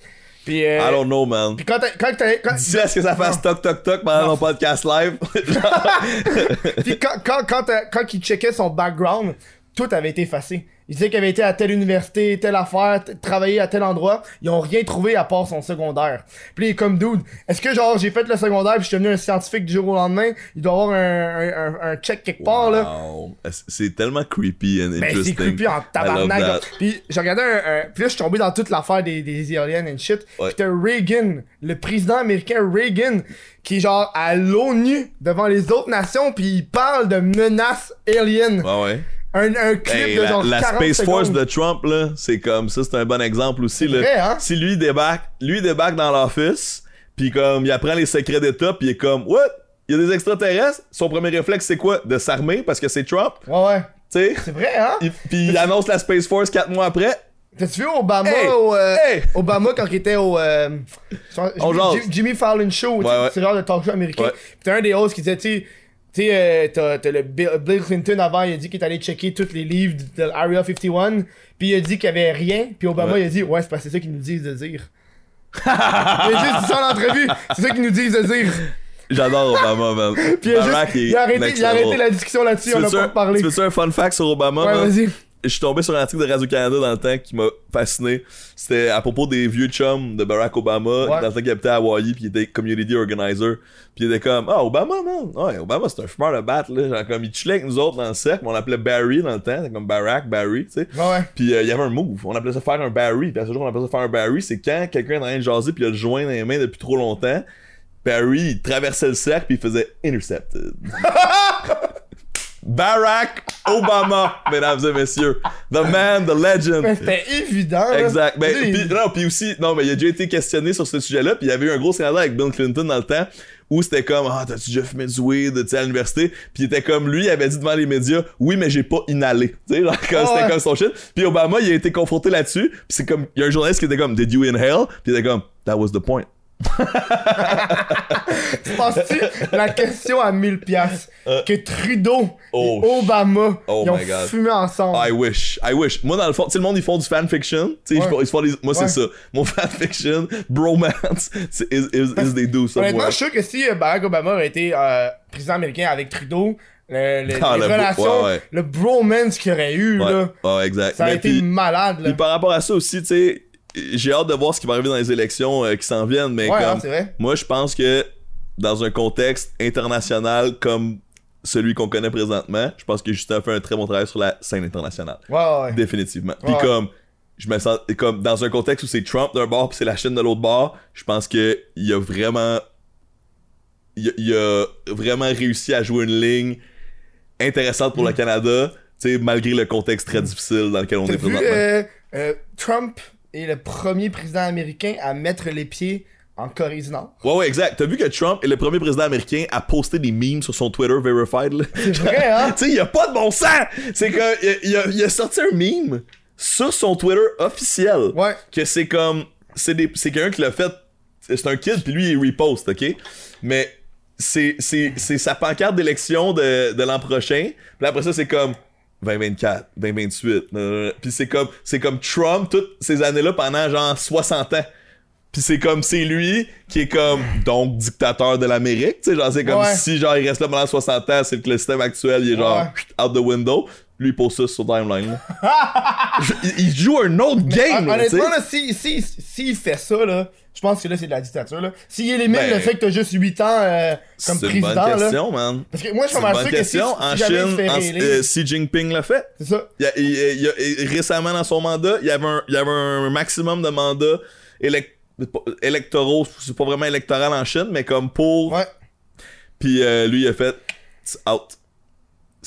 Speaker 1: Puis, euh,
Speaker 2: I don't know, man.
Speaker 1: puis quand t'as, quand quand,
Speaker 2: D'ici à ce que ça fasse toc toc toc pendant mon podcast live.
Speaker 1: Puis quand, quand, quand, euh, quand il checkait son background, tout avait été effacé. Il disait qu'il avait été à telle université, telle affaire, travaillé à tel endroit. Ils ont rien trouvé à part son secondaire. Puis il est comme dude. Est-ce que genre j'ai fait le secondaire puis je suis devenu un scientifique du jour au lendemain? Il doit avoir un, un, un, un check quelque part là.
Speaker 2: C'est tellement creepy and
Speaker 1: Ben, c'est creepy en tabarnak. Puis j'ai regardé un, un- Puis là, je suis tombé dans toute l'affaire des, des aliens and shit.
Speaker 2: Ouais.
Speaker 1: T'as Reagan, le président américain Reagan, qui est genre à l'ONU devant les autres nations, puis il parle de menaces aliens.
Speaker 2: Ouais, ouais.
Speaker 1: Un, un clip
Speaker 2: Hey,
Speaker 1: de
Speaker 2: la,
Speaker 1: genre
Speaker 2: la
Speaker 1: 40
Speaker 2: Space Force
Speaker 1: secondes.
Speaker 2: de Trump, là, c'est comme ça, c'est un bon exemple aussi. Là.
Speaker 1: vrai, hein?
Speaker 2: Si lui débarque, lui débarque dans l'office, puis comme il apprend les secrets d'État, puis il est comme, what? Il y a des extraterrestres? Son premier réflexe, c'est quoi? De s'armer parce que c'est Trump,
Speaker 1: Ouais, ouais. C'est vrai, hein?
Speaker 2: Il- Puis il annonce la Space Force quatre mois après.
Speaker 1: T'as-tu vu Obama
Speaker 2: Hey!
Speaker 1: au. euh,
Speaker 2: Hey!
Speaker 1: Obama quand il était au. euh, Jimmy, Fallon Show,
Speaker 2: Ouais, ouais.
Speaker 1: c'est genre de talk show américain.
Speaker 2: Ouais.
Speaker 1: Pis t'as un des hosts qui disait, tu sais, tu sais, euh, t'as, le Bill, Clinton avant, il a dit qu'il est allé checker tous les livres de Area 51, puis il a dit qu'il y avait rien, puis Obama
Speaker 2: Ouais.
Speaker 1: il a dit, ouais, c'est parce que c'est ça qu'ils nous disent de dire. il a dit, c'est ça en entrevue, c'est ça qu'ils nous disent de dire.
Speaker 2: J'adore Obama, man.
Speaker 1: Puis il a, juste, il a arrêté,
Speaker 2: next
Speaker 1: il a arrêté
Speaker 2: level.
Speaker 1: la discussion là-dessus, on a pas parlé.
Speaker 2: Tu veux-tu un fun fact sur Obama?
Speaker 1: Ouais, vas-y.
Speaker 2: Je suis tombé sur un article de Radio-Canada dans le temps qui m'a fasciné. C'était à propos des vieux chums de Barack Obama,
Speaker 1: Ouais.
Speaker 2: dans le temps qu'il habitait à Hawaii, puis il était community organizer. Puis il était comme, ah, Obama, man. Ouais, Obama, c'est un fumeur de batte, là. Genre, comme, il chillait avec nous autres dans le cercle, mais on l'appelait Barry dans le temps. C'était comme Barack, Barry, tu sais.
Speaker 1: Ouais, ouais.
Speaker 2: Puis euh, il y avait un move. On appelait ça faire un Barry. Puis à ce jour, on appelait ça faire un Barry. C'est quand quelqu'un est en train de jaser, puis il a le joint dans les mains depuis trop longtemps. Barry, il traversait le cercle, puis il faisait intercepted. Barack Obama, mesdames et messieurs. The man, the legend.
Speaker 1: C'était évident.
Speaker 2: Exact. Ben, puis, non, puis aussi, non, mais il a déjà été questionné sur ce sujet-là, puis il y avait eu un gros scandale avec Bill Clinton dans le temps où c'était comme ah t'as-tu déjà fumé du weed tu sais à l'université? Puis il était comme lui il avait dit devant les médias oui mais j'ai pas inhalé tu sais genre comme c'était
Speaker 1: ouais.
Speaker 2: comme son shit puis Obama il a été confronté là-dessus puis c'est comme il y a un journaliste qui était comme did you inhale? Puis il était comme that was the point
Speaker 1: Penses-tu la question à 1000 piastres que Trudeau
Speaker 2: Euh. Oh,
Speaker 1: et Obama
Speaker 2: oh
Speaker 1: ils ont fumé ensemble?
Speaker 2: I wish, I wish. Moi, dans le fond, tu sais, le monde, ils font du fanfiction. Tu sais,
Speaker 1: Ouais.
Speaker 2: ils font des- moi,
Speaker 1: Ouais.
Speaker 2: c'est ça. Mon fanfiction, bromance, c'est is, is, is they do some
Speaker 1: Honnêtement, je suis sûr que si euh, Barack Obama aurait été euh, président américain avec Trudeau, le- le-
Speaker 2: Ah,
Speaker 1: les
Speaker 2: le
Speaker 1: relations,
Speaker 2: ouais,
Speaker 1: le bromance qu'il aurait eu, là,
Speaker 2: exact.
Speaker 1: ça a
Speaker 2: Mais
Speaker 1: été
Speaker 2: puis-
Speaker 1: malade. Là.
Speaker 2: Puis par rapport à ça aussi, tu sais, j'ai hâte de voir ce qui va arriver dans les élections euh, qui s'en viennent, mais
Speaker 1: Ouais,
Speaker 2: comme moi je pense que dans un contexte international comme celui qu'on connaît présentement, je pense que Justin a fait un très bon travail sur la scène internationale.
Speaker 1: Ouais, ouais, ouais.
Speaker 2: Définitivement. Puis comme je me sens comme dans un contexte où c'est Trump d'un bord puis c'est la Chine de l'autre bord, je pense que il a vraiment il a, il a vraiment réussi à jouer une ligne intéressante pour le Canada, tu sais malgré le contexte très difficile dans lequel on est
Speaker 1: vu,
Speaker 2: présentement.
Speaker 1: euh, euh, Trump est le premier président américain à mettre les pieds en Corée du Nord.
Speaker 2: Ouais, ouais, exact. T'as vu que Trump est le premier président américain à poster des memes sur son Twitter verified, là?
Speaker 1: C'est vrai, hein?
Speaker 2: tu sais, il a pas de bon sens! C'est que, il a, il a- sorti un meme sur son Twitter officiel.
Speaker 1: Ouais.
Speaker 2: Que c'est comme, c'est des, c'est quelqu'un qui l'a fait, c'est un kid, puis lui, il repost, ok? Mais, c'est, c'est, c'est sa pancarte d'élection de, de l'an prochain. Puis après ça, c'est comme, 2024, 2028. euh, Puis c'est comme, c'est comme Trump toutes ces années-là pendant genre 60 ans. Puis c'est comme c'est lui qui est comme donc dictateur de l'Amérique, tu sais genre c'est comme
Speaker 1: Ouais.
Speaker 2: si genre il reste là pendant 60 ans, c'est que le système actuel il est genre
Speaker 1: Ouais.
Speaker 2: out the window. Lui il pose ça sur timeline. il, il joue un autre game, là.
Speaker 1: Honnêtement, si, si, si il fait ça, là, je pense que là, c'est de la dictature, là. S'il élimine
Speaker 2: Ben,
Speaker 1: le fait que t'as juste 8 ans euh, comme
Speaker 2: C'est une
Speaker 1: président,
Speaker 2: bonne
Speaker 1: là.
Speaker 2: question, man.
Speaker 1: Parce que moi, je suis pas que si,
Speaker 2: en Chine, en- euh, Xi Jinping l'a fait.
Speaker 1: C'est ça.
Speaker 2: Il récemment dans son mandat, il y avait un, il y avait un maximum de mandats élec- électoraux, c'est pas vraiment électoral en Chine, mais comme pour.
Speaker 1: Ouais.
Speaker 2: Puis euh, lui, il a fait It's out.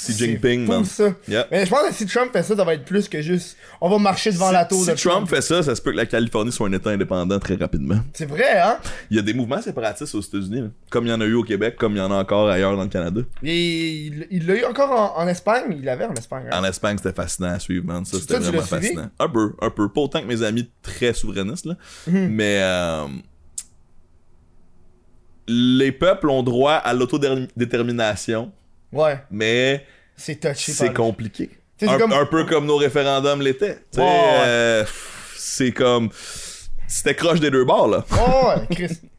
Speaker 2: Xi Jinping, man.
Speaker 1: ça.
Speaker 2: Yeah.
Speaker 1: Mais je pense que si Trump fait ça, ça va être plus que juste. On va marcher devant la tour
Speaker 2: si
Speaker 1: de
Speaker 2: Trump fait ça, ça se peut que la Californie soit un État indépendant très rapidement.
Speaker 1: C'est vrai, hein?
Speaker 2: Il y a des mouvements séparatistes aux États-Unis, là. comme il y en a eu au Québec, comme il y en a encore ailleurs dans le Canada.
Speaker 1: Et il l'a eu encore en, en Espagne. Il l'avait en Espagne. hein?
Speaker 2: En Espagne, c'était fascinant à suivre, man. Ça, c'était vraiment fascinant. Un peu, un peu. Pas autant que mes amis très souverainistes, là.
Speaker 1: Mhm.
Speaker 2: Mais euh, les peuples ont droit à l'autodétermination,
Speaker 1: Ouais.
Speaker 2: mais
Speaker 1: C'est touché.
Speaker 2: c'est compliqué. Un,
Speaker 1: comme-
Speaker 2: un peu comme nos référendums l'étaient.
Speaker 1: Ouais.
Speaker 2: euh, c'est comme... C'était croche des deux bords, là.
Speaker 1: Oh, ouais, Chris.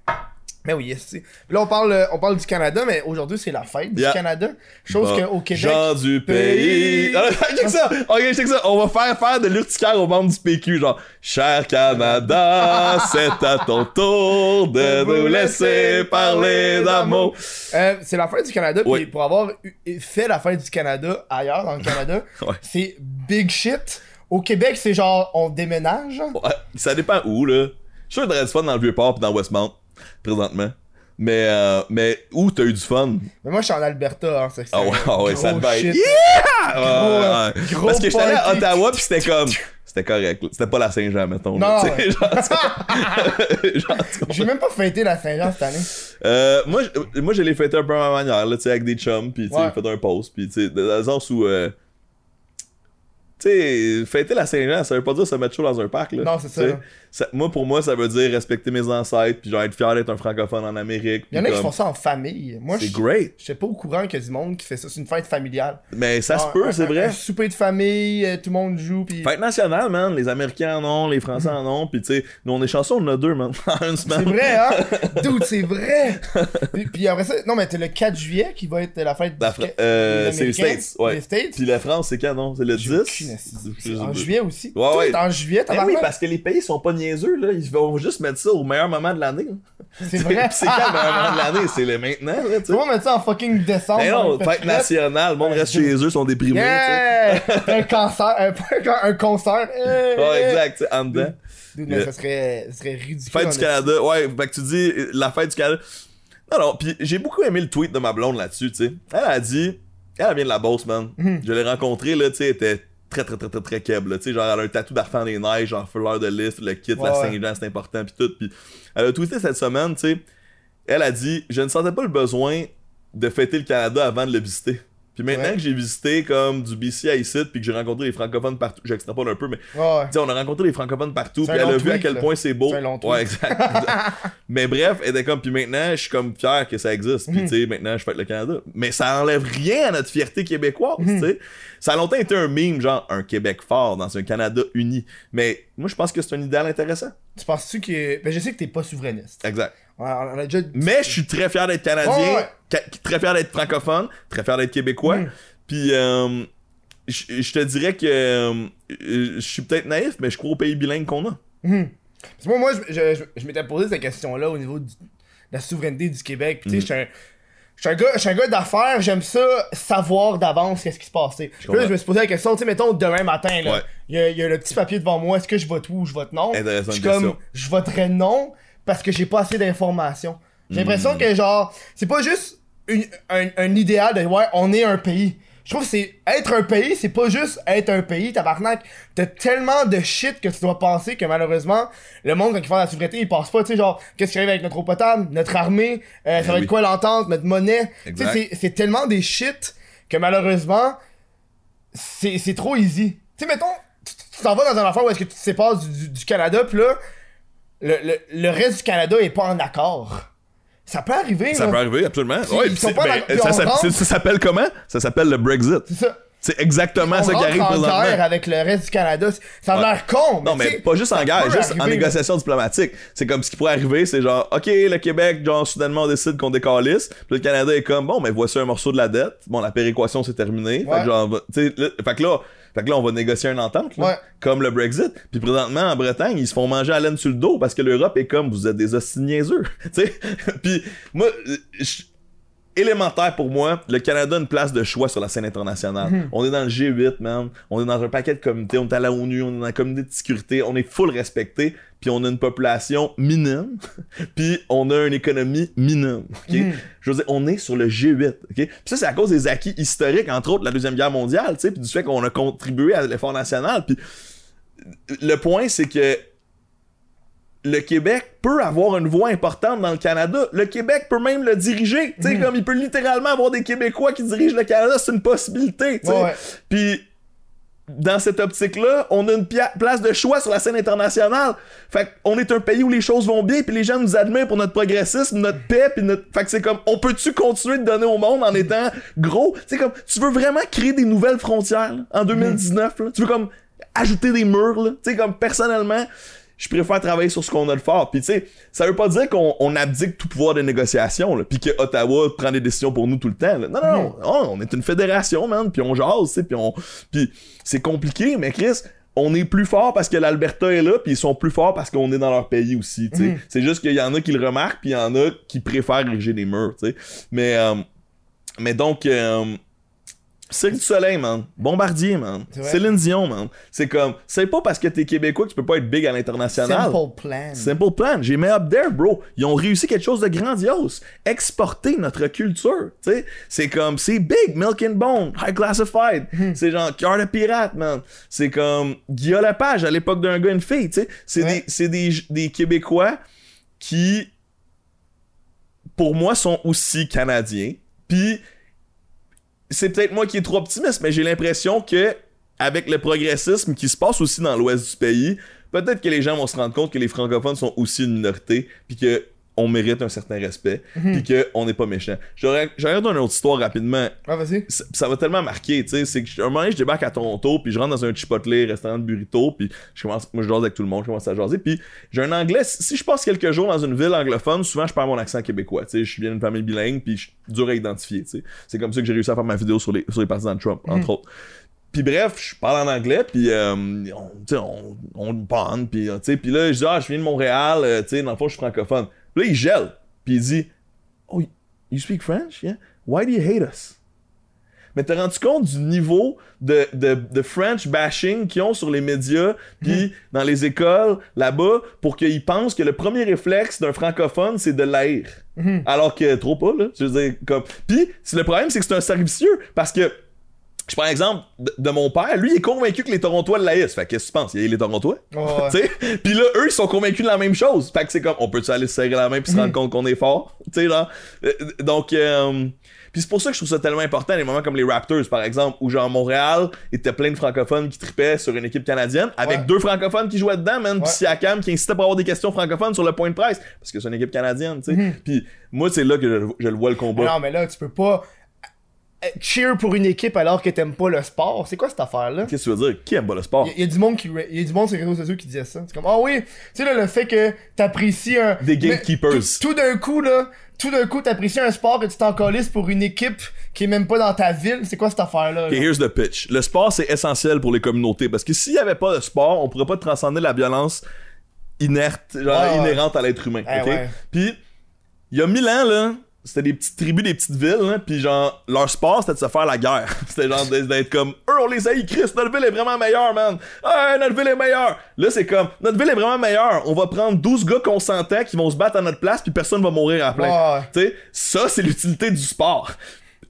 Speaker 1: Mais oui, yes, là, on parle, euh, on parle du Canada, mais aujourd'hui, c'est la fête
Speaker 2: Yeah.
Speaker 1: du Canada. Chose
Speaker 2: Bon.
Speaker 1: qu'au Québec.
Speaker 2: Gens du pays. Check ça. Ok, check ça. On va faire faire de l'urticaire aux membres du PQ. Genre, cher Canada, c'est à ton tour de nous laisser parler d'amour.
Speaker 1: Euh, c'est la fête du Canada, puis pour avoir fait la fête du Canada ailleurs, dans le Canada,
Speaker 2: Ouais.
Speaker 1: c'est big shit. Au Québec, c'est genre, on déménage.
Speaker 2: Ouais, ça dépend où, là. Je suis sûr fun dans le Vieux-Port pis dans Westmount, présentement. Mais, euh, mais où t'as eu du fun?
Speaker 1: Mais moi, je suis en Alberta, hein, c'est
Speaker 2: Ah ouais, ah ouais, ça devait être. Yeah! Ouais, ouais, ouais.
Speaker 1: gros
Speaker 2: Parce que j'étais allé à. Ottawa pis c'était comme. C'était correct. C'était pas la Saint-Jean, mettons.
Speaker 1: Non,
Speaker 2: genre, genre, tu
Speaker 1: J'ai même pas fêté la Saint-Jean cette année.
Speaker 2: Euh, moi, je- moi, je l'ai fêté un peu à ma manière, là, tu sais, avec des chums, pis tu sais,
Speaker 1: Ouais.
Speaker 2: fait un post, pis tu sais, dans le sens où, euh, tu sais, fêter la Saint-Jean, ça veut pas dire se mettre chaud dans un parc, là.
Speaker 1: Non, c'est ça.
Speaker 2: Ça- Moi, pour moi, ça veut dire respecter mes ancêtres, pis genre être fier d'être un francophone en Amérique.
Speaker 1: Il y en a qui font ça en famille. Moi,
Speaker 2: C'est great.
Speaker 1: je sais pas au courant qu'il y a du monde qui fait ça. C'est une fête familiale.
Speaker 2: Mais ça se peut, c'est vrai.
Speaker 1: Un souper de famille, euh, tout le monde joue, puis.
Speaker 2: Fête nationale, man. Les Américains en ont, les Français en ont, pis tu sais, nous, on est chanceux, on en a deux, man. en une
Speaker 1: C'est
Speaker 2: semaine.
Speaker 1: vrai, hein? Dude, c'est vrai! puis, puis après ça, non, mais t'as le 4 juillet qui va être la fête
Speaker 2: La Fra- euh, c'est les States, ouais.
Speaker 1: Les States?
Speaker 2: Pis la France, c'est quand, non? C'est le 10?
Speaker 1: Aucune astuce. En juillet aussi.
Speaker 2: Ouais, ouais.
Speaker 1: en juillet, t'as
Speaker 2: oui, parce que les pays sont pas niaiseux, là. Ils vont juste mettre ça au meilleur moment de l'année.
Speaker 1: C'est vrai.
Speaker 2: C'est quand le meilleur moment de l'année? C'est le maintenant, là, tu
Speaker 1: vas mettre ça en fucking décembre.
Speaker 2: Mais non, fête nationale, le monde reste chez eux, sont déprimés,
Speaker 1: Yeah! un cancer, un, concert.
Speaker 2: Ouais, exact, en dedans.
Speaker 1: Dude, mais
Speaker 2: Yeah.
Speaker 1: ça serait, ça serait ridicule.
Speaker 2: Fête du Canada, ouais, fait que tu dis euh, la fête du Canada. Non, non, pis j'ai beaucoup aimé le tweet de ma blonde là-dessus, tu sais. Elle a dit, elle vient de la bosse, man.
Speaker 1: Mhm.
Speaker 2: Je l'ai rencontrée, là, tu sais, elle était très, très, très, très, très là. Tu sais, genre, elle a un tatou d'Arfan des Neiges, genre, fleur de lys, le kit, la
Speaker 1: Ouais.
Speaker 2: Saint-Jean, c'est important, pis tout. Pis elle a tweeté cette semaine, tu sais. Elle a dit, je ne sentais pas le besoin de fêter le Canada avant de le visiter. Puis maintenant
Speaker 1: Ouais.
Speaker 2: que j'ai visité comme du BC à ici, puis que j'ai rencontré les francophones partout, j'extrapole un peu, mais
Speaker 1: Ouais,
Speaker 2: on a rencontré les francophones partout, puis elle a vu à quel
Speaker 1: là.
Speaker 2: point c'est beau.
Speaker 1: Un long.
Speaker 2: Ouais, exact. mais bref, elle était comme, puis maintenant, je suis comme fier que ça existe.
Speaker 1: Mhm.
Speaker 2: Puis tu sais, maintenant, je fête le Canada. Mais ça enlève rien à notre fierté québécoise,
Speaker 1: Mhm.
Speaker 2: tu sais. Ça a longtemps été un meme, genre, un Québec fort dans un Canada uni. Mais moi, je pense que c'est un idéal intéressant.
Speaker 1: Tu penses-tu que. Ben, je sais que t'es pas souverainiste.
Speaker 2: Exact.
Speaker 1: On a, on a déjà.
Speaker 2: Mais je suis très fier d'être Canadien,
Speaker 1: ouais.
Speaker 2: très fier d'être francophone, très fier d'être Québécois.
Speaker 1: Mhm.
Speaker 2: Puis, euh, je te dirais que euh, je suis peut-être naïf, mais je crois au pays bilingue qu'on a.
Speaker 1: Parce que moi, moi je, je, je- je m'étais posé cette question-là au niveau du- de la souveraineté du Québec. Puis, Tu sais, je suis un- un gars, d'affaires, j'aime ça savoir d'avance qu'est-ce qui se passe. Puis là, je me suis posé la question, tu sais, mettons demain matin,
Speaker 2: Ouais.
Speaker 1: il y, a, y a le petit papier devant moi, est-ce que je vote oui ou je vote non? Je suis comme, je voterais non parce que j'ai pas assez d'informations. J'ai l'impression que, genre, c'est pas juste une- un, un idéal de, ouais, on est un pays. Je trouve que c'est être un pays, c'est pas juste être un pays, tabarnak. T'as tellement de shit que tu dois penser que malheureusement, le monde, quand il fait la souveraineté, il pense pas, tu sais, genre, qu'est-ce qui arrive avec notre eau potable, notre armée, euh, ça va
Speaker 2: oui.
Speaker 1: être quoi l'entente, notre monnaie. Tu sais, c'est- tellement des shit que malheureusement, c'est trop easy. Tu sais, mettons, tu tu t'en vas dans un affaire où est-ce que tu te sépares du, du- du Canada, pis là, le, le, le reste du Canada est pas en accord. Ça peut arriver,
Speaker 2: Ça
Speaker 1: là.
Speaker 2: peut arriver, absolument.
Speaker 1: Puis
Speaker 2: Ouais,
Speaker 1: ils
Speaker 2: puis
Speaker 1: sont
Speaker 2: c'est-
Speaker 1: pas
Speaker 2: ben,
Speaker 1: dans-
Speaker 2: ça, s'appelle-
Speaker 1: rentre-
Speaker 2: ça s'appelle comment? Ça s'appelle le Brexit.
Speaker 1: C'est ça.
Speaker 2: C'est exactement ça qui arrive
Speaker 1: en guerre avec le reste du Canada. Ça a l'air con.
Speaker 2: Non, mais pas juste en guerre, juste en négociation diplomatique. C'est comme ce qui pourrait arriver, c'est genre, OK, le Québec, genre, soudainement, on décide qu'on décalisse. Puis le Canada est comme, bon, mais voici un morceau de la dette. Bon, la péréquation, c'est terminé. Fait que genre, fait que là, fait que là, on va négocier une entente, là,
Speaker 1: Ouais.
Speaker 2: comme le Brexit. Puis présentement, en Bretagne, ils se font manger à laine sur le dos parce que l'Europe est comme, vous êtes des hosties niaiseux. Puis moi, je- élémentaire pour moi, le Canada a une place de choix sur la scène internationale.
Speaker 1: Mhm.
Speaker 2: On est dans le G8, man. On est dans un paquet de comités. On est à la ONU, on est dans la communauté de sécurité. On est full respecté. Puis on a une population minime. puis on a une économie minime. ok?
Speaker 1: Mhm.
Speaker 2: Je veux dire, on est sur le G8. ok? Puis ça, c'est à cause des acquis historiques, entre autres la Deuxième Guerre mondiale, tu sais, puis du fait qu'on a contribué à l'effort national. Puis le point, c'est que le Québec peut avoir une voix importante dans le Canada. Le Québec peut même le diriger. Tu sais,
Speaker 1: Mhm.
Speaker 2: comme il peut littéralement avoir des Québécois qui dirigent le Canada, c'est une possibilité. tu sais. Puis dans cette optique-là, on a une place de choix sur la scène internationale. Fait qu'on est un pays où les choses vont bien, puis les gens nous admirent pour notre progressisme, notre paix, puis notre. Fait que c'est comme, on peut-tu continuer de donner au monde en étant gros? Tu sais, comme, tu veux vraiment créer des nouvelles frontières là, en 2019, là? Tu veux comme ajouter des murs? Tu sais, comme, personnellement, je préfère travailler sur ce qu'on a de fort. Puis tu sais, ça veut pas dire qu'on on abdique tout pouvoir de négociation, là, puis que Ottawa prend des décisions pour nous tout le temps. là. Non, non, non, Oh, on est une fédération, man, puis on jase, puis on... Puis c'est compliqué, mais Chris, on est plus fort parce que l'Alberta est là, puis ils sont plus forts parce qu'on est dans leur pays aussi, sais. C'est juste qu'il y en a qui le remarquent, puis il y en a qui préfèrent ériger des murs, tu sais. Mais, euh, mais donc... euh, Cirque du Soleil, man. Bombardier, man. Céline Dion, man. C'est comme, c'est pas parce que t'es québécois que tu peux pas être big à l'international.
Speaker 1: Simple plan.
Speaker 2: Simple plan. J'ai mis up there, bro. Ils ont réussi quelque chose de grandiose. Exporter notre culture. Tu sais, c'est comme, c'est big, Milk and Bone, High Classified. C'est genre Cœur de pirate, man. C'est comme Guillaume Lepage à l'époque d'un gars une fille. Tu sais, c'est
Speaker 1: Ouais.
Speaker 2: des, des, des Québécois qui, pour moi, sont aussi canadiens. Puis c'est peut-être moi qui est trop optimiste, mais j'ai l'impression que avec le progressisme qui se passe aussi dans l'ouest du pays, peut-être que les gens vont se rendre compte que les francophones sont aussi une minorité, puis que on mérite un certain respect, puis que on n'est pas méchant. J'aurais j'aurais une autre histoire rapidement.
Speaker 1: Ah, vas-y.
Speaker 2: Ça, ça va tellement marquer, tu sais, c'est que un moment donné, je débarque à Toronto, puis je rentre dans un Chipotle, restaurant de burrito, puis je commence, moi je jase avec tout le monde, je commence à jaser, puis j'ai un anglais, si je passe quelques jours dans une ville anglophone, souvent je perds mon accent québécois, tu sais, je viens d'une famille bilingue, puis je suis dur à identifier, tu sais. C'est comme ça que j'ai réussi à faire ma vidéo sur les, sur les partisans de Trump, entre autres. Puis bref, je parle en anglais, puis euh, on, on, on bande, puis euh, puis là, je dis, ah, je viens de Montréal, euh, tu sais, dans le fond, je suis francophone. Là, il gèle, puis il dit, oh, you speak French? Yeah? Why do you hate us? Mais t'as rendu compte du niveau de, de, de French bashing qu'ils ont sur les médias, puis dans les écoles, là-bas, pour qu'ils pensent que le premier réflexe d'un francophone, c'est de l'haïr. Alors que trop pas, là. Je veux dire, comme. Puis, le problème, c'est que c'est un cercle vicieux, parce que. Je prends l'exemple de, de mon père, lui il est convaincu que les Torontois le. Fait que qu'est-ce que tu penses? Il y a les Torontois?
Speaker 1: Ouais.
Speaker 2: Sais? Puis là, eux, ils sont convaincus de la même chose. Fait que c'est comme, on peut-tu aller se serrer la main puis se rendre compte qu'on est fort? Tu sais, là. Euh, Donc, euh, puis c'est pour ça que je trouve ça tellement important, les moments comme les Raptors, par exemple, où genre Montréal était plein de francophones qui tripaient sur une équipe canadienne, avec
Speaker 1: Ouais.
Speaker 2: deux francophones qui jouaient dedans, man.
Speaker 1: Ouais.
Speaker 2: Puis Siakam qui incitait pour avoir des questions francophones sur le point de presse, parce que c'est une équipe canadienne, tu sais. Puis moi, c'est là que je, je le vois le combat.
Speaker 1: Mais non, mais là, tu peux pas euh, cheer pour une équipe alors que t'aimes pas le sport. C'est quoi cette affaire-là?
Speaker 2: Qu'est-ce que tu veux dire? Qui aime pas le sport?
Speaker 1: Il y, a du monde qui il y a du monde sur les réseaux sociaux qui disait ça. C'est comme ah oui, tu sais là le fait que t'apprécies un
Speaker 2: Des
Speaker 1: mais
Speaker 2: gatekeepers.
Speaker 1: Tout, tout d'un coup là, tout d'un coup t'apprécies un sport que tu t'en pour une équipe qui est même pas dans ta ville. C'est quoi cette affaire là?
Speaker 2: Ok, here's the pitch. Le sport, c'est essentiel pour les communautés. Parce que s'il y avait pas de sport, on pourrait pas transcender la violence inerte, genre
Speaker 1: ouais.
Speaker 2: inhérente à l'être humain.
Speaker 1: Eh
Speaker 2: ok?
Speaker 1: ouais.
Speaker 2: Puis, il y a mille ans, là, c'était des petites tribus, des petites villes, là, puis genre, leur sport, c'était de se faire la guerre. c'était genre d'être comme, eux, on les haït, Chris, notre ville est vraiment meilleure, man. Ah, notre ville est meilleure. Là, c'est comme, notre ville est vraiment meilleure. On va prendre 12 gars consentants qui vont se battre à notre place, puis personne va mourir à plein.
Speaker 1: Ouais.
Speaker 2: Tu sais, ça, c'est l'utilité du sport.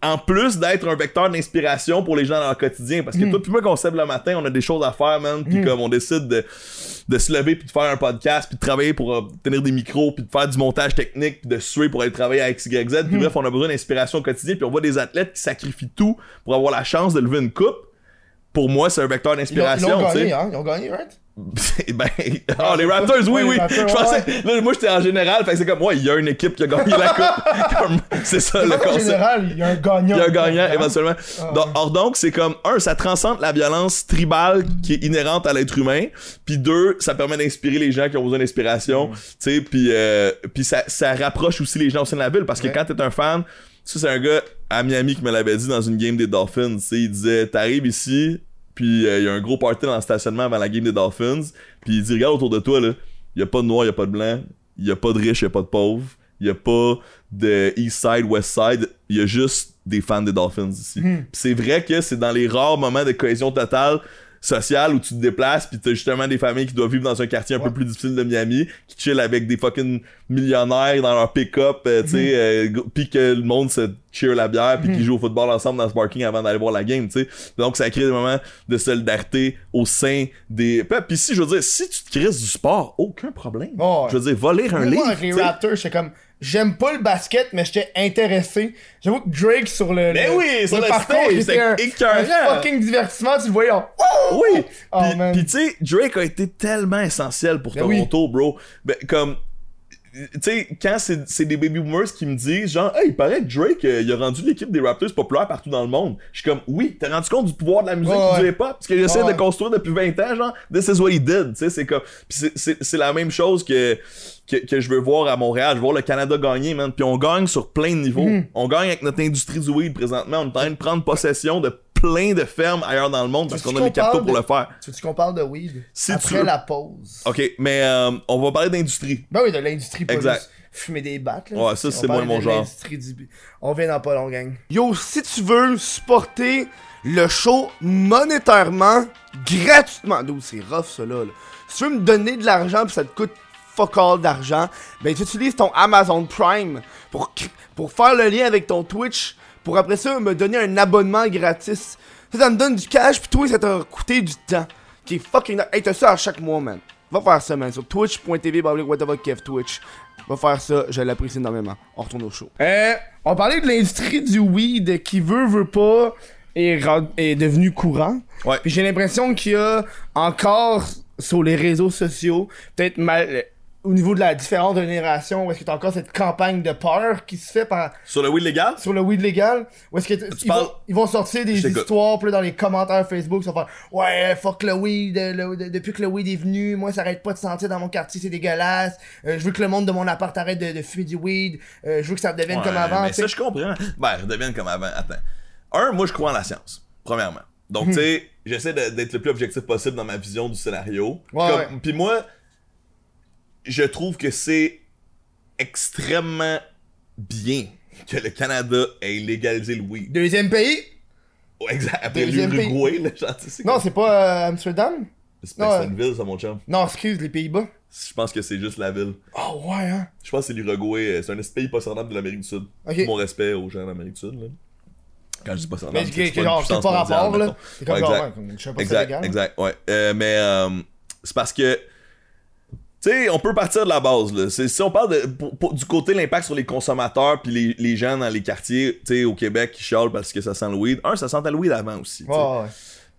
Speaker 2: En plus d'être un vecteur d'inspiration pour les gens dans leur quotidien. Parce que toi puis moi, qu'on se lève le matin, on a des choses à faire, man. Puis comme on décide de, de se lever puis de faire un podcast, puis de travailler pour euh, tenir des micros, puis de faire du montage technique, puis de suer pour aller travailler avec XYZ. Puis bref, on a besoin d'inspiration au quotidien. Puis on voit des athlètes qui sacrifient tout pour avoir la chance de lever une coupe. Pour moi, c'est un vecteur
Speaker 1: Ils ils
Speaker 2: d'inspiration, tu sais.
Speaker 1: gagné, hein? Ils ont gagné, right?
Speaker 2: ben, ah, les Raptors, oui, oui.
Speaker 1: Raptors,
Speaker 2: je pensais, là, moi, j'étais en général, fait que c'est comme, ouais, il y a une équipe qui a gagné la coupe. C'est ça, le
Speaker 1: En
Speaker 2: concept.
Speaker 1: général, il y a un gagnant.
Speaker 2: Il y a un gagnant,
Speaker 1: Hein?
Speaker 2: éventuellement.
Speaker 1: Ah,
Speaker 2: Donc,
Speaker 1: ouais.
Speaker 2: or donc, c'est comme, un, ça transcende la violence tribale qui est inhérente à l'être humain. Puis deux, ça permet d'inspirer les gens qui ont besoin d'inspiration.
Speaker 1: Mm.
Speaker 2: Tu sais, puis euh, puis ça, ça rapproche aussi les gens au sein de la ville. Parce que
Speaker 1: Ouais.
Speaker 2: quand t'es un fan, ça, c'est un gars à Miami qui me l'avait dit dans une game des Dolphins. Tu sais, il disait, t'arrives ici, puis euh, il y a un gros party dans le stationnement avant la game des Dolphins. Puis il dit, regarde autour de toi, là. Il y a pas de noir, il y a pas de blanc. Il y a pas de riche, il y a pas de pauvre. Il y a pas de East Side, West Side. Il y a juste des fans des Dolphins ici. Puis c'est vrai que c'est dans les rares moments de cohésion totale sociale où tu te déplaces puis t'as justement des familles qui doivent vivre dans un quartier un peu plus difficile de Miami qui chill avec des fucking millionnaires dans leur pick-up euh, tu sais euh, gr- puis que le monde se cheer la bière puis qu'ils jouent au football ensemble dans ce parking avant d'aller voir la game tu sais donc ça crée des moments de solidarité au sein des Puis- si je veux dire si tu te crises du sport aucun problème
Speaker 1: Ouais.
Speaker 2: je veux dire va lire un livre
Speaker 1: les. Raptors, comme. J'aime pas le basket, mais j'étais intéressé. J'avoue que Drake sur le.
Speaker 2: Mais
Speaker 1: le-
Speaker 2: oui, sur le
Speaker 1: parcours,
Speaker 2: stage,
Speaker 1: était
Speaker 2: c'était
Speaker 1: un, un fucking divertissement. Tu le voyais en. Oh!
Speaker 2: Oui.
Speaker 1: Oh,
Speaker 2: Puis, tu sais, Drake a été tellement essentiel pour
Speaker 1: Ben oui.
Speaker 2: Toronto, bro. Ben, comme tu sais, quand c'est c'est des baby boomers qui me disent, genre, hey, il paraît que Drake, euh, il a rendu l'équipe des Raptors populaire partout dans le monde. Je suis comme, oui, t'as rendu compte du pouvoir de la musique et du hip-hop? Parce que j'essaie de construire depuis 20 ans, genre, this is what he did. Tu sais, c'est comme, pis c'est- c'est c'est la même chose que, que, que je veux voir à Montréal. Je veux voir le Canada gagner, man. Puis on gagne sur plein de niveaux.
Speaker 1: Mhm.
Speaker 2: On gagne avec notre industrie du weed présentement. On est en train de prendre possession de plein de fermes ailleurs dans le monde parce qu'on a les capitaux pour
Speaker 1: de-
Speaker 2: le faire.
Speaker 1: Tu veux qu'on parle de weed?
Speaker 2: Si
Speaker 1: Après
Speaker 2: tu veux.
Speaker 1: la pause.
Speaker 2: Ok, mais euh, on va parler d'industrie.
Speaker 1: Ben oui, de l'industrie pas
Speaker 2: Exact.
Speaker 1: juste fumer des battes. Là.
Speaker 2: Ouais, ça, c'est moins mon genre.
Speaker 1: du- On vient dans pas long, gang. Yo, si tu veux supporter le show monétairement, gratuitement, d'où c'est rough ça là, là. Si tu veux me donner de l'argent pis ça te coûte fuck all d'argent, ben tu utilises ton Amazon Prime pour, pour faire le lien avec ton Twitch, pour après ça me donner un abonnement gratis. Ça, ça me donne du cash pis toi ça t'a coûté du temps. Qui est fucking... Hey, t'as ça à chaque mois, man. Va faire ça, man. Sur twitch.tv, kev, twitch. Va faire ça, je l'apprécie énormément. On retourne au show. Euh, on parlait de l'industrie du weed qui veut, veut pas, est, est devenu courant.
Speaker 2: Ouais.
Speaker 1: Puis j'ai l'impression qu'il y a encore sur les réseaux sociaux, peut-être mal au niveau de la différence de génération, où est-ce que t'as encore cette campagne de peur qui se fait par,
Speaker 2: Sur le weed légal?
Speaker 1: sur le weed légal, où est-ce que t- ils,
Speaker 2: parles-
Speaker 1: vont, ils vont sortir des histoires, là, dans les commentaires Facebook, ils vont faire ouais fuck le weed, euh, le- de- depuis que le weed est venu, moi ça arrête pas de sentir dans mon quartier, c'est dégueulasse, Euh, je veux que le monde de mon appart arrête de, de fumer du weed, Euh, je veux que ça devienne comme avant.
Speaker 2: Mais
Speaker 1: tu
Speaker 2: ça, je comprends. Ben, je devienne comme avant. Attends. Un, moi, je crois en la science. Premièrement. Donc,
Speaker 1: Hmm.
Speaker 2: tu sais, j'essaie d'être le plus objectif possible dans ma vision du scénario.
Speaker 1: Ouais.
Speaker 2: Puis moi, je trouve que c'est extrêmement bien que le Canada ait légalisé le weed.
Speaker 1: Deuxième pays?
Speaker 2: Exact. Après l'Uruguay, là, sais,
Speaker 1: Non, c'est pas euh, Amsterdam?
Speaker 2: C'est pas
Speaker 1: euh,
Speaker 2: c'est une ville, ça, mon chum.
Speaker 1: Non, excuse, les Pays-Bas.
Speaker 2: Je pense que c'est juste la ville.
Speaker 1: Oh ouais, hein.
Speaker 2: Je pense que c'est l'Uruguay. euh, C'est un pays pas sortable de l'Amérique du Sud.
Speaker 1: Ok.
Speaker 2: Tout mon respect aux gens d'Amérique du Sud, là. Quand je dis pas sortable,
Speaker 1: Mais
Speaker 2: c'est c'est pas
Speaker 1: genre, c'est
Speaker 2: mondiale,
Speaker 1: rapport, là. C'est comme
Speaker 2: Ouais,
Speaker 1: genre,
Speaker 2: exact.
Speaker 1: je sais pas c'est
Speaker 2: Exact, exact, ouais. Euh, mais euh, c'est parce que, sais, on peut partir de la base, là. C'est- Si on parle de, pour- pour- du côté de l'impact sur les consommateurs puis les, les gens dans les quartiers, tu sais, au Québec qui chialent parce que ça sent le weed. Un, ça sentait le weed avant aussi.
Speaker 1: Ouais.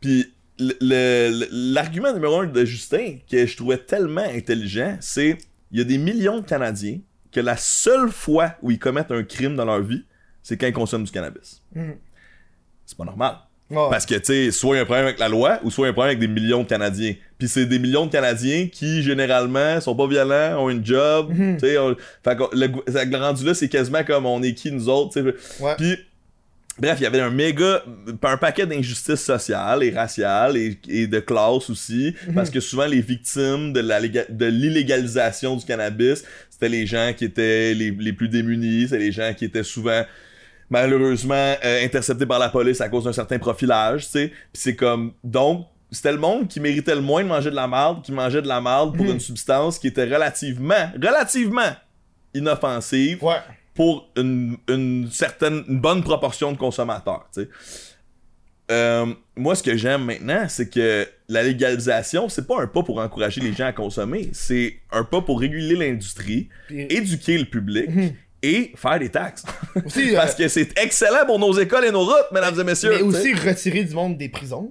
Speaker 2: Puis l'argument numéro un de Justin, que je trouvais tellement intelligent, c'est il y a des millions de Canadiens que la seule fois où ils commettent un crime dans leur vie, c'est quand ils consomment du cannabis.
Speaker 1: Mhm.
Speaker 2: C'est pas normal.
Speaker 1: Ouais.
Speaker 2: Parce que, tu sais, soit il y a un problème avec la loi, ou soit il y a un problème avec des millions de Canadiens. Puis c'est des millions de Canadiens qui, généralement, sont pas violents, ont une job, tu sais. on- Fait que le, le rendu là, c'est quasiment comme on est qui, nous autres.
Speaker 1: Ouais.
Speaker 2: Puis, bref, il y avait un méga, un paquet d'injustices sociales et raciales et, et de classe aussi,
Speaker 1: Mhm.
Speaker 2: parce que souvent les victimes de la léga- de l'illégalisation du cannabis, c'était les gens qui étaient les, les plus démunis, c'est les gens qui étaient souvent malheureusement euh, interceptés par la police à cause d'un certain profilage, tu sais. Puis c'est comme donc c'était le monde qui méritait le moins de manger de la marde, qui mangeait de la marde pour
Speaker 1: Mhm.
Speaker 2: une substance qui était relativement relativement inoffensive
Speaker 1: Ouais.
Speaker 2: pour une, une certaine, une bonne proportion de consommateurs, tu sais. Euh, moi, ce que j'aime maintenant, c'est que la légalisation, c'est pas un pas pour encourager les gens à consommer, c'est un pas pour réguler l'industrie,
Speaker 1: Puis-
Speaker 2: éduquer le public
Speaker 1: Mhm.
Speaker 2: Et faire des taxes.
Speaker 1: Aussi,
Speaker 2: Parce que c'est excellent pour nos écoles et nos routes, mesdames et messieurs.
Speaker 1: mais aussi retirer du monde des prisons.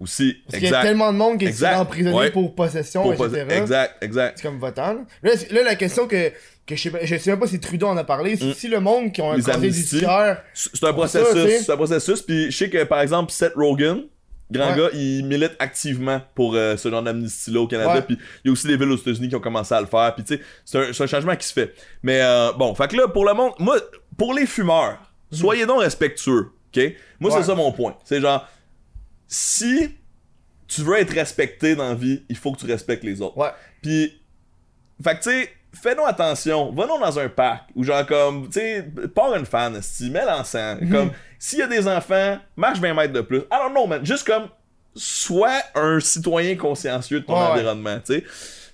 Speaker 2: Aussi,
Speaker 1: Parce qu'il y a tellement de monde qui est emprisonné
Speaker 2: Ouais.
Speaker 1: pour possession,
Speaker 2: Pour
Speaker 1: etc.
Speaker 2: Exact, exact.
Speaker 1: C'est comme votant. Là, là, la question que, que je sais pas, je sais même pas si Trudeau en a parlé, c'est
Speaker 2: Mm.
Speaker 1: si le monde qui ont un
Speaker 2: amnisties.
Speaker 1: judiciaire.
Speaker 2: C'est un processus, c'est un processus. Puis je sais que par exemple Seth Rogen, grand
Speaker 1: Ouais.
Speaker 2: gars, il milite activement pour euh, ce genre d'amnistie-là au Canada. Puis il y a aussi des villes aux États-Unis qui ont commencé à le faire. Puis tu sais, c'est un, changement qui se fait. Mais euh, bon, fait que là pour le monde, moi, pour les fumeurs, soyez donc respectueux, ok? Moi
Speaker 1: Mhm. Ouais.
Speaker 2: c'est ça mon point. C'est genre si tu veux être respecté dans la vie, il faut que tu respectes les autres.
Speaker 1: Ouais.
Speaker 2: Puis, fait que tu sais, fais-nous attention, va-nous dans un parc, ou genre comme, tu sais, pars une fan, esti, mets l'encens.
Speaker 1: Mhm.
Speaker 2: Comme, s'il y a des enfants, marche 20 mètres de plus. I don't know, man. Juste comme, sois un citoyen consciencieux de ton
Speaker 1: ouais.
Speaker 2: environnement, tu sais.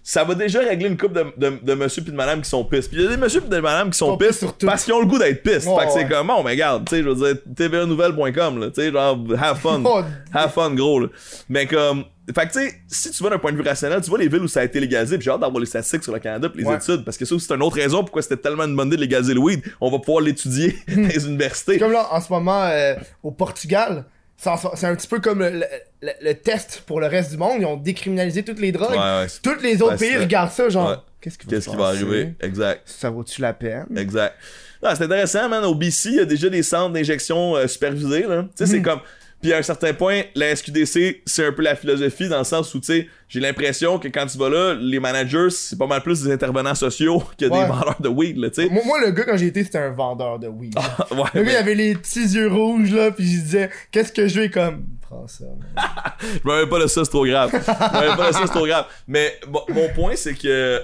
Speaker 2: Ça va déjà régler une couple de, de, de monsieur pis de madame qui sont pisses. Puis il y a des monsieur pis de madame qui sont
Speaker 1: pisses
Speaker 2: parce qu'ils ont le goût d'être pisses.
Speaker 1: Ouais,
Speaker 2: fait que c'est comme, bon, mais regarde, tu sais, je veux dire, tvanouvelle.com, là, tu sais, genre, have fun.
Speaker 1: Oh,
Speaker 2: Have fun, gros, là. Mais comme. Fait que, tu sais, si tu vas d'un point de vue rationnel, tu vois les villes où ça a été légalisé, puis j'ai hâte d'avoir les statistiques sur le Canada pis les
Speaker 1: Ouais.
Speaker 2: études, parce que ça aussi, c'est une autre raison pourquoi c'était tellement une bonne idée de légaliser le weed. On va pouvoir l'étudier dans les universités.
Speaker 1: Comme là, en ce moment, euh, au Portugal, c'est un petit peu comme le- le- le, le test pour le reste du monde, ils ont décriminalisé toutes les drogues.
Speaker 2: Ouais,
Speaker 1: Tous les autres pays regardent ça, genre,
Speaker 2: Ouais.
Speaker 1: qu'est-ce qui va,
Speaker 2: qui va arriver? Exact.
Speaker 1: Ça vaut-tu la peine?
Speaker 2: Exact. Non, c'est intéressant, man. Au BC, il y a déjà des centres d'injection euh, supervisés, là. Tu sais, c'est
Speaker 1: Mhm.
Speaker 2: comme. Puis à un certain point, la SQDC, c'est un peu la philosophie dans le sens où, tu sais, j'ai l'impression que quand tu vas là, les managers, c'est pas mal plus des intervenants sociaux que
Speaker 1: Ouais.
Speaker 2: des vendeurs de weed, là, tu sais.
Speaker 1: Moi, moi, le gars, quand j'ai été, c'était un vendeur de weed.
Speaker 2: ouais,
Speaker 1: le gars,
Speaker 2: mais-
Speaker 1: il avait les petits yeux rouges, là, pis je disais, qu'est-ce que je vais comme. Prends ça.
Speaker 2: Je me rappelle pas de ça, c'est trop grave. Je me pas de ça, c'est trop grave. Mais bon, mon point, c'est que,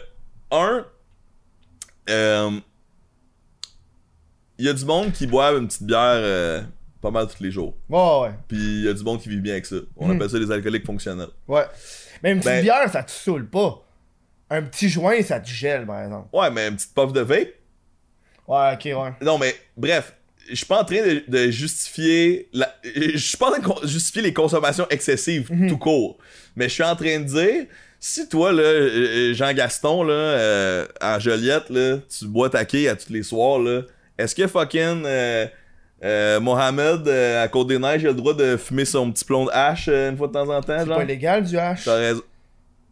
Speaker 2: un, euh, il y a du monde qui boivent une petite bière euh, pas mal tous les jours.
Speaker 1: Ouais, ouais.
Speaker 2: Puis il y a du monde qui vit bien avec ça. On
Speaker 1: Mhm.
Speaker 2: appelle ça des alcooliques fonctionnels.
Speaker 1: Ouais. Mais une petite
Speaker 2: Ben-
Speaker 1: bière, ça te saoule pas. Un petit joint, ça te gèle, par exemple.
Speaker 2: Ouais, mais une petite puff de vape.
Speaker 1: Ouais, ok, ouais.
Speaker 2: Non, mais bref, je suis pas en train de, de justifier. La... Je suis pas en train de justifier les consommations excessives
Speaker 1: Mhm.
Speaker 2: tout court. Mais je suis en train de dire. Si toi, là, euh, Jean-Gaston, là, euh, à Joliette, là, tu bois ta quille à tous les soirs, là, est-ce que fucking euh, euh, Mohamed, euh, à Côte-des-Neiges, il a le droit de fumer son petit plomb de hache euh, une fois de temps en temps,
Speaker 1: C'est
Speaker 2: genre?
Speaker 1: pas légal, du hash.
Speaker 2: T'as raison.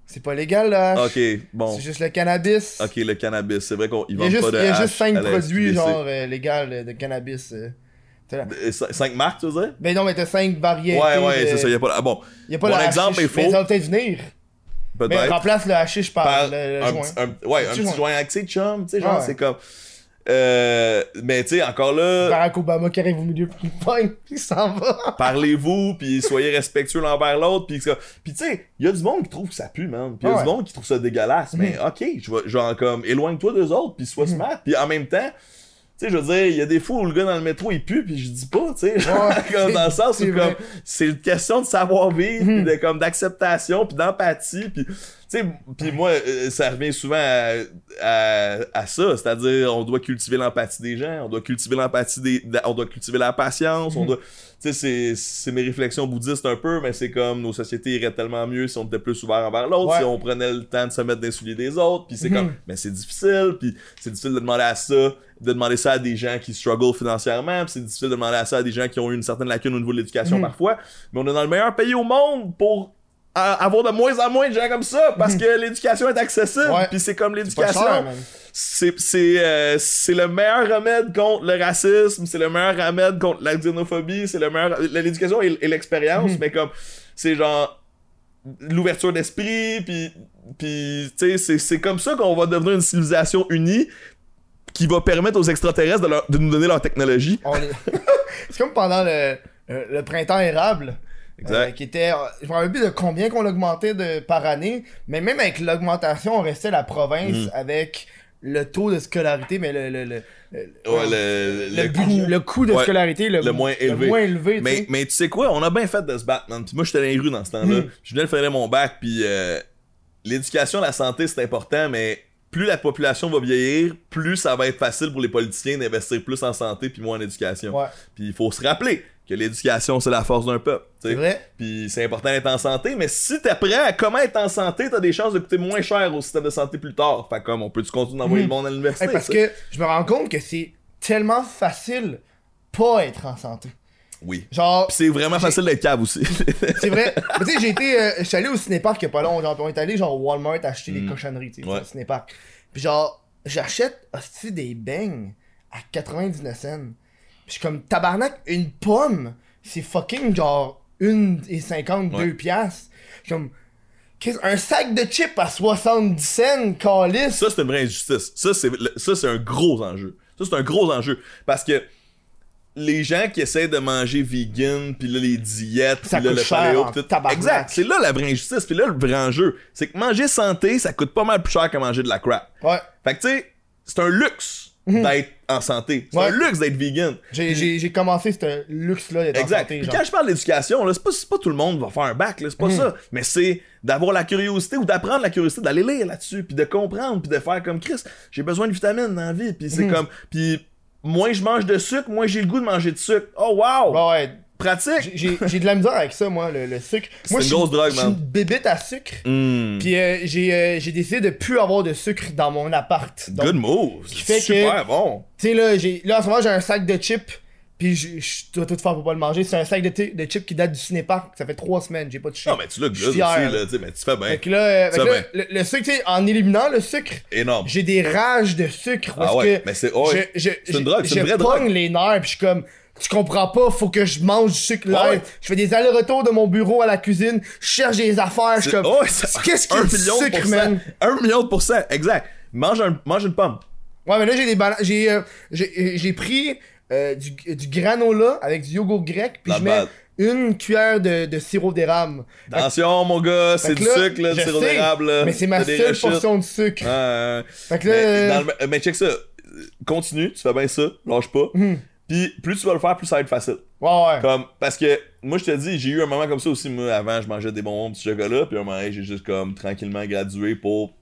Speaker 1: C'est pas légal, le hash.
Speaker 2: Ok, bon.
Speaker 1: C'est juste le cannabis.
Speaker 2: Ok, le cannabis. C'est vrai qu'on
Speaker 1: Il
Speaker 2: vend
Speaker 1: juste,
Speaker 2: pas de
Speaker 1: il y a
Speaker 2: hache
Speaker 1: juste 5
Speaker 2: à la
Speaker 1: produits,
Speaker 2: SQDC.
Speaker 1: genre, euh, euh, de cannabis. T'as la-
Speaker 2: Euh, cin- Cinq marques, tu veux dire?
Speaker 1: Ben non, mais t'as 5 variétés.
Speaker 2: Ouais, ouais,
Speaker 1: de-
Speaker 2: c'est ça. Y a pas... Ah bon,
Speaker 1: Y a pas le
Speaker 2: exemple
Speaker 1: hashish,
Speaker 2: est faux.
Speaker 1: Mais ça va peut-être venir. Mais
Speaker 2: peut-être.
Speaker 1: remplace le hashish par,
Speaker 2: par
Speaker 1: le, le
Speaker 2: un,
Speaker 1: joint.
Speaker 2: petit- un- ouais, un
Speaker 1: petit joint.
Speaker 2: ses chums, tu sais, genre,
Speaker 1: Ouais.
Speaker 2: c'est comme. Euh, mais tu sais, encore là,
Speaker 1: Barack Obama qui arrive au milieu puis il pogne, il s'en va.
Speaker 2: parlez-vous, puis soyez respectueux l'un envers l'autre, puis ça. Puis tu sais, il y a du monde qui trouve que ça pue, man. Puis il y a
Speaker 1: Ouais.
Speaker 2: du monde qui trouve ça dégueulasse. Mais ok, je vais, genre, comme, éloigne-toi d'eux autres, puis sois
Speaker 1: Mhm.
Speaker 2: smart. Puis en même temps, tu sais, je veux dire, il y a des fois où le gars dans le métro il pue, puis je dis pas, tu sais. comme dans le sens où, comme, c'est une question de savoir-vivre, puis de, comme, d'acceptation, puis d'empathie, puis. Tu sais, puis moi, euh, ça revient souvent à, à, à ça, c'est-à-dire on doit cultiver l'empathie des gens, on doit cultiver l'empathie des, de- on doit cultiver la patience, on
Speaker 1: Mhm.
Speaker 2: doit, tu sais, c'est, c'est mes réflexions bouddhistes un peu, mais c'est comme nos sociétés iraient tellement mieux si on était plus ouverts envers l'autre,
Speaker 1: Ouais.
Speaker 2: si on prenait le temps de se mettre dans les souliers des autres, puis c'est
Speaker 1: Mhm.
Speaker 2: comme, mais c'est difficile, puis c'est difficile de demander à ça, de demander ça à des gens qui struggle financièrement, c'est difficile de demander à ça à des gens qui ont eu une certaine lacune au niveau de l'éducation
Speaker 1: Mhm.
Speaker 2: parfois, mais on est dans le meilleur pays au monde pour à- avoir de moins en moins de gens comme ça parce que l'éducation est accessible.
Speaker 1: Ouais.
Speaker 2: puis c'est comme l'éducation c'est c'est euh, c'est le meilleur remède contre le racisme c'est le meilleur remède contre la xénophobie c'est le meilleur l'éducation et, et l'expérience
Speaker 1: Mhm.
Speaker 2: mais comme c'est genre l'ouverture d'esprit puis puis tu sais c'est comme ça qu'on va devenir une civilisation unie qui va permettre aux extraterrestres de, leur- de nous donner leur technologie
Speaker 1: c'est comme pendant le, le, le printemps érable.
Speaker 2: Exact.
Speaker 1: euh, qui était. Je me rappelle plus de combien qu'on l'augmentait de, par année. Mais même avec l'augmentation, on restait la province
Speaker 2: Mhm.
Speaker 1: avec le taux de scolarité, mais le. le, le, le-
Speaker 2: ouais, le,
Speaker 1: le
Speaker 2: le
Speaker 1: coût, de scolarité le,
Speaker 2: le moins élevé.
Speaker 1: Le moins élevé, tu
Speaker 2: Mais, mais tu sais quoi, on a bien fait de se battre, moi, j'étais dans les rues dans ce temps-là.
Speaker 1: Mm.
Speaker 2: Je venais de faire mon bac, puis euh, l'éducation, la santé, c'est important, mais plus la population va vieillir, plus ça va être facile pour les politiciens d'investir plus en santé puis moins en éducation.
Speaker 1: Ouais,
Speaker 2: Puis il faut se rappeler que l'éducation, c'est la force d'un peuple.
Speaker 1: c'est vrai.
Speaker 2: Puis c'est important d'être en santé, mais si t'apprends à comment être en santé, t'as des chances de coûter moins cher au système de santé plus tard. Fait comme, on peut-tu continuer d'envoyer
Speaker 1: Mhm.
Speaker 2: le monde à l'université?
Speaker 1: Hey, parce que je me rends compte que c'est tellement facile pas être en santé.
Speaker 2: Oui.
Speaker 1: Genre,
Speaker 2: c'est vraiment facile d'être cave aussi.
Speaker 1: c'est vrai. Mais tu sais, j'ai été. Euh, je suis allé au cinépark il y a pas long. Genre, on est allé genre au Walmart acheter des
Speaker 2: Mm.
Speaker 1: cochonneries, tu sais,
Speaker 2: Ouais.
Speaker 1: au cinépark. Puis genre, j'achète hostie des beignes à 99 cents. Puis je suis comme tabarnak, une pomme, c'est fucking genre 1,50,
Speaker 2: Ouais.
Speaker 1: 2 piastres. Je suis comme. Un sac de chips à 70 cents, calice.
Speaker 2: Ça, c'est une vraie injustice. Ça, c'est un gros enjeu. Ça, c'est un gros enjeu. Parce que les gens qui essaient de manger vegan, puis là, les diètes,
Speaker 1: Ça
Speaker 2: puis là,
Speaker 1: coûte
Speaker 2: le paléo, pis tout. Exact. C'est là la vraie injustice. Puis là, le vrai enjeu, c'est que manger santé, ça coûte pas mal plus cher que manger de la crap.
Speaker 1: Ouais.
Speaker 2: Fait que, tu sais, c'est un luxe d'être en santé. C'est
Speaker 1: Mhm. Ouais.
Speaker 2: un luxe d'être vegan.
Speaker 1: J'ai- commencé ce luxe-là d'être en santé.
Speaker 2: Puis quand je parle d'éducation, c'est pas, pas tout le monde va faire un bac, c'est pas
Speaker 1: Mhm.
Speaker 2: ça. Mais c'est d'avoir la curiosité ou d'apprendre la curiosité, d'aller lire là-dessus, puis de comprendre, puis de faire comme Chris. J'ai besoin de vitamines dans la vie, puis c'est
Speaker 1: Mhm.
Speaker 2: comme, puis moins je mange de sucre, moins j'ai le goût de manger de sucre. Oh wow,
Speaker 1: Ouais, ouais.
Speaker 2: pratique.
Speaker 1: J'ai- de la misère avec ça, moi, le, le sucre.
Speaker 2: C'est
Speaker 1: Moi,
Speaker 2: une
Speaker 1: je suis-
Speaker 2: grosse drogue,
Speaker 1: Je suis une
Speaker 2: man.
Speaker 1: bébête à sucre.
Speaker 2: Hmm.
Speaker 1: Puis euh, j'ai euh, j'ai décidé de plus avoir de sucre dans mon appart. Donc,
Speaker 2: Good move.
Speaker 1: qui fait
Speaker 2: Super
Speaker 1: que-
Speaker 2: bon.
Speaker 1: tu sais, là, j'ai- là, en ce moment, j'ai un sac de chips Puis je, je dois tout faire pour pas le manger. C'est un sac de, de chips qui date du cinépark. Ça fait trois semaines, j'ai pas touché.
Speaker 2: Non, mais tu l'as
Speaker 1: suis
Speaker 2: aussi, là, tu sais, mais tu fais bien.
Speaker 1: Fait que là, euh, fait
Speaker 2: Ça,
Speaker 1: que là, le, le sucre, tu sais, en éliminant le sucre,
Speaker 2: Énorme.
Speaker 1: j'ai des rages de sucre.
Speaker 2: Ah ouais,
Speaker 1: que
Speaker 2: mais c'est- ouais.
Speaker 1: je, je,
Speaker 2: C'est une
Speaker 1: je-
Speaker 2: drogue, c'est une
Speaker 1: je pogne les nerfs, puis je suis comme, tu comprends pas, faut que je mange du sucre live.
Speaker 2: Ouais.
Speaker 1: Je fais des allers-retours de mon bureau à la cuisine, je cherche des affaires, je suis comme,
Speaker 2: Oh,
Speaker 1: qu'est-ce qui
Speaker 2: un
Speaker 1: est du
Speaker 2: million de
Speaker 1: sucre,
Speaker 2: pourcents.
Speaker 1: man?
Speaker 2: Un million de pourcents, exact. Mange, un, mange une pomme.
Speaker 1: Ouais, mais là, j'ai des bananes. J'ai, euh, j'ai, j'ai pris euh, du, du granola avec du yogourt grec, puis je mets une cuillère de, de sirop d'érable.
Speaker 2: Attention, mon gars, c'est du
Speaker 1: là,
Speaker 2: sucre, là, du sirop d'érable.
Speaker 1: Mais c'est ma seule portion de sucre. Fait que là,
Speaker 2: Mais, le- mais check ça. Continue, tu fais bien ça, lâche pas.
Speaker 1: Mhm.
Speaker 2: Puis plus tu vas le faire, plus ça va être facile.
Speaker 1: ouais, ouais.
Speaker 2: Comme, parce que moi, je te dis, j'ai eu un moment comme ça aussi. Moi, avant, je mangeais des bonbons, petits chocolat. Puis un moment, j'ai juste comme tranquillement gradué pour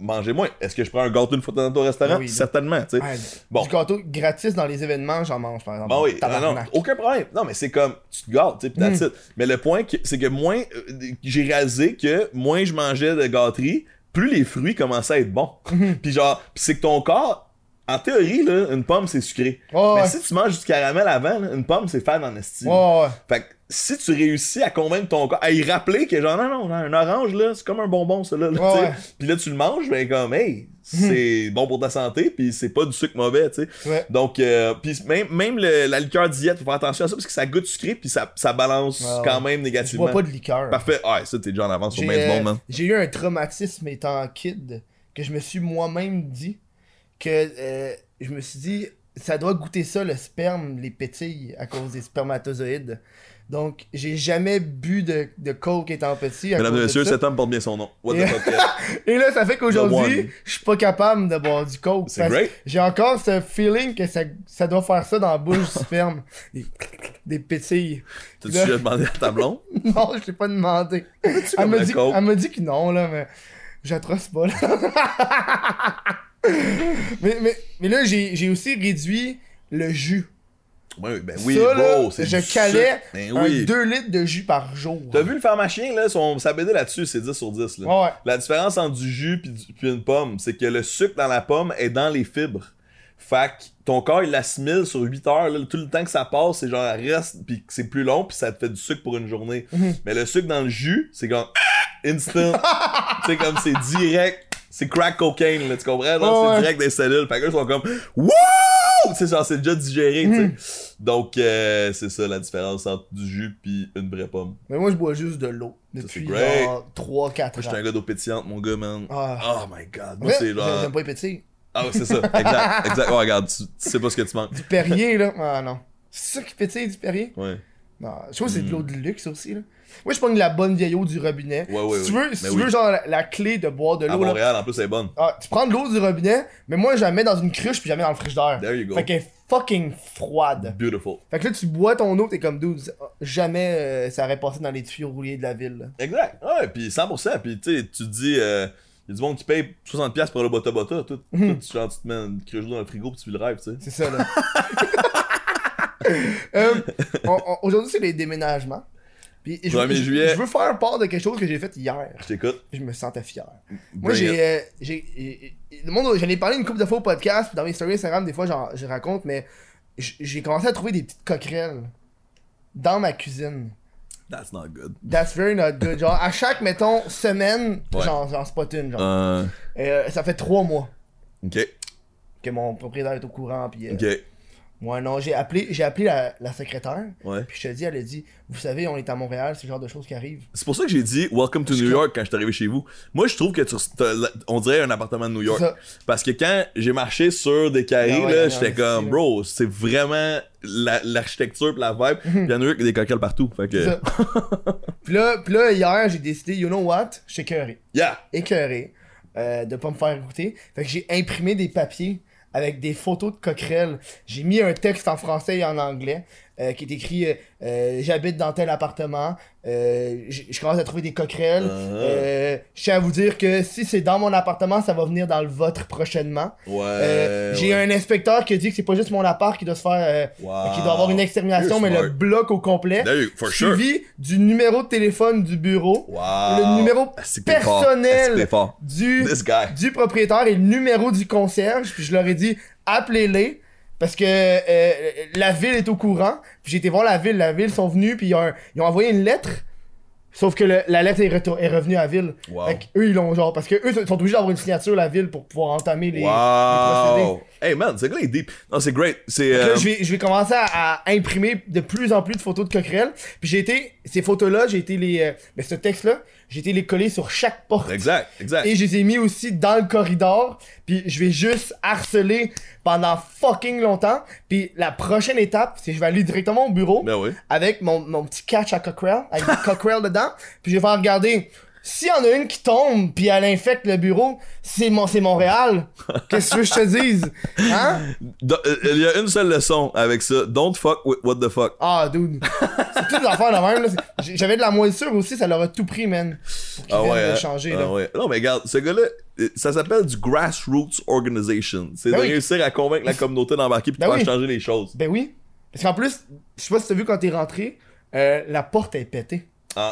Speaker 2: manger moins. Est-ce que je prends un gâteau une fois temps au restaurant?
Speaker 1: Oui.
Speaker 2: Certainement, tu sais.
Speaker 1: Ouais,
Speaker 2: Bon.
Speaker 1: Du gâteau gratis dans les événements, j'en mange, par exemple.
Speaker 2: Bon oui, non, aucun problème. Non, mais c'est comme, tu te gâtes, tu sais, pis
Speaker 1: Mm.
Speaker 2: Mais le point, c'est que moins, euh, j'ai réalisé que moins je mangeais de gâterie, plus les fruits commençaient à être bons.
Speaker 1: Mm-hmm.
Speaker 2: puis genre, pis c'est que ton corps, en théorie, là, une pomme, c'est sucré.
Speaker 1: Ouais,
Speaker 2: mais
Speaker 1: ouais.
Speaker 2: si tu manges du caramel avant, là, une pomme, c'est fan en estime.
Speaker 1: Ouais, ouais.
Speaker 2: Fait que si tu réussis à convaincre ton corps, à y rappeler que genre, non, non, non, un orange, là, c'est comme un bonbon, ça, là.
Speaker 1: Ouais, ouais.
Speaker 2: Puis là, tu le manges, ben comme, hey, c'est bon pour ta santé, puis c'est pas du sucre mauvais, tu sais.
Speaker 1: Ouais.
Speaker 2: Donc, euh, puis même, même le- la liqueur diète, faut faire attention à ça parce que ça goûte sucré puis ça, ça balance
Speaker 1: Ouais, ouais.
Speaker 2: quand même
Speaker 1: Je
Speaker 2: négativement.
Speaker 1: bois pas de liqueur.
Speaker 2: Parfait. Ah, ça, t'es déjà en avance sur monde, man.
Speaker 1: j'ai eu un traumatisme étant kid que je me suis moi-même dit que euh, je me suis dit ça doit goûter ça le sperme, les pétilles à cause des spermatozoïdes. Donc j'ai jamais bu de, de coke étant petit.
Speaker 2: Mesdames et messieurs, cet homme porte bien son nom. What the
Speaker 1: Et-
Speaker 2: fuck. yeah.
Speaker 1: Et là ça fait
Speaker 2: The
Speaker 1: qu'aujourd'hui je suis pas capable de boire du coke.
Speaker 2: C'est great.
Speaker 1: J'ai encore ce feeling que ça, ça doit faire ça dans la bouche du sperme. Des, des pétilles.
Speaker 2: T'as-tu
Speaker 1: Là-
Speaker 2: demandé à ta blonde?
Speaker 1: Non, je t'ai pas demandé. Elle m'a dit, elle m'a dit que non, là, mais j'atroce pas, là. mais, mais, mais là, j'ai aussi réduit le jus.
Speaker 2: Oui, ben oui,
Speaker 1: ça, là,
Speaker 2: bro, c'est
Speaker 1: je calais
Speaker 2: sucre. Ben
Speaker 1: un
Speaker 2: oui.
Speaker 1: 2 litres de jus par jour.
Speaker 2: T'as vu le pharmacien, là, son, sa BD là-dessus, c'est 10 sur 10, là.
Speaker 1: Ouais.
Speaker 2: La différence entre du jus puis une pomme, c'est que le sucre dans la pomme est dans les fibres. Fait que ton corps, il l'assimile sur 8 heures. là. tout le temps que ça passe, c'est genre, reste, puis c'est plus long, puis ça te fait du sucre pour une journée.
Speaker 1: Mhm.
Speaker 2: Mais le sucre dans le jus, c'est comme instant. sais, comme c'est direct. C'est crack cocaine, là, tu comprends? là?
Speaker 1: Ouais,
Speaker 2: c'est direct des cellules. Fait que ils sont comme Wouh! Tu sais, genre, c'est déjà digéré, tu sais.
Speaker 1: Mhm.
Speaker 2: Donc, euh, c'est ça la différence entre du jus puis une vraie pomme.
Speaker 1: Mais moi, je bois juste de l'eau.
Speaker 2: c'est
Speaker 1: Depuis genre 3-4
Speaker 2: Moi,
Speaker 1: ans.
Speaker 2: j'étais un gars d'eau pétillante, mon gars, man.
Speaker 1: Ah.
Speaker 2: Oh my god. Moi, c'est genre.
Speaker 1: J'aime pas les pétilles.
Speaker 2: Ah, ouais, c'est ça. Exact. Exact. Oh, regarde, tu, tu sais pas ce que tu manques.
Speaker 1: Du Perrier, là. Ah non. C'est ça qui pétille du Perrier?
Speaker 2: Ouais.
Speaker 1: Non, je trouve que c'est de l'eau de luxe aussi, là. Moi, je pogne la bonne vieille eau du robinet.
Speaker 2: Ouais, ouais,
Speaker 1: si tu veux, si tu
Speaker 2: oui.
Speaker 1: veux genre la, la clé de boire de
Speaker 2: À
Speaker 1: l'eau, là,
Speaker 2: Montréal, en plus, elle est bonne.
Speaker 1: Ah, tu prends de l'eau du robinet, mais moi je la mets dans une cruche puis je la mets dans le frigidaire.
Speaker 2: There you go.
Speaker 1: Fait qu'elle est fucking froide.
Speaker 2: Beautiful.
Speaker 1: Fait que là tu bois ton eau, t'es comme dude, jamais euh, ça aurait passé dans les tuyaux roulés de la ville. là.
Speaker 2: Exact. Ouais, puis 100%. Puis tu sais, tu dis, euh, y a du monde qui paye 60$ pour le bota bota. Tout, tout, genre, tu te mets une cruche dans le frigo puis tu vis le rêve, tu sais.
Speaker 1: C'est ça là. Euh, Aujourd'hui c'est les déménagements. Puis je,
Speaker 2: 1er
Speaker 1: je-
Speaker 2: juillet.
Speaker 1: je veux faire part de quelque chose que j'ai fait hier.
Speaker 2: Je t'écoute.
Speaker 1: Je me sentais fier. Moi j'ai, euh, j'ai, j'ai- le monde, j'en ai parlé une couple de fois au podcast, puis dans mes stories Instagram des fois j'en, je raconte, mais j'ai commencé à trouver des petites coquerelles dans ma cuisine.
Speaker 2: That's not good.
Speaker 1: That's very not good. Genre, à chaque, mettons, semaine,
Speaker 2: Ouais.
Speaker 1: j'en spot une, genre.
Speaker 2: Euh.
Speaker 1: Euh, ça fait trois mois
Speaker 2: Ok.
Speaker 1: que mon propriétaire est au courant, puis euh,
Speaker 2: Ok.
Speaker 1: Moi, non, j'ai appelé, j'ai appelé la, la secrétaire,
Speaker 2: Ouais.
Speaker 1: puis je te dis, elle a dit, vous savez, on est à Montréal, c'est le genre de choses qui arrivent.
Speaker 2: C'est pour ça que j'ai dit Welcome to
Speaker 1: Je
Speaker 2: New
Speaker 1: crois-
Speaker 2: York quand je suis arrivé chez vous. Moi, je trouve que tu, on dirait un appartement de New York. Parce que quand j'ai marché sur des carrés,
Speaker 1: Ah ouais,
Speaker 2: là, j'étais comme, bro, c'est vraiment la- l'architecture pis la vibe. Puis à New York, il y a des coquelles partout. Fait que,
Speaker 1: puis là, puis là, hier, j'ai décidé, you know what, je suis écœuré.
Speaker 2: yeah!
Speaker 1: écœuré euh, de pas me faire goûter. Fait que j'ai imprimé des papiers avec des photos de coquerelles. J'ai mis un texte en français et en anglais euh, qui est écrit euh, euh, J'habite dans tel appartement. euh, je commence à trouver des coquerelles.
Speaker 2: Uh-huh.
Speaker 1: Euh, je tiens à vous dire que si c'est dans mon appartement, ça va venir dans le vôtre prochainement.
Speaker 2: Ouais.
Speaker 1: Euh, j'ai
Speaker 2: ouais.
Speaker 1: un inspecteur qui a dit que c'est pas juste mon appart qui doit se faire. euh,
Speaker 2: Wow.
Speaker 1: qui doit avoir une extermination,
Speaker 2: You're
Speaker 1: mais le bloc au complet.
Speaker 2: You- for sure.
Speaker 1: Suivi du numéro de téléphone du bureau.
Speaker 2: Wow.
Speaker 1: Le numéro personnel du du propriétaire et le numéro du concierge. Puis je leur ai dit, appelez-les. Parce que euh, la ville est au courant. Puis j'ai été voir la ville. La ville sont venus. Puis ils ont, ils ont envoyé une lettre. Sauf que le- la lettre est, retour- est revenue à la ville.
Speaker 2: Wow.
Speaker 1: Fait eux, ils l'ont genre. Parce que eux sont obligés d'avoir une signature, la ville, pour pouvoir entamer les, les procédés.
Speaker 2: Wow! Hey man, ce gars est deep. Non, c'est great. C'est.
Speaker 1: Fait que
Speaker 2: euh,
Speaker 1: là, je, vais, je vais commencer à, à imprimer de plus en plus de photos de coquerelles. Puis j'ai été, ces photos-là, j'ai été les. euh, mais ce texte-là, j'ai été les coller sur chaque porte.
Speaker 2: Exact, exact.
Speaker 1: Et je les ai mis aussi dans le corridor. Puis je vais juste harceler pendant fucking longtemps. Puis la prochaine étape, c'est que je vais aller directement au bureau
Speaker 2: Ben oui.
Speaker 1: avec mon, mon petit catch à cockerel, avec des cockerel dedans. Puis je vais faire regarder. S'il y en a une qui tombe, puis elle infecte le bureau, c'est mon, c'est Montréal. Qu'est-ce que je te dise? Hein?
Speaker 2: Do- euh, Il y a une seule leçon avec ça. Don't fuck with what the fuck.
Speaker 1: Ah, dude. C'est toutes des affaires de même, là. J'avais de la moisissure aussi, ça leur a tout pris, man. Pour qu'ils
Speaker 2: Ah
Speaker 1: viennent de
Speaker 2: hein?
Speaker 1: changer,
Speaker 2: Ah
Speaker 1: là.
Speaker 2: ouais. Non, mais regarde, ce gars-là, euh, ça s'appelle du grassroots organization. C'est
Speaker 1: Ben
Speaker 2: de
Speaker 1: oui.
Speaker 2: réussir à convaincre la communauté d'embarquer puis de
Speaker 1: Ben
Speaker 2: faire
Speaker 1: oui.
Speaker 2: changer les choses.
Speaker 1: Ben oui. Parce qu'en plus, je sais pas si t'as vu quand t'es rentré, euh, la porte est pétée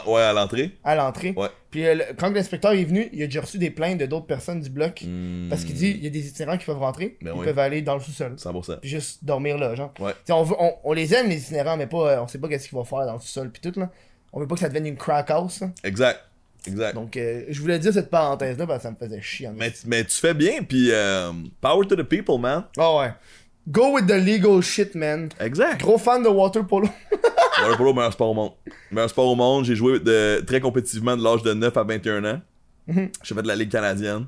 Speaker 2: Ah, ouais, à l'entrée.
Speaker 1: à l'entrée.
Speaker 2: Ouais.
Speaker 1: Puis euh, quand l'inspecteur est venu, il a déjà reçu des plaintes de d'autres personnes du bloc. Parce qu'il dit, il y a des itinérants qui peuvent rentrer,
Speaker 2: Ben
Speaker 1: ils
Speaker 2: oui.
Speaker 1: peuvent aller dans le sous-sol.
Speaker 2: 100%.
Speaker 1: Puis juste dormir là, genre.
Speaker 2: Ouais.
Speaker 1: On, veut, on, on les aime, les itinérants, mais pas, euh, on sait pas qu'est-ce qu'ils vont faire dans le sous-sol, puis tout, là. On veut pas que ça devienne une crack house, là.
Speaker 2: Exact. Exact.
Speaker 1: Donc, euh, je voulais dire cette parenthèse-là, parce que ça me faisait chier. en
Speaker 2: mais, mais tu fais bien, puis euh, power to the people, man.
Speaker 1: Ah ouais. Go with the legal shit, man.
Speaker 2: Exact.
Speaker 1: Gros fan de water polo.
Speaker 2: Water polo, meilleur sport au monde. Meilleur sport au monde. J'ai joué de, très compétitivement de l'âge de 9 à 21 ans.
Speaker 1: Mhm.
Speaker 2: J'ai fait de la Ligue canadienne.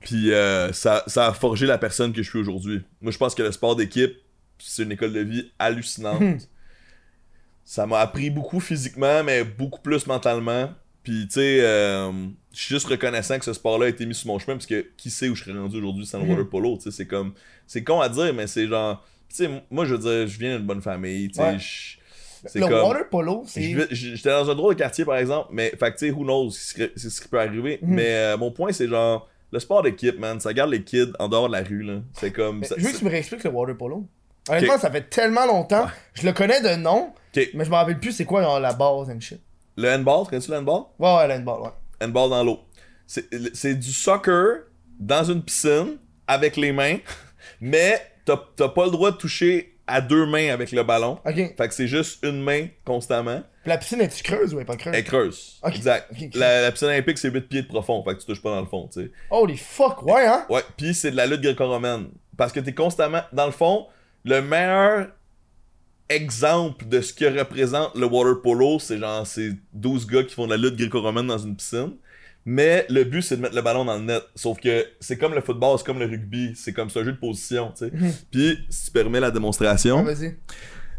Speaker 2: Puis euh, ça, ça a forgé la personne que je suis aujourd'hui. Moi, je pense que le sport d'équipe, c'est une école de vie hallucinante.
Speaker 1: Mhm.
Speaker 2: Ça m'a appris beaucoup physiquement, mais beaucoup plus mentalement. Puis, tu sais, euh, je suis juste reconnaissant que ce sport-là a été mis sur mon chemin, parce que qui sait où je serais rendu aujourd'hui sans le
Speaker 1: Mhm.
Speaker 2: water polo, tu sais, c'est comme... C'est con à dire, mais c'est genre... Tu sais, moi, je veux dire, je viens d'une bonne famille, tu sais,
Speaker 1: Ouais.
Speaker 2: je- c'est
Speaker 1: Le
Speaker 2: comme...
Speaker 1: water polo, c'est.
Speaker 2: J'étais dans un drôle de quartier, par exemple, mais, fait tu sais, who knows, c'est ce qui- peut arriver.
Speaker 1: Mhm.
Speaker 2: Mais euh, mon point, c'est genre, le sport d'équipe, man, ça garde les kids en dehors de la rue, là. C'est comme. Ça-
Speaker 1: je veux que tu me réexpliques le water polo. Honnêtement, ça fait tellement longtemps. Je le connais de nom, mais je me rappelle plus c'est quoi genre, la base and shit.
Speaker 2: Le handball, connais-tu le handball?
Speaker 1: Ouais, ouais, l'handball, ouais.
Speaker 2: Handball dans l'eau. C'est du soccer dans une piscine avec les mains, mais t'as pas le droit de toucher à deux mains avec le ballon.
Speaker 1: Ok. Puis
Speaker 2: Fait que c'est juste une main constamment.
Speaker 1: la piscine est-tu creuse ou elle est pas creuse?
Speaker 2: Elle est creuse. Exact. La, la piscine olympique, c'est 8 pieds de profond. Fait que tu touches pas dans le fond, tu sais.
Speaker 1: Holy fuck, ouais, hein?
Speaker 2: Ouais, puis c'est de la lutte gréco-romaine. Parce que t'es constamment. Dans le fond, le meilleur exemple de ce que représente le water polo, c'est genre ces 12 gars qui font de la lutte gréco-romaine dans une piscine. Mais le but, c'est de mettre le ballon dans le net. Sauf que c'est comme le football, c'est comme le rugby, c'est comme ce jeu de position, tu sais. Puis, si tu permets la démonstration,
Speaker 1: Ah, vas-y.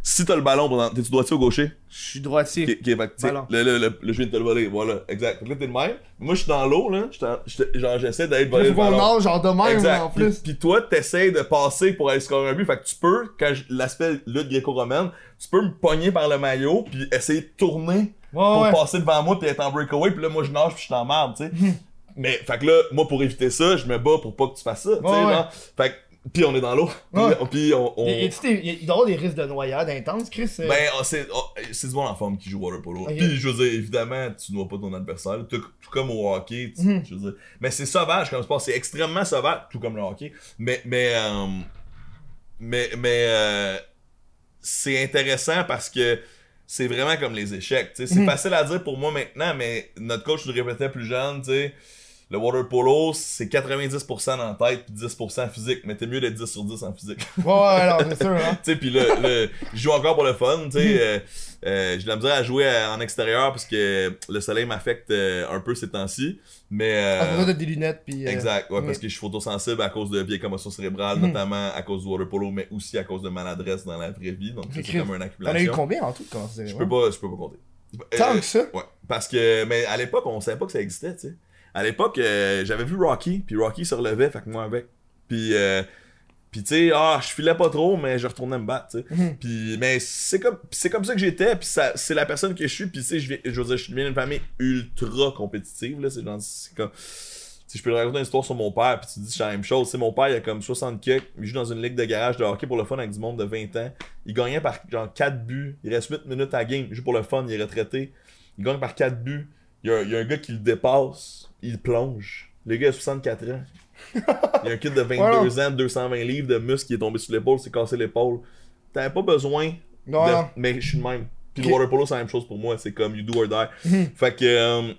Speaker 2: Si t'as le ballon, pendant... t'es-tu droitier ou gaucher?
Speaker 1: Je suis droitier.
Speaker 2: Ok, ok, fait le, le, le, le- je viens de te le voler, voilà, exact. Fait que là, t'es de même. Moi, je suis dans l'eau, là. Genre, j'essaie d'aller te voler le ballon.
Speaker 1: nage genre de même,
Speaker 2: Exact.
Speaker 1: en plus.
Speaker 2: Puis toi, t'essayes de passer pour aller scorer un but. Fait que tu peux, quand l'aspect lutte gréco-romaine, tu peux me pogner par le maillot, puis essayer de tourner
Speaker 1: Ouais,
Speaker 2: pour
Speaker 1: ouais.
Speaker 2: passer devant moi, puis être en breakaway. Puis là, moi, je nage, puis je suis en merde, tu sais. Mais, fait que là, moi, pour éviter ça, je me bats pour pas que tu fasses ça, tu sais. Fait que, puis on est dans l'eau. Puis
Speaker 1: Ouais.
Speaker 2: là, Puis on.
Speaker 1: Il doit y avoir des risques de noyade intenses, Chris. euh?
Speaker 2: ben, oh, c'est oh, du monde en forme qui joue water polo.
Speaker 1: Ok.
Speaker 2: Puis, je veux dire, évidemment, tu noies pas ton adversaire. Tout, tout comme au hockey, tu-
Speaker 1: Mhm.
Speaker 2: je veux dire. Mais c'est sauvage comme sport. C'est extrêmement sauvage, tout comme le hockey. Mais, mais, euh, mais, mais, euh, c'est intéressant parce que c'est vraiment comme les échecs. C'est
Speaker 1: Mhm.
Speaker 2: facile à dire pour moi maintenant, mais notre coach nous répétait plus jeune, tu sais. Le water polo, c'est 90% dans la tête puis 10% physique. Mais t'es mieux d'être 10 sur 10 en physique.
Speaker 1: Ouais, alors, c'est sûr, hein.
Speaker 2: tu sais, puis là, là, je joue encore pour le fun, tu sais. euh, euh, j'ai de la misère à jouer euh, en extérieur parce que le soleil m'affecte euh, un peu ces temps-ci. Mais. euh,
Speaker 1: Ah, des lunettes, pis. euh,
Speaker 2: Exact, ouais, parce que je suis photosensible à cause de vieilles commotions cérébrales,
Speaker 1: Mhm.
Speaker 2: notamment à cause du water polo, mais aussi à cause de maladresse dans la vraie vie. Donc, c'est comme une
Speaker 1: T'en as eu
Speaker 2: accumulation.
Speaker 1: combien en tout,
Speaker 2: Je peux pas, je peux pas compter.
Speaker 1: Tant que ça?
Speaker 2: Ouais, parce que, mais à l'époque, on savait pas que ça existait, tu sais. À l'époque, euh, j'avais vu Rocky, puis Rocky se relevait, fait que moi avec. Puis, euh, puis tu sais, ah, je filais pas trop, mais je retournais me battre, tu sais.
Speaker 1: Mhm.
Speaker 2: Puis, mais c'est comme, c'est comme ça que j'étais, puis ça, c'est la personne que je suis, puis tu sais, je viens, je veux dire, je viens d'une famille ultra compétitive, là, c'est genre, c'est comme, si je peux te raconter une histoire sur mon père, puis tu te dis c'est la même chose. Tu sais, mon père, il a comme 60 kicks, il joue dans une ligue de garage de hockey pour le fun avec du monde de 20 ans. Il gagnait par genre 4 buts. Il reste 8 minutes à la game, il joue pour le fun, il est retraité. Il gagne par 4 buts. Il y a, il y a un gars qui le dépasse, il plonge. Le gars a 64 ans. Il y a un kid de 22 ans, 220 livres de muscle qui est tombé sur l'épaule, s'est cassé l'épaule. T'avais pas besoin.
Speaker 1: Non,
Speaker 2: de-
Speaker 1: non.
Speaker 2: Mais je suis de même. Puis le water polo, c'est la même chose pour moi. C'est comme you do or die.
Speaker 1: Mhm.
Speaker 2: Fait que. euh,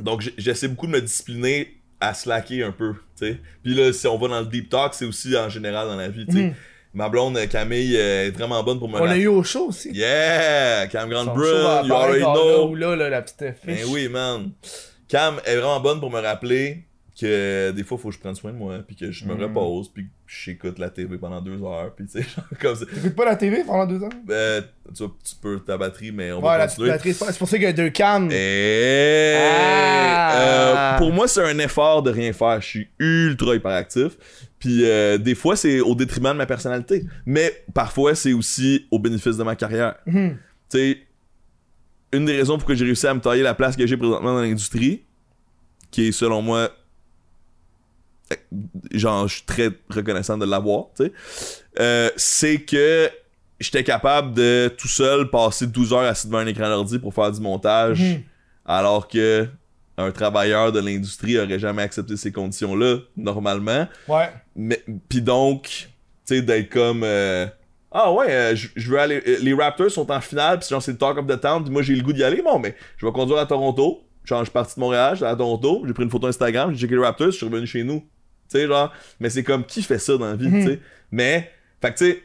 Speaker 2: donc, j'essaie beaucoup de me discipliner à slacker un peu. tu sais. Puis là, si on va dans le deep talk, c'est aussi en général dans la vie. tu sais.
Speaker 1: Mhm.
Speaker 2: Ma blonde euh, Camille euh, est vraiment bonne pour me
Speaker 1: On l'a eu au show aussi.
Speaker 2: Yeah! Cam Grand Brun, you already know.
Speaker 1: Là, là, la petite
Speaker 2: Ben oui, man. Cam est vraiment bonne pour me rappeler que des fois, faut que je prenne soin de moi, puis que je me
Speaker 1: Mm.
Speaker 2: repose, puis que j'écoute la TV pendant deux heures, puis tu sais, genre comme ça.
Speaker 1: T'écoutes pas la TV pendant deux ans?
Speaker 2: Euh, tu, tu peux ta batterie, mais on
Speaker 1: Ouais,
Speaker 2: va
Speaker 1: la
Speaker 2: continuer.
Speaker 1: batterie, c'est pour ça qu'il y a deux cams.
Speaker 2: Eh,
Speaker 1: Ah.
Speaker 2: euh, pour moi, c'est un effort de rien faire. Je suis ultra hyperactif. Puis euh, des fois, c'est au détriment de ma personnalité. Mais parfois, c'est aussi au bénéfice de ma carrière.
Speaker 1: Mhm.
Speaker 2: Tu sais, une des raisons pour que j'ai réussi à me tailler la place que j'ai présentement dans l'industrie, qui est selon moi, euh, genre, je suis très reconnaissant de l'avoir, tu sais, euh, c'est que j'étais capable de tout seul passer 12 heures assis devant un écran d'ordi pour faire du montage,
Speaker 1: Mhm.
Speaker 2: alors que un travailleur de l'industrie aurait jamais accepté ces conditions-là, normalement.
Speaker 1: Ouais.
Speaker 2: Mais puis donc, tu sais d'être comme euh, ah ouais, euh, je je veux aller euh, les Raptors sont en finale, puis genre c'est le talk of the town, puis moi j'ai le goût d'y aller. Bon, mais je vais conduire à Toronto. Genre, je suis parti de Montréal, j'étais à Toronto, j'ai pris une photo Instagram, j'ai checké les Raptors, je suis revenu chez nous. Tu sais genre, mais c'est comme qui fait ça dans la vie,
Speaker 1: Mhm.
Speaker 2: tu sais? Mais fait que tu sais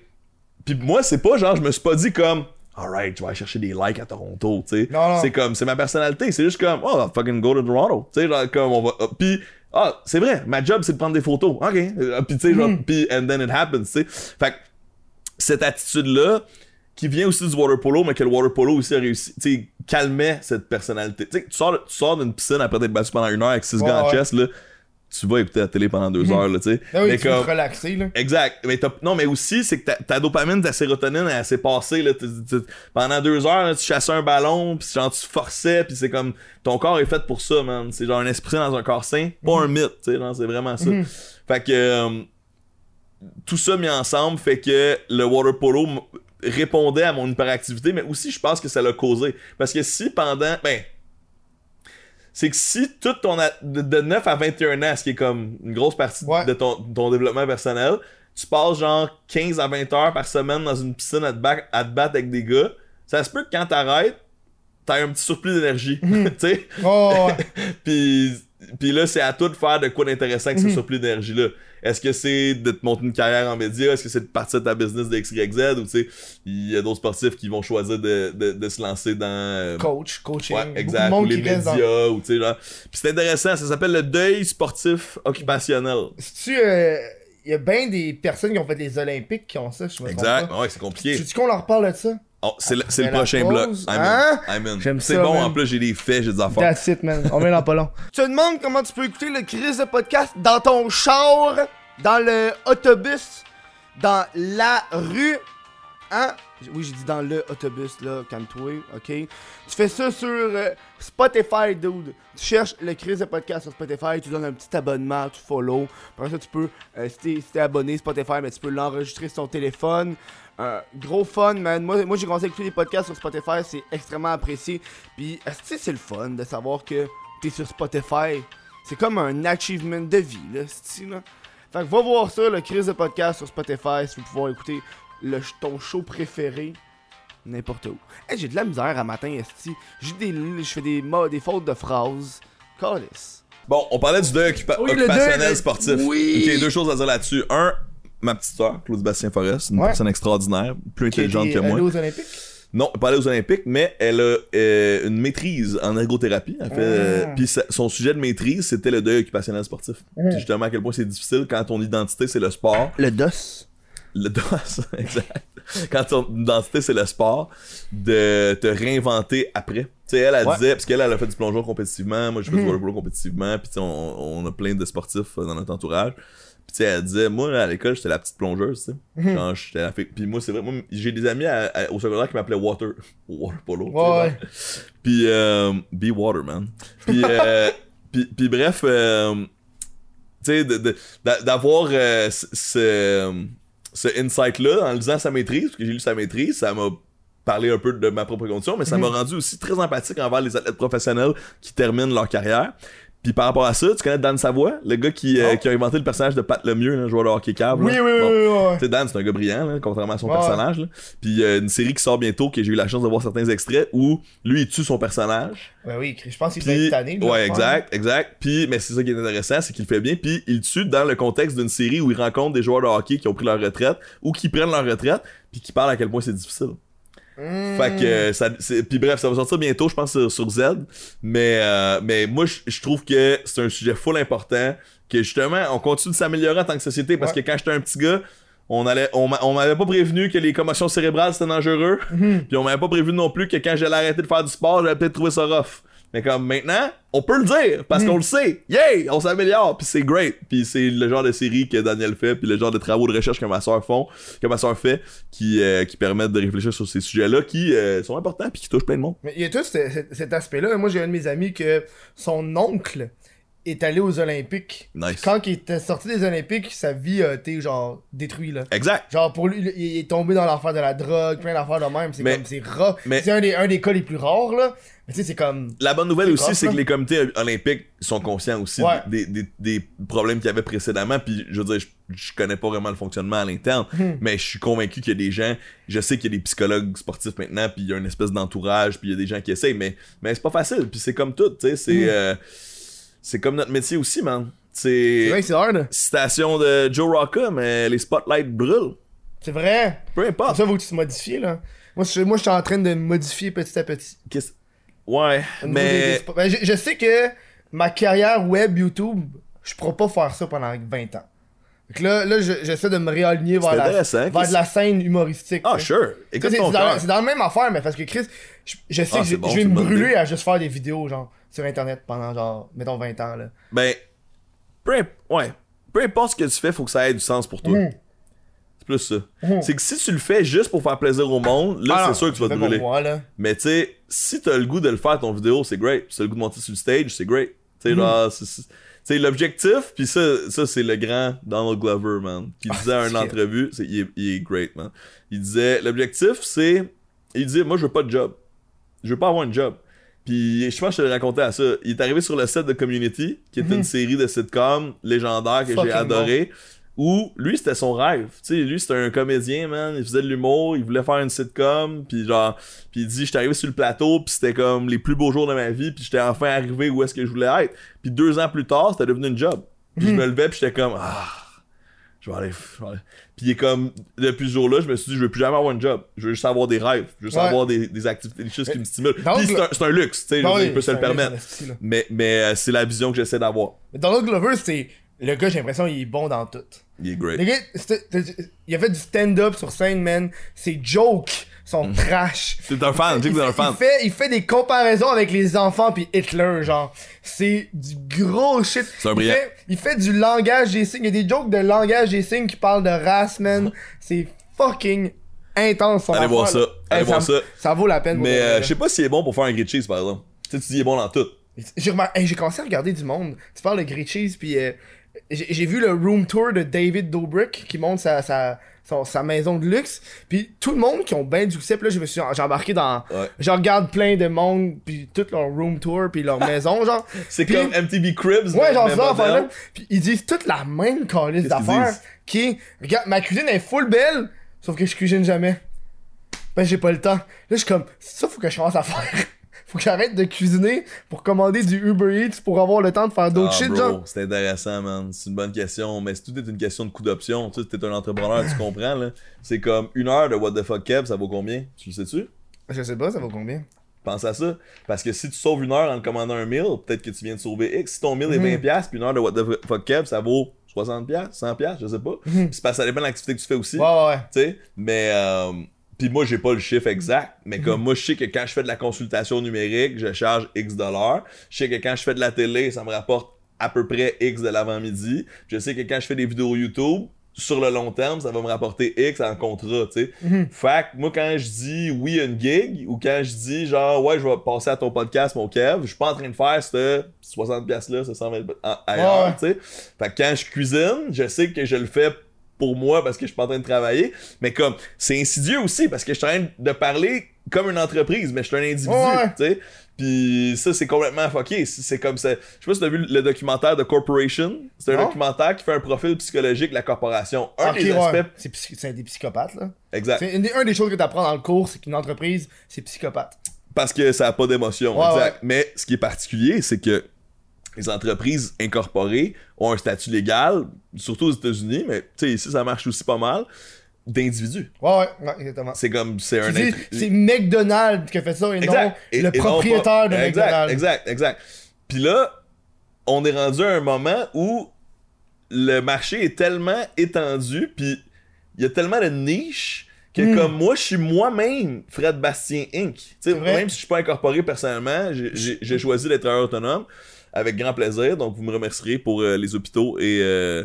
Speaker 2: puis moi c'est pas genre je me suis pas dit comme Alright, je vais aller chercher des likes à Toronto, tu sais?
Speaker 1: Non, non.
Speaker 2: C'est comme, c'est ma personnalité. C'est juste comme, oh, I'll fucking go to Toronto. Tu sais, genre, comme, on va. euh, Puis, ah, c'est vrai, ma job, c'est de prendre des photos. OK. Euh, Puis, tu sais, genre,
Speaker 1: Mhm.
Speaker 2: puis, and then it happens, tu sais. Fait que, cette attitude-là, qui vient aussi du water polo, mais que le water polo aussi a réussi, tu sais, calmait cette personnalité. Tu sais, tu sors, tu sors d'une piscine après t'être battu pendant une heure avec six
Speaker 1: Ouais,
Speaker 2: gars en
Speaker 1: ouais.
Speaker 2: chest, là, tu vas écouter la télé pendant deux heures, là, tu sais.
Speaker 1: Ah oui,
Speaker 2: mais
Speaker 1: tu
Speaker 2: comme,
Speaker 1: relaxer, là.
Speaker 2: Exact. Mais non, mais aussi, c'est que ta, ta dopamine, ta sérotonine, elle s'est passée. Là, pendant deux heures, là, tu chassais un ballon, puis genre, tu forçais, puis c'est comme. Ton corps est fait pour ça, man. C'est genre un esprit dans un corps sain, pas un mythe, tu sais, c'est vraiment ça.
Speaker 1: Mhm.
Speaker 2: Fait que. euh, tout ça mis ensemble fait que le water polo répondait à mon hyperactivité, mais aussi, je pense que ça l'a causé. Parce que si pendant. Ben. C'est que si tout ton. a- De, de 9 à 21 ans, ce qui est comme une grosse partie
Speaker 1: Ouais.
Speaker 2: de ton, ton développement personnel, tu passes genre 15 à 20 heures par semaine dans une piscine à te, ba- à te battre avec des gars, ça se peut que quand t'arrêtes, t'as un petit surplus d'énergie.
Speaker 1: Mhm.
Speaker 2: tu sais?
Speaker 1: Oh, ouais.
Speaker 2: Puis, puis là, c'est à toi de faire de quoi d'intéressant avec ce
Speaker 1: Mhm.
Speaker 2: surplus d'énergie-là. Est-ce que c'est de te monter une carrière en médias? Est-ce que c'est de partir de ta business de XYZ? Ou tu sais, il y a d'autres sportifs qui vont choisir de, de, de se lancer dans. euh,
Speaker 1: Coach, coaching.
Speaker 2: Ouais, exact. Ou les médias,
Speaker 1: dans...
Speaker 2: ou tu sais, genre. Puis c'est intéressant, ça s'appelle le deuil sportif occupationnel.
Speaker 1: Si tu euh, il y a bien des personnes qui ont fait les Olympiques qui ont ça, je me
Speaker 2: Exact. Ouais, c'est compliqué.
Speaker 1: Tu dis qu'on leur parle de ça?
Speaker 2: Oh, c'est le, c'est prochain bloc. I'm
Speaker 1: hein?
Speaker 2: in. I'm in.
Speaker 1: J'aime
Speaker 2: C'est
Speaker 1: ça,
Speaker 2: bon,
Speaker 1: man.
Speaker 2: en plus, j'ai des faits, j'ai des affaires.
Speaker 1: That's it, man. On met dans pas long. Tu te demandes comment tu peux écouter le Chris de podcast dans ton char, dans le autobus, dans la rue. Hein? Oui, j'ai dit dans le autobus, là, calme-toi, ok? Tu fais ça sur euh, Spotify, dude. Tu cherches le Chris de podcast sur Spotify, tu donnes un petit abonnement, tu follow. Après ça, tu peux, euh, si t'es si t'es abonné Spotify, mais tu peux l'enregistrer sur ton téléphone. Euh, gros fun, man. Moi, moi j'ai commencé à écouter des podcasts sur Spotify, c'est extrêmement apprécié. Puis, sais, c'est le fun de savoir que t'es sur Spotify? C'est comme un achievement de vie, là, c'ti, là? Fait que va voir ça, le Chris de podcast sur Spotify, si vous pouvoir écouter le, ton show préféré n'importe où. Hey, j'ai de la misère à matin, esti. J'ai des, je fais des, des fautes de phrases. Calice.
Speaker 2: Bon, on parlait du deuil occupa-
Speaker 1: Oui, le
Speaker 2: occupationnel
Speaker 1: deuil,
Speaker 2: sportif.
Speaker 1: oui.
Speaker 2: Ok, deux choses à dire là-dessus. Un, ma petite soeur, Claude Bastien Forest, une
Speaker 1: Ouais.
Speaker 2: personne extraordinaire, plus intelligente que moi.
Speaker 1: allé aux Olympiques?
Speaker 2: Non, pas allée aux Olympiques, mais elle a euh, une maîtrise en ergothérapie. Elle fait, euh,
Speaker 1: Ah.
Speaker 2: puis son sujet de maîtrise, c'était le deuil occupationnel sportif. Puis justement, à quel point c'est difficile quand ton identité, c'est le sport.
Speaker 1: Le DOS.
Speaker 2: Le DOS, exact. Quand ton identité, c'est le sport, de te réinventer après. Tu sais, elle, elle
Speaker 1: Ouais.
Speaker 2: disait, parce qu'elle, elle a fait du plongeon compétitivement, moi, je fais du
Speaker 1: Mhm.
Speaker 2: water polo compétitivement, puis on, on a plein de sportifs dans notre entourage. Puis tu sais, elle disait, moi, là, à l'école, j'étais la petite plongeuse, tu sais.
Speaker 1: Mhm.
Speaker 2: Genre, j'étais la fille- Puis moi, c'est vrai, moi, j'ai des amis à- à- au secondaire qui m'appelaient Water. Water Polo.
Speaker 1: Ouais.
Speaker 2: Puis, euh, be water, man. Puis, euh, puis, puis bref, euh, tu sais, d'avoir euh, ce, ce, ce insight-là en lisant sa maîtrise, parce que j'ai lu sa maîtrise, ça m'a parlé un peu de ma propre condition, mais ça m'a rendu aussi très empathique envers les athlètes professionnels qui terminent leur carrière. Puis par rapport à ça, tu connais Dan Savoie, le gars qui, euh,
Speaker 1: Non.
Speaker 2: qui a inventé le personnage de Pat Lemieux, là, joueur de hockey cave.
Speaker 1: Oui, oui, oui,
Speaker 2: Bon.
Speaker 1: oui, oui.
Speaker 2: Tu sais, Dan, c'est un gars brillant, là, contrairement à son
Speaker 1: Ouais.
Speaker 2: personnage. Là. Puis a une série qui sort bientôt, que j'ai eu la chance de voir certains extraits, où lui, il tue son personnage.
Speaker 1: Ben oui, je pense qu'il être tanné.
Speaker 2: ouais, exact, exact. Puis, mais c'est ça qui est intéressant, c'est qu'il le fait bien. Puis, il tue dans le contexte d'une série où il rencontre des joueurs de hockey qui ont pris leur retraite ou qui prennent leur retraite, puis qui parlent à quel point c'est difficile.
Speaker 1: Mmh.
Speaker 2: Fait que euh, ça, puis bref, ça va sortir bientôt, je pense sur, sur Z. Mais euh, mais moi, je- trouve que c'est un sujet full important, que justement, on continue de s'améliorer en tant que société, parce
Speaker 1: Ouais.
Speaker 2: que quand j'étais un petit gars, on allait, on, m'a- on m'avait pas prévenu que les commotions cérébrales c'était dangereux,
Speaker 1: Mhm.
Speaker 2: puis on m'avait pas prévenu non plus que quand j'allais arrêter de faire du sport, j'allais peut-être trouver ça rough. Mais comme maintenant, on peut le dire parce qu'on le sait. Yay, on s'améliore, puis c'est great. Puis c'est le genre de série que Daniel fait, puis le genre de travaux de recherche que ma soeur font, que ma soeur fait, qui euh, qui permettent de réfléchir sur ces sujets-là qui euh, sont importants puis qui touchent plein de monde.
Speaker 1: Mais il y a tout cet- cet aspect-là. Moi, j'ai un de mes amis que son oncle est allé aux Olympiques.
Speaker 2: Nice.
Speaker 1: Quand il était sorti des Olympiques, sa vie a été genre détruite là.
Speaker 2: Exact.
Speaker 1: Genre pour lui, il est tombé dans l'affaire de la drogue, plein d'affaires de même. C'est comme c'est rare. C'est un des, un des cas les plus rares là. Mais tu sais, c'est comme.
Speaker 2: La bonne nouvelle aussi, c'est que les comités olympiques sont conscients aussi
Speaker 1: Ouais.
Speaker 2: des, des, des problèmes qu'il y avait précédemment. Puis je veux dire, je, je connais pas vraiment le fonctionnement à l'interne,
Speaker 1: Hmm.
Speaker 2: mais je suis convaincu qu'il y a des gens. Je sais qu'il y a des psychologues sportifs maintenant, puis il y a une espèce d'entourage, puis il y a des gens qui essayent, mais, mais c'est pas facile. Puis c'est comme tout, tu sais. C'est
Speaker 1: Hmm.
Speaker 2: euh, c'est comme notre métier aussi, man.
Speaker 1: C'est vrai que c'est hard.
Speaker 2: citation de Joe Rocca, mais les spotlights brûlent.
Speaker 1: C'est vrai.
Speaker 2: Peu
Speaker 1: Pour
Speaker 2: importe.
Speaker 1: ça, faut que tu te modifies là. Moi, je, moi, je suis en train de me modifier petit à petit.
Speaker 2: Qu'est-ce- Ouais,
Speaker 1: des-
Speaker 2: mais.
Speaker 1: des- ben, je, je sais que ma carrière web YouTube, je pourrais pas faire ça pendant 20 ans. Que là, là je- j'essaie de me réaligner vers, la,
Speaker 2: intéressant,
Speaker 1: vers de la scène humoristique.
Speaker 2: Ah,
Speaker 1: tu sais.
Speaker 2: sure.
Speaker 1: C'est dans, la même affaire, mais parce que Chris, je, je sais
Speaker 2: Ah,
Speaker 1: que je,
Speaker 2: bon,
Speaker 1: je
Speaker 2: c'est
Speaker 1: vais me brûler à juste faire des vidéos, genre, sur internet pendant genre, mettons 20 ans, là.
Speaker 2: Ben, peu, ouais. peu importe ce que tu fais, faut que ça ait du sens pour toi.
Speaker 1: Mm.
Speaker 2: C'est plus ça.
Speaker 1: Mm.
Speaker 2: C'est que si tu le fais juste pour faire plaisir au monde, là,
Speaker 1: Ah
Speaker 2: c'est sûr que tu vas te brûler.
Speaker 1: moi.
Speaker 2: Mais tu sais, si t'as le goût de le faire ton vidéo, c'est great. Si t'as le goût de monter sur le stage, c'est great. Tu sais,
Speaker 1: Mm.
Speaker 2: genre, c'est- l'objectif, puis ça, ça c'est le grand Donald Glover, man, qui
Speaker 1: Ah,
Speaker 2: disait à une entrevue, c'est, il, est, il est great, man. Il disait, l'objectif, c'est, il disait, moi, je veux pas de job. Je veux pas avoir un job. Puis, je pense que je te raconté à ça. Il est arrivé sur le set de Community, qui est
Speaker 1: Mhm.
Speaker 2: une série de sitcoms légendaire que j'ai adoré. Où lui, c'était son rêve. Tu sais, lui, c'était un comédien, man. Il faisait de l'humour, il voulait faire une sitcom. Puis genre, puis il dit, j'étais arrivé sur le plateau, puis c'était comme les plus beaux jours de ma vie, puis j'étais enfin arrivé où est-ce que je voulais être. Puis deux ans plus tard, c'était devenu une job. Puis je
Speaker 1: Mhm.
Speaker 2: me levais, puis j'étais comme, ah, je vais aller. Puis il est comme, depuis ce jour-là, je me suis dit, je veux plus jamais avoir un job. Je veux juste avoir des rêves. Je veux juste
Speaker 1: Ouais.
Speaker 2: avoir des, des activités, des choses qui me stimulent. Puis c'est un, un luxe, tu sais, dire,
Speaker 1: oui,
Speaker 2: il peut se le permettre. Mais, mais euh, c'est la vision que j'essaie d'avoir.
Speaker 1: Mais Donald Glover, c'est. Le gars, j'ai l'impression qu'il est bon dans tout.
Speaker 2: Il est great.
Speaker 1: Le gars, il a fait du stand-up sur scène, man. Ses jokes sont trash.
Speaker 2: C'est un fan, c'est un fan.
Speaker 1: il, fait, il fait des comparaisons avec les enfants puis Hitler, genre. C'est du gros shit.
Speaker 2: C'est un
Speaker 1: il,
Speaker 2: brillant.
Speaker 1: fait, il fait du langage des signes. Il y a des jokes de langage des signes qui parlent de race, man. C'est fucking intense. son
Speaker 2: Allez voir ça. Allez voir ça.
Speaker 1: Ça vaut la peine.
Speaker 2: Mais euh, je sais pas s'il est bon pour faire un grilled cheese, par exemple. Tu sais, tu dis il est bon dans tout.
Speaker 1: J'ai remar- hey, j'ai commencé à regarder du monde. Tu parles de Great Cheese, puis euh, j'ai vu le room tour de David Dobrik qui monte sa, sa, son- sa maison de luxe. Puis tout le monde qui ont bien du succès, puis là, je me suis j'ai embarqué dans.
Speaker 2: Ouais.
Speaker 1: Je regarde plein de monde, puis tout leur room tour, puis leur maison, genre.
Speaker 2: C'est comme MTV Cribs.
Speaker 1: Ouais, genre ça, enfin là. Puis ils disent toute la même calice d'affaires qui est. Regarde, ma cuisine est full belle, sauf que je cuisine jamais. Ben, j'ai pas le temps. Là, je suis comme, ça, faut que je commence à faire. Faut que j'arrête de cuisiner pour commander du Uber Eats pour avoir le temps de faire d'autres
Speaker 2: Ah,
Speaker 1: shit, genre.
Speaker 2: C'est intéressant, man. C'est une bonne question. Mais si tout est une question de coût d'option, tu sais, t'es un entrepreneur, tu comprends, là. C'est comme une heure de What the fuck Kev, ça vaut combien? Tu le sais-tu?
Speaker 1: Je sais pas, ça vaut combien?
Speaker 2: Pense à ça. Parce que si tu sauves une heure en commandant un meal, peut-être que tu viens de sauver X. Si ton meal est
Speaker 1: Mhm.
Speaker 2: 20$, puis une heure de What the fuck Kev, ça vaut 60$, 100$, je sais pas.
Speaker 1: Mhm.
Speaker 2: C'est parce que ça dépend de l'activité que tu fais aussi.
Speaker 1: Ouais, ouais, ouais.
Speaker 2: tu sais mais euh, puis moi j'ai pas le chiffre exact mais
Speaker 1: Mhm.
Speaker 2: comme moi je sais que quand je fais de la consultation numérique je charge X dollars je sais que quand je fais de la télé ça me rapporte à peu près X de l'avant-midi je sais que quand je fais des vidéos YouTube sur le long terme ça va me rapporter X en contrat tu sais
Speaker 1: Mhm.
Speaker 2: fait que moi quand je dis oui à une gig ou quand je dis genre ouais je vais passer à ton podcast mon Kev je suis pas en train de faire ce 60 pièces là ce 120 en- ailleurs
Speaker 1: Ouais.
Speaker 2: tu sais fait que quand je cuisine je sais que je le fais pour moi parce que je suis pas en train de travailler. Mais comme, c'est insidieux aussi parce que je suis en train de parler comme une entreprise, mais je suis un individu,
Speaker 1: Ouais.
Speaker 2: tu sais. Puis ça, c'est complètement fucké. C'est c'est comme ça. Je sais pas si t'as vu le documentaire de Corporation. C'est un documentaire qui fait un profil psychologique de la corporation. Un
Speaker 1: Ok,
Speaker 2: des aspects.
Speaker 1: C'est des psychopathes, là.
Speaker 2: Exact.
Speaker 1: C'est une des, un des choses que t'apprends dans le cours, c'est qu'une entreprise, c'est psychopathe.
Speaker 2: Parce que ça a pas d'émotion.
Speaker 1: Ouais,
Speaker 2: exact. Mais ce qui est particulier, c'est que les entreprises incorporées ont un statut légal, surtout aux États-Unis, mais tu sais, ici ça marche aussi pas mal, d'individus.
Speaker 1: Ouais, ouais, ouais, exactement.
Speaker 2: C'est comme, c'est un
Speaker 1: dis, C'est McDonald's qui a fait ça et non
Speaker 2: Et-
Speaker 1: le
Speaker 2: et non
Speaker 1: propriétaire
Speaker 2: pas-
Speaker 1: de
Speaker 2: exact,
Speaker 1: McDonald's.
Speaker 2: Exact, exact. Puis là, on est rendu à un moment où le marché est tellement étendu, puis il y a tellement de niches que
Speaker 1: Mm.
Speaker 2: comme moi, je suis moi-même Fred Bastien Inc. Tu sais,
Speaker 1: vrai.
Speaker 2: même si je suis pas incorporé personnellement, j'ai- choisi d'être autonome avec grand plaisir. Donc vous me remercierez pour euh, les hôpitaux et euh,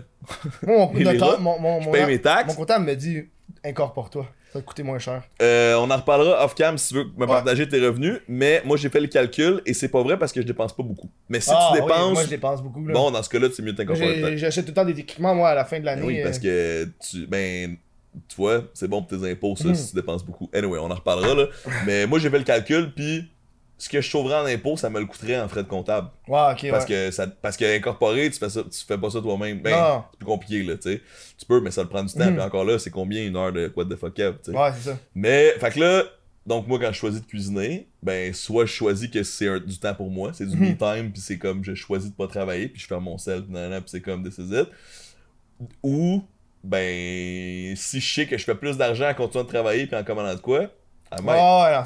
Speaker 1: mon,
Speaker 2: Et les
Speaker 1: notaire-
Speaker 2: rats,
Speaker 1: mon, mon,
Speaker 2: je
Speaker 1: mon-
Speaker 2: paye mes taxes.
Speaker 1: mon comptable me dit incorpore-toi. Ça va te coûter moins cher.
Speaker 2: Euh, on en reparlera off cam si tu veux me
Speaker 1: Ouais.
Speaker 2: partager tes revenus. Mais moi j'ai fait le calcul et c'est pas vrai parce que je dépense pas beaucoup. Mais si
Speaker 1: Ah,
Speaker 2: tu
Speaker 1: oui,
Speaker 2: dépenses,
Speaker 1: moi, je dépense beaucoup. Là.
Speaker 2: bon dans ce cas-là c'est mieux de t'incorporer.
Speaker 1: J'achète tout le temps des équipements, moi, à la fin de l'année.
Speaker 2: Ben oui, parce
Speaker 1: euh,
Speaker 2: que tu. Ben. Tu vois, c'est bon pour tes impôts, ça,
Speaker 1: Mhm.
Speaker 2: si tu dépenses beaucoup. Anyway, on en reparlera, là. Mais moi, j'ai fait le calcul, puis ce que je sauverais en impôts, ça me le coûterait en frais de comptable.
Speaker 1: Ouais, ok,
Speaker 2: Parce
Speaker 1: ouais.
Speaker 2: que, ça, parce que incorporé, tu fais, ça, tu fais pas ça toi-même. Ben,
Speaker 1: Non.
Speaker 2: c'est plus compliqué, là, tu sais. Tu peux, mais ça te prend du temps.
Speaker 1: Mhm.
Speaker 2: Puis encore là, c'est combien une heure de what the fuck up, tu sais.
Speaker 1: Ouais, c'est ça.
Speaker 2: Mais, fait que là, donc moi, quand je choisis de cuisiner, ben, soit je choisis que c'est un- du temps pour moi, c'est du
Speaker 1: Mhm.
Speaker 2: me time, puis c'est comme je choisis de pas travailler, puis je fais mon sel, puis c'est comme this is it. Ou, ben, si je sais que je fais plus d'argent en continuant de travailler, puis en commandant de quoi,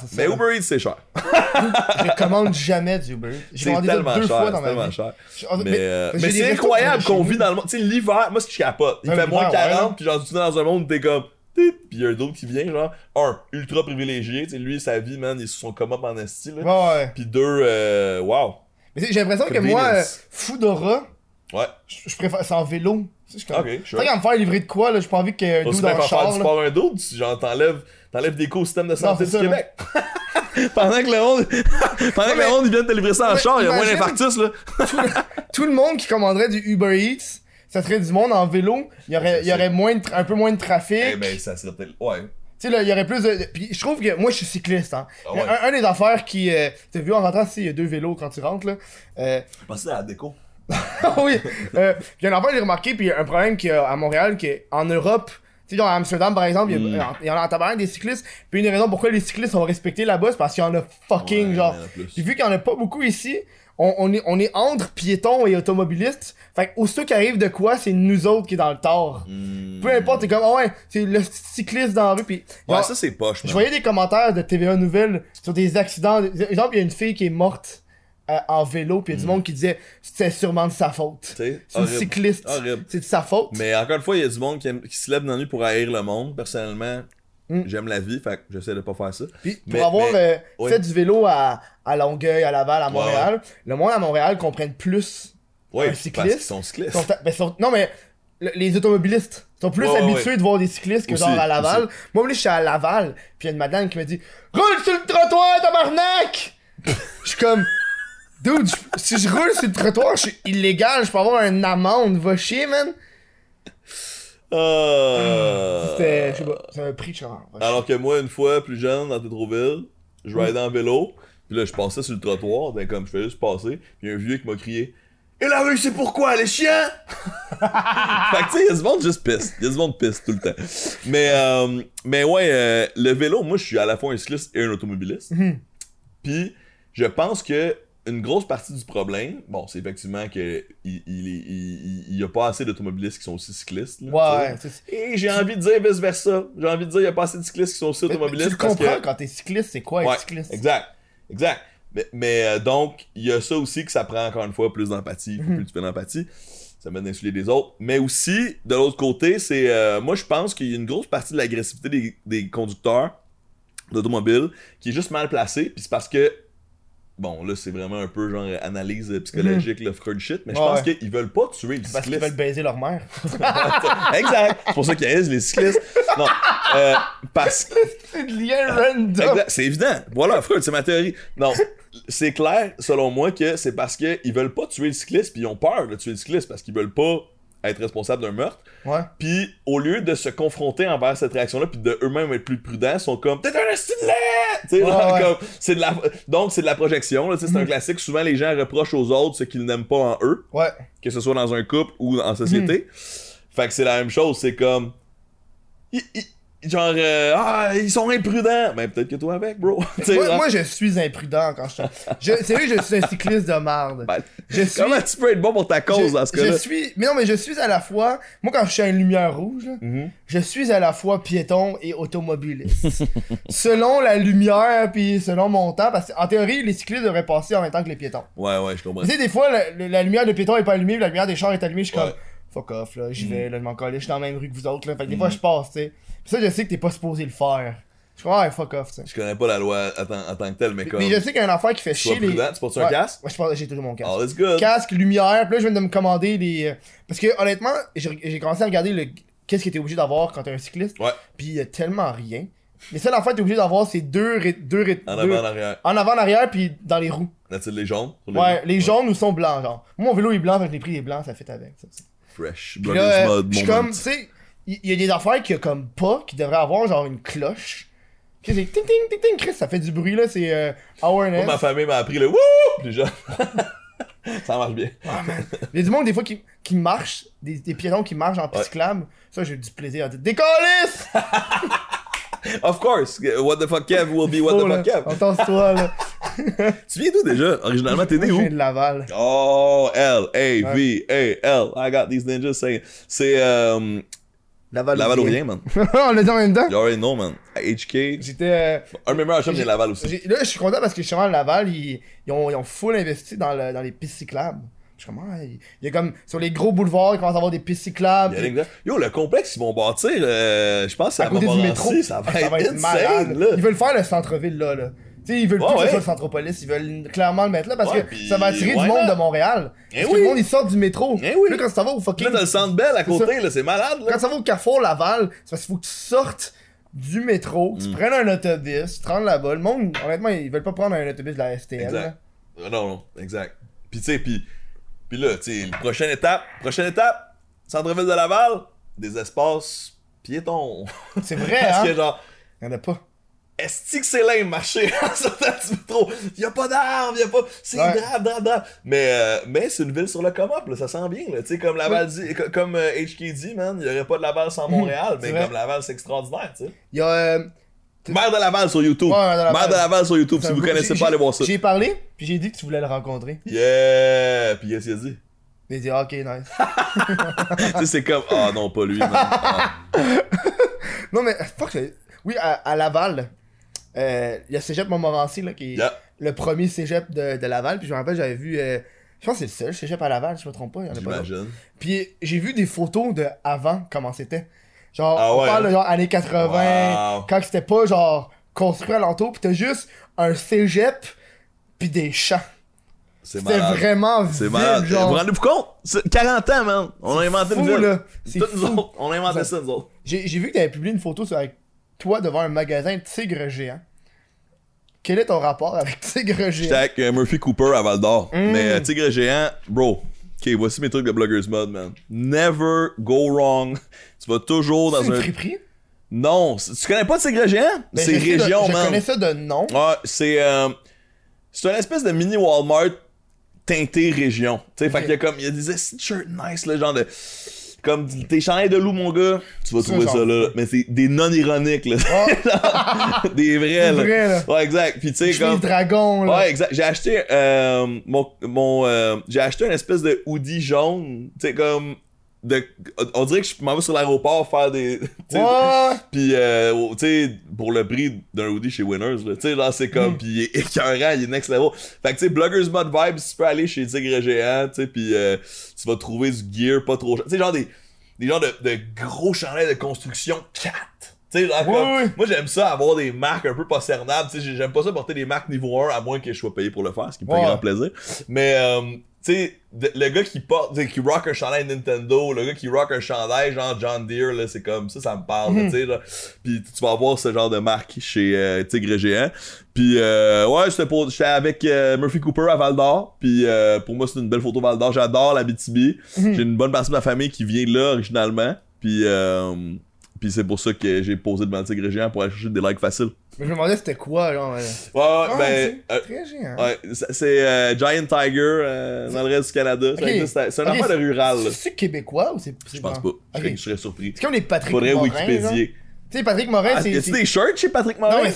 Speaker 1: C'est ça.
Speaker 2: Mais Uber Eats, c'est cher.
Speaker 1: Je commande jamais du Uber. J'ai ça
Speaker 2: tellement
Speaker 1: deux
Speaker 2: cher,
Speaker 1: fois dans
Speaker 2: c'est
Speaker 1: ma
Speaker 2: tellement
Speaker 1: vie.
Speaker 2: cher.
Speaker 1: Je-
Speaker 2: Mais,
Speaker 1: mais-
Speaker 2: euh, mais c'est incroyable qu'on vit dans le monde. Tu sais, l'hiver, moi, ce que je capote, il fait moins
Speaker 1: l'hiver,
Speaker 2: 40,
Speaker 1: ouais.
Speaker 2: puis genre, tu es dans un monde où t'es comme. il y a un d'autre qui vient, genre, un, ultra privilégié, tu sais, lui, sa vie, man, il est sur son come-up en esti, là.
Speaker 1: Ouais, ouais.
Speaker 2: Puis deux, euh, wow.
Speaker 1: Mais j'ai l'impression que moi, euh. Foodora,
Speaker 2: Ouais,
Speaker 1: je préfère. C'est en vélo. Tu sais, je comme.
Speaker 2: sure.
Speaker 1: Me faire livrer de quoi, là, j'ai pas envie ait un doux dans le char.
Speaker 2: du
Speaker 1: là.
Speaker 2: sport un d'autre, si genre t'enlèves, t'enlèves des coûts au système de santé du
Speaker 1: ça,
Speaker 2: Québec. Pendant que le monde, pendant que le monde, ils viennent te livrer ça en char, il y a moins d'infarctus, là.
Speaker 1: Tout le monde qui commanderait du Uber Eats, ça serait du monde en vélo. Il y aurait, il y aurait moins de un peu moins de trafic.
Speaker 2: Eh ben, ça serait peut-être, ouais.
Speaker 1: Tu sais, là, il y aurait plus de. Puis je trouve que moi, je suis cycliste, hein.
Speaker 2: Ah ouais.
Speaker 1: un, un des affaires qui. Euh, T'as vu en rentrant, il y a deux vélos quand tu rentres, là. Euh,
Speaker 2: Je pensais à la déco.
Speaker 1: Oui! Euh, puis il y a un affaire j'ai remarqué, puis il y a un problème qu'il y a à Montréal, qu'en Europe, tu sais, genre à Amsterdam par exemple, il y a-
Speaker 2: Mm.
Speaker 1: il y en a en tabac des cyclistes, puis une des raisons pourquoi les cyclistes sont respectés là-bas, c'est parce qu'il y en a fucking,
Speaker 2: Ouais,
Speaker 1: genre. Puis vu qu'il y en a pas beaucoup ici, on, on est, on est entre piétons et automobilistes, fait que aussitôt qu'il arrive de quoi, c'est nous autres qui est dans le tort.
Speaker 2: Hmm.
Speaker 1: Peu importe, t'es comme, ah ouais, c'est le cycliste dans la rue, puis.
Speaker 2: Ouais,
Speaker 1: genre,
Speaker 2: ça c'est poche,
Speaker 1: je voyais des commentaires de TVA Nouvelles sur des accidents. Par exemple, il y a une fille qui est morte en vélo, puis il y a du monde qui disait c'était sûrement de sa faute. C'est une cycliste. C'est de sa faute.
Speaker 2: Mais encore une fois, il y a du monde qui, aime- qui se lève dans la nuit pour haïr le monde. Personnellement,
Speaker 1: Mm.
Speaker 2: j'aime la vie, fait que j'essaie de pas faire ça.
Speaker 1: Puis pour avoir
Speaker 2: mais-
Speaker 1: euh,
Speaker 2: oui.
Speaker 1: fait du vélo à, à Longueuil, à Laval, à Montréal, le monde à Montréal comprenne plus.
Speaker 2: Ouais,
Speaker 1: Un cycliste,
Speaker 2: sont cyclistes.
Speaker 1: sont- ben, sont- non mais le- les automobilistes sont plus
Speaker 2: Ouais,
Speaker 1: habitués
Speaker 2: ouais.
Speaker 1: de voir des cyclistes que
Speaker 2: Aussi,
Speaker 1: genre à Laval. Moi, je suis à Laval, puis il y a une madame qui me dit Roule sur le trottoir, tabarnak! Je suis comme Dude, je- si je roule sur le trottoir, je suis illégal, je peux avoir une amende, va chier, man.
Speaker 2: Ah.
Speaker 1: C'était, je sais pas, suis comme, va chier.
Speaker 2: Alors que moi, une fois plus jeune, dans Tétroville, je ride en vélo, puis là, je passais sur le trottoir, ben comme je faisais juste passer, puis un vieux qui m'a crié Et la rue, c'est pourquoi, les chiens Fait que tu sais, il y a du monde juste pisse. Il y a du monde pisse tout le temps. Mais, euh, mais ouais, euh, le vélo, moi, je suis à la fois un cycliste et un automobiliste.
Speaker 1: Mhm.
Speaker 2: Puis, je pense que une grosse partie du problème, bon, c'est effectivement que il, il, il, il- il y a pas assez d'automobilistes qui sont aussi cyclistes. là,
Speaker 1: Ouais,
Speaker 2: Et j'ai envie de dire vice versa. J'ai envie de dire il y a pas assez de cyclistes qui sont aussi
Speaker 1: mais- mais
Speaker 2: automobilistes.
Speaker 1: tu
Speaker 2: parce
Speaker 1: comprends
Speaker 2: que...
Speaker 1: quand t'es cycliste, c'est quoi
Speaker 2: Ouais,
Speaker 1: être cycliste?
Speaker 2: Exact. Exact. Mais, mais, euh, donc, il y a ça aussi que ça prend encore une fois plus d'empathie.
Speaker 1: Mhm.
Speaker 2: plus tu fais d'empathie. Ça mène d'insuler des autres. Mais aussi, de l'autre côté, c'est. euh, moi, je pense qu'il y a une grosse partie de l'agressivité des, des conducteurs d'automobiles qui est juste mal placée. Puis c'est parce que. Bon, là, c'est vraiment un peu genre analyse psychologique, le Freud shit. Mais je
Speaker 1: Mhm. Ouais,
Speaker 2: pense qu'ils veulent pas tuer le
Speaker 1: Parce qu'ils veulent baiser leur mère.
Speaker 2: exact. C'est pour ça qu'ils haïssent les cyclistes. Non. Euh, parce
Speaker 1: c'est de lien random.
Speaker 2: C'est évident. Voilà, Freud, c'est ma théorie. Non, c'est clair, selon moi, que c'est parce qu'ils veulent pas tuer le cycliste, puis ils ont peur de tuer le cycliste, parce qu'ils veulent pas être responsables d'un meurtre.
Speaker 1: Ouais.
Speaker 2: Puis au lieu de se confronter envers cette réaction-là, puis de eux-mêmes être plus prudents, sont comme t'es un
Speaker 1: Ouais, ouais.
Speaker 2: comme, c'est de la, donc c'est de la projection. Là, c'est un classique. Souvent les gens reprochent aux autres ce qu'ils n'aiment pas en eux,
Speaker 1: Ouais.
Speaker 2: que ce soit dans un couple ou en société. Fait que c'est la même chose. C'est comme genre euh, ah ils sont imprudents. Ben peut-être que toi avec, bro.
Speaker 1: Moi, je suis imprudent quand je. je c'est vrai que je suis un cycliste de merde.
Speaker 2: ben,
Speaker 1: Je suis.
Speaker 2: Comment tu peux être bon pour ta cause
Speaker 1: je,
Speaker 2: dans ce
Speaker 1: je
Speaker 2: cas-là?
Speaker 1: suis. Mais non, mais je suis à la fois. Moi, quand je suis à une lumière rouge, là,
Speaker 2: Mhm.
Speaker 1: je suis à la fois piéton et automobiliste. selon la lumière, puis selon mon temps, parce qu'en théorie, les cyclistes devraient passer en même temps que les piétons.
Speaker 2: Ouais, ouais, je comprends.
Speaker 1: Tu sais, des fois, la, lumière de piéton est pas allumée, la lumière des chars est allumée, je suis
Speaker 2: Ouais.
Speaker 1: comme. Fuck off, là, j'y
Speaker 2: Mm.
Speaker 1: vais, là, je m'en colle, je suis dans la même rue que vous autres, là. Fait que des fois, je passe, tu sais. Ça, je sais que t'es pas supposé le faire. Je comme, ouais, fuck off, tu sais.
Speaker 2: Je connais pas la loi en tant, que telle, mais comme.
Speaker 1: Mais je sais qu'il y a une affaire qui fait chier les.
Speaker 2: tu portes un casque?
Speaker 1: Ouais, je j'ai toujours mon casque.
Speaker 2: Oh, that's good.
Speaker 1: Casque, lumière, puis là, je viens de me commander les. euh, Parce que, honnêtement, j'ai j'ai commencé à regarder le... qu'est-ce que t'es obligé d'avoir quand t'es un cycliste.
Speaker 2: Ouais.
Speaker 1: Puis il y a tellement rien. Mais ça, en fait, t'es obligé d'avoir, c'est deux. deux, ré-
Speaker 2: En
Speaker 1: deux-
Speaker 2: avant, en arrière.
Speaker 1: en avant, en arrière, puis dans les roues.
Speaker 2: N'a-t-il les jaunes?
Speaker 1: Ouais, les jaunes ou sont blancs, genre. Moi, mon vélo est blanc, fait que je l'ai pris les blancs, ça fait avec. Ça,
Speaker 2: Fresh.
Speaker 1: Puis là, euh,
Speaker 2: mode,
Speaker 1: je suis
Speaker 2: moment.
Speaker 1: comme, tu sais, il y, a des affaires qu'il y a comme pas, qui devraient avoir genre une cloche. Tu sais, c'est ting ting ting ting, Chris, ça fait du bruit là, c'est euh, awareness.
Speaker 2: Moi, ma famille m'a appris le wouh! Déjà. ça marche bien.
Speaker 1: Ah, man. Il y a du monde des fois qui, qui marche, des, des piétons qui marchent en piste cyclable. Ça, j'ai du plaisir à dire Décalisse!
Speaker 2: Of course. What the fuck Kev will be what the
Speaker 1: Oh,
Speaker 2: fuck Kev.
Speaker 1: Entends-toi là.
Speaker 2: Tu viens d'où déjà? Originalement, t'es né
Speaker 1: Moi, je
Speaker 2: où?
Speaker 1: viens de Laval.
Speaker 2: Oh, L, A, V, A, L. I got these ninjas saying. C'est euh,
Speaker 1: Laval.
Speaker 2: Laval ou rien, man.
Speaker 1: On l'a dit en même temps?
Speaker 2: You already know, man. HK.
Speaker 1: J'étais. euh,
Speaker 2: Un meilleurs chums vient de Laval aussi.
Speaker 1: Là, je suis content parce que justement, Laval, ils, ils ont, ils ont full investi dans, le- dans les pistes cyclables. Je suis comme, ah, il y a comme, sur les gros boulevards, ils commencent à avoir des pistes cyclables.
Speaker 2: Yo, le complexe qu'ils vont bâtir, euh, je pense que c'est
Speaker 1: à côté du métro.
Speaker 2: Ça va
Speaker 1: Ah,
Speaker 2: être insane, là.
Speaker 1: Ils veulent faire le centre-ville là. là. Sais, ils veulent
Speaker 2: Ouais,
Speaker 1: plus que
Speaker 2: ouais.
Speaker 1: soit le centropolis, ils veulent clairement le mettre là parce
Speaker 2: Ouais,
Speaker 1: que ça va attirer du monde de Montréal.
Speaker 2: Eh
Speaker 1: parce que
Speaker 2: oui.
Speaker 1: le monde il sort du métro.
Speaker 2: Eh oui.
Speaker 1: Là, quand ça va au fucking.
Speaker 2: Là, t'as le centre belle à côté, là, c'est malade, là.
Speaker 1: Quand ça va au Carrefour Laval, c'est parce qu'il faut que tu sortes du métro, que tu
Speaker 2: Mm.
Speaker 1: prennes un autobus, tu te rendes là-bas. Le monde, honnêtement, ils veulent pas prendre un autobus de la STL.
Speaker 2: Exact. Euh, Non, non, exact. Puis tu sais, puis puis là, tu sais, prochaine étape, prochaine étape, centre-ville de Laval, des espaces piétons.
Speaker 1: C'est vrai,
Speaker 2: Parce
Speaker 1: hein?
Speaker 2: que genre,
Speaker 1: Y'en a pas.
Speaker 2: Est-ce que c'est lame marcher en sortant du métro? Y a pas d'arbres, y a pas. C'est
Speaker 1: Ouais.
Speaker 2: drap, drap. Mais, euh, mais c'est une ville sur le come-up, là, ça sent bien, là. Tu sais, comme Laval dit, co- comme euh, HK dit, man, y aurait pas de Laval sans Montréal, mais
Speaker 1: vrai.
Speaker 2: comme Laval, c'est extraordinaire, tu sais.
Speaker 1: Il y a. euh,
Speaker 2: Maire de Laval sur YouTube.
Speaker 1: Ouais, de Laval.
Speaker 2: Maire de Laval sur YouTube, si vous connaissez pas, allez voir ça.
Speaker 1: J'ai parlé, puis j'ai dit que tu voulais le rencontrer.
Speaker 2: Yeah! Puis qu'est-ce qu'il a dit?
Speaker 1: Il a dit, ok, nice.
Speaker 2: tu sais, c'est comme, ah non, pas lui, man. Ah.
Speaker 1: non, mais, fuck, oui, à, à Laval, euh, il y a Cégep Montmorency, là, qui est
Speaker 2: Yeah.
Speaker 1: le premier Cégep de, de Laval. Puis je me rappelle, j'avais vu. euh, je pense que c'est le seul Cégep à Laval, je me trompe pas. Y en a pas d'autres.
Speaker 2: J'imagine.
Speaker 1: Puis j'ai vu des photos de avant, comment c'était. Genre,
Speaker 2: Ah
Speaker 1: on parle de genre années 80,
Speaker 2: Wow.
Speaker 1: quand c'était pas genre construit alentour, pis t'as juste un cégep, pis des champs.
Speaker 2: C'est
Speaker 1: vraiment
Speaker 2: C'est malade.
Speaker 1: genre.
Speaker 2: Vous rendez-vous compte? C'est 40 ans, man. On a inventé une
Speaker 1: fou,
Speaker 2: ville.
Speaker 1: là.
Speaker 2: Nous
Speaker 1: fou.
Speaker 2: autres. On a inventé ça, nous autres.
Speaker 1: J'ai j'ai vu que t'avais publié une photo sur avec toi devant un magasin de tigres géants. Quel est ton rapport avec tigre
Speaker 2: J'étais
Speaker 1: géant?
Speaker 2: avec euh, Murphy Cooper à Val d'Or.
Speaker 1: Mm.
Speaker 2: Mais euh, Tigre Géant, bro. Ok, voici mes trucs de Bloggers Mode, man. Never go wrong. Tu vas toujours dans
Speaker 1: C'est une
Speaker 2: un.
Speaker 1: friperie?
Speaker 2: Non, tu connais pas Tigre Géant?
Speaker 1: Ben,
Speaker 2: c'est
Speaker 1: sais de-
Speaker 2: région,
Speaker 1: Je
Speaker 2: man.
Speaker 1: connais ça de nom.
Speaker 2: Ouais, c'est euh, c'est une espèce de mini Walmart teinté région. Tu sais, fait
Speaker 1: Ok.
Speaker 2: qu'il y a comme il y a des shirts nice là, genre de comme tes chandails de loup mon gars, tu vas trouver ça là, mais c'est des non ironiques là.
Speaker 1: Oh,
Speaker 2: des vrais là.
Speaker 1: vrai, là.
Speaker 2: Ouais, exact. Puis tu sais comme
Speaker 1: dragon, là.
Speaker 2: Ouais, exact. J'ai acheté euh, mon mon euh, j'ai acheté une espèce de hoodie jaune, tu sais comme de on dirait que je m'en vais sur l'aéroport faire des. Pis, euh, tu sais, pour le prix d'un hoodie chez Winners, là, tu sais, genre, c'est comme,
Speaker 1: Mm.
Speaker 2: pis il est écœurant, il est next level. Fait que, tu sais, Bloggers Mod Vibes, tu peux aller chez Tigre Géant, tu sais, pis euh, tu vas trouver du gear pas trop cher. Tu sais, genre des, des genres de, de gros chandails de construction 4. Comme- moi j'aime ça avoir des marques un peu pas cernables. J'aime pas ça porter des marques niveau 1 à moins que je sois payé pour le faire, ce qui me fait
Speaker 1: Ouais.
Speaker 2: grand plaisir. Mais, euh, tu sais, de- le gars qui porte, qui rock un chandail Nintendo, le gars qui rock un chandail genre John Deere, là, c'est comme ça, ça me parle,
Speaker 1: Mhm.
Speaker 2: tu sais. Puis tu vas avoir ce genre de marque chez euh, Tigre Géant. Puis, euh, ouais, j'étais pour- j'étais avec euh, Murphy Cooper à Val d'Or. Puis, euh, pour moi, c'est une belle photo Val d'Or. J'adore la BTB.
Speaker 1: Mhm.
Speaker 2: J'ai une bonne partie de ma famille qui vient de là originalement. Puis, euh, puis c'est pour ça que j'ai posé devant le Tigre Géant pour aller chercher des likes faciles.
Speaker 1: Mais je me demandais c'était quoi, genre. euh,
Speaker 2: Ouais,
Speaker 1: ah,
Speaker 2: ben.
Speaker 1: c'est
Speaker 2: euh,
Speaker 1: très géant.
Speaker 2: Ouais, c'est euh, Giant Tiger euh, dans le reste du Canada. C'est un
Speaker 1: Ok,
Speaker 2: affaire de rural.
Speaker 1: C'est québécois ou c'est.
Speaker 2: Je pense pas? Je serais-
Speaker 1: Ok.
Speaker 2: Je serais surpris.
Speaker 1: C'est comme les Patrick
Speaker 2: Faudrait
Speaker 1: Morin.
Speaker 2: Wikipédier.
Speaker 1: Tu sais, Patrick Morin,
Speaker 2: Ah,
Speaker 1: c'est.
Speaker 2: y a-tu
Speaker 1: c'est-
Speaker 2: des shirts chez Patrick Morin?
Speaker 1: Non, mais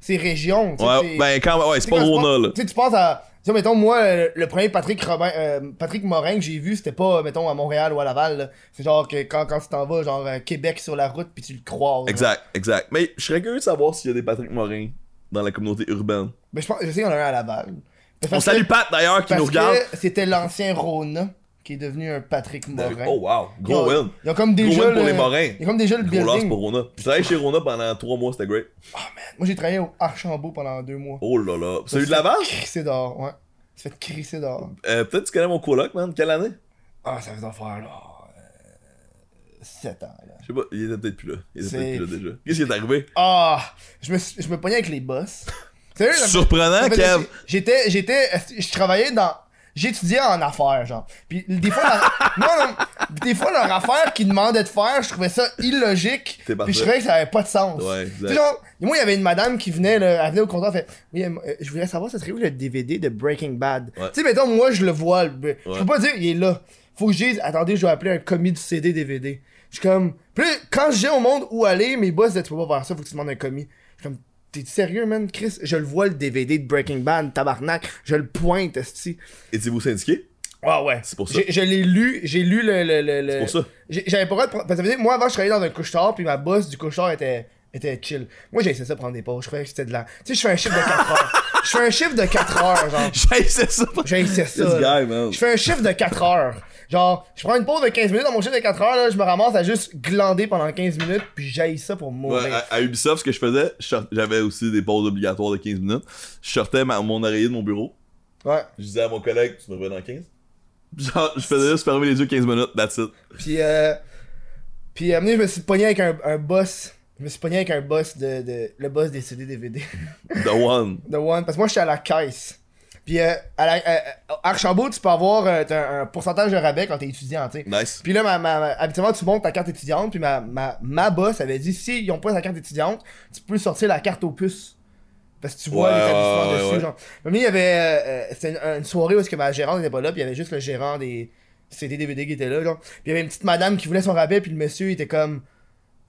Speaker 1: c'est- région.
Speaker 2: Ouais, ben quand ouais, c'est pas Rona là.
Speaker 1: Tu sais, tu penses à. Sais, mettons, moi, le, premier Patrick, Robin, euh, Patrick Morin que j'ai vu, c'était pas, mettons, à Montréal ou à Laval. C'est genre que quand, quand tu t'en vas, genre euh, Québec sur la route, puis tu le genre.
Speaker 2: Exact, exact. Mais je serais curieux de savoir s'il y a des Patrick Morin dans la communauté urbaine.
Speaker 1: Mais je, pense, je sais qu'il y en a un à Laval.
Speaker 2: On salue Pat d'ailleurs qui nous regarde.
Speaker 1: c'était l'ancien Rona qui est devenu un Patrick Morin.
Speaker 2: Oh wow,
Speaker 1: Ils
Speaker 2: gros
Speaker 1: ont-
Speaker 2: win.
Speaker 1: Ils ont comme déjà
Speaker 2: win pour
Speaker 1: le-
Speaker 2: les Morins.
Speaker 1: Ils ont comme déjà le
Speaker 2: Gros loss
Speaker 1: building.
Speaker 2: pour Rona. J'ai travaillé chez Rona pendant 3 mois, c'était great.
Speaker 1: Moi, j'ai travaillé au Archambault pendant deux mois.
Speaker 2: Oh là là.
Speaker 1: Ça
Speaker 2: Celui de Laval?
Speaker 1: Crisser dehors, ouais. Ça fait crisser dehors.
Speaker 2: Euh, Peut-être que tu connais mon coloc, man. Quelle année?
Speaker 1: Ah, ça fait d'en faire, là. 7 ans, là.
Speaker 2: Je sais pas, il était peut-être plus là. Il était
Speaker 1: C'est-
Speaker 2: peut-être plus là déjà. Qu'est-ce qui est arrivé?
Speaker 1: Ah! Je me, je me pognais avec les boss. Sérieux,
Speaker 2: Surprenant, Kev.
Speaker 1: J'étais, j'étais, je travaillais dans, j'étudiais en affaires, genre. Puis des fois, leur- non, non, des fois leur affaire qu'ils demandaient de faire, je trouvais ça illogique. Puis je trouvais que ça avait pas de sens.
Speaker 2: Ouais,
Speaker 1: genre, moi, il y avait une madame qui venait, là, elle venait au comptoir, elle fait Oui, euh, je voudrais savoir, ça serait où le DVD de Breaking Bad?
Speaker 2: Ouais.
Speaker 1: Tu sais, mettons, moi, je le vois, je
Speaker 2: Ouais.
Speaker 1: peux pas dire, il est là. Faut que je dise, attendez, je dois appeler un commis du CD DVD. Je suis comme, puis quand je dis au monde où aller, mes boss disaient, tu peux pas faire ça, faut que tu demandes un commis. Je suis comme, t'es sérieux, man, Chris Je le vois, le DVD de Breaking Bad, tabarnak, je le pointe, esti.
Speaker 2: Étiez-vous syndiqué?
Speaker 1: Ah ouais.
Speaker 2: C'est pour ça.
Speaker 1: Je l'ai lu, j'ai lu le. le, le, le-
Speaker 2: C'est pour ça.
Speaker 1: J'avais pas le droit de prendre- Parce que moi avant, je travaillais dans un couche-tard, puis ma boss du couche-tard était, était chill. Moi, j'ai essayé ça prendre des pauses. Je croyais que c'était de la. Tu sais, je fais un chiffre de 4 heures. Je fais un chiffre de 4 heures, genre.
Speaker 2: J'ai c'est ça.
Speaker 1: J'ai essayé ça.
Speaker 2: Guy, man.
Speaker 1: Je fais un chiffre de 4 heures. Genre, je prends une pause de 15 minutes dans mon chiffre de 4 heures, là, je me ramasse à juste glander pendant 15 minutes, puis j'aille ça pour mourir.
Speaker 2: Ouais, à, à Ubisoft, ce que je faisais, j'avais aussi des pauses obligatoires de 15 minutes. Je sortais ma- mon oreiller de mon bureau.
Speaker 1: Ouais.
Speaker 2: Je disais à mon collègue, tu me reviens dans 15. Genre, je faisais juste fermer les yeux 15 minutes, that's it.
Speaker 1: Puis, euh. Puis, à un moment donné, je me suis pogné avec un, un boss. Je me suis pogné avec un boss de. de le boss des CD DVD.
Speaker 2: The one.
Speaker 1: The One. Parce que moi, j'étais à la caisse. Puis, euh, à la, euh, euh, Archambault, tu peux avoir euh, un, un pourcentage de rabais quand t'es étudiant, tu sais.
Speaker 2: Nice.
Speaker 1: Puis là, ma, ma- ma- habituellement, tu montes ta carte étudiante. Puis ma, ma, ma boss avait dit si ils ont pas ta carte étudiante, tu peux sortir la carte au puce. Parce que tu vois
Speaker 2: Ouais,
Speaker 1: l'établissement
Speaker 2: ouais,
Speaker 1: dessus.
Speaker 2: ouais.
Speaker 1: Genre. Mais il y avait. C'était une, une soirée où est-ce que ma gérante n'était pas là. Puis il y avait juste le gérant des CD DVD qui était là. Genre. Puis il y avait une petite madame qui voulait son rabais. Puis le monsieur il était comme.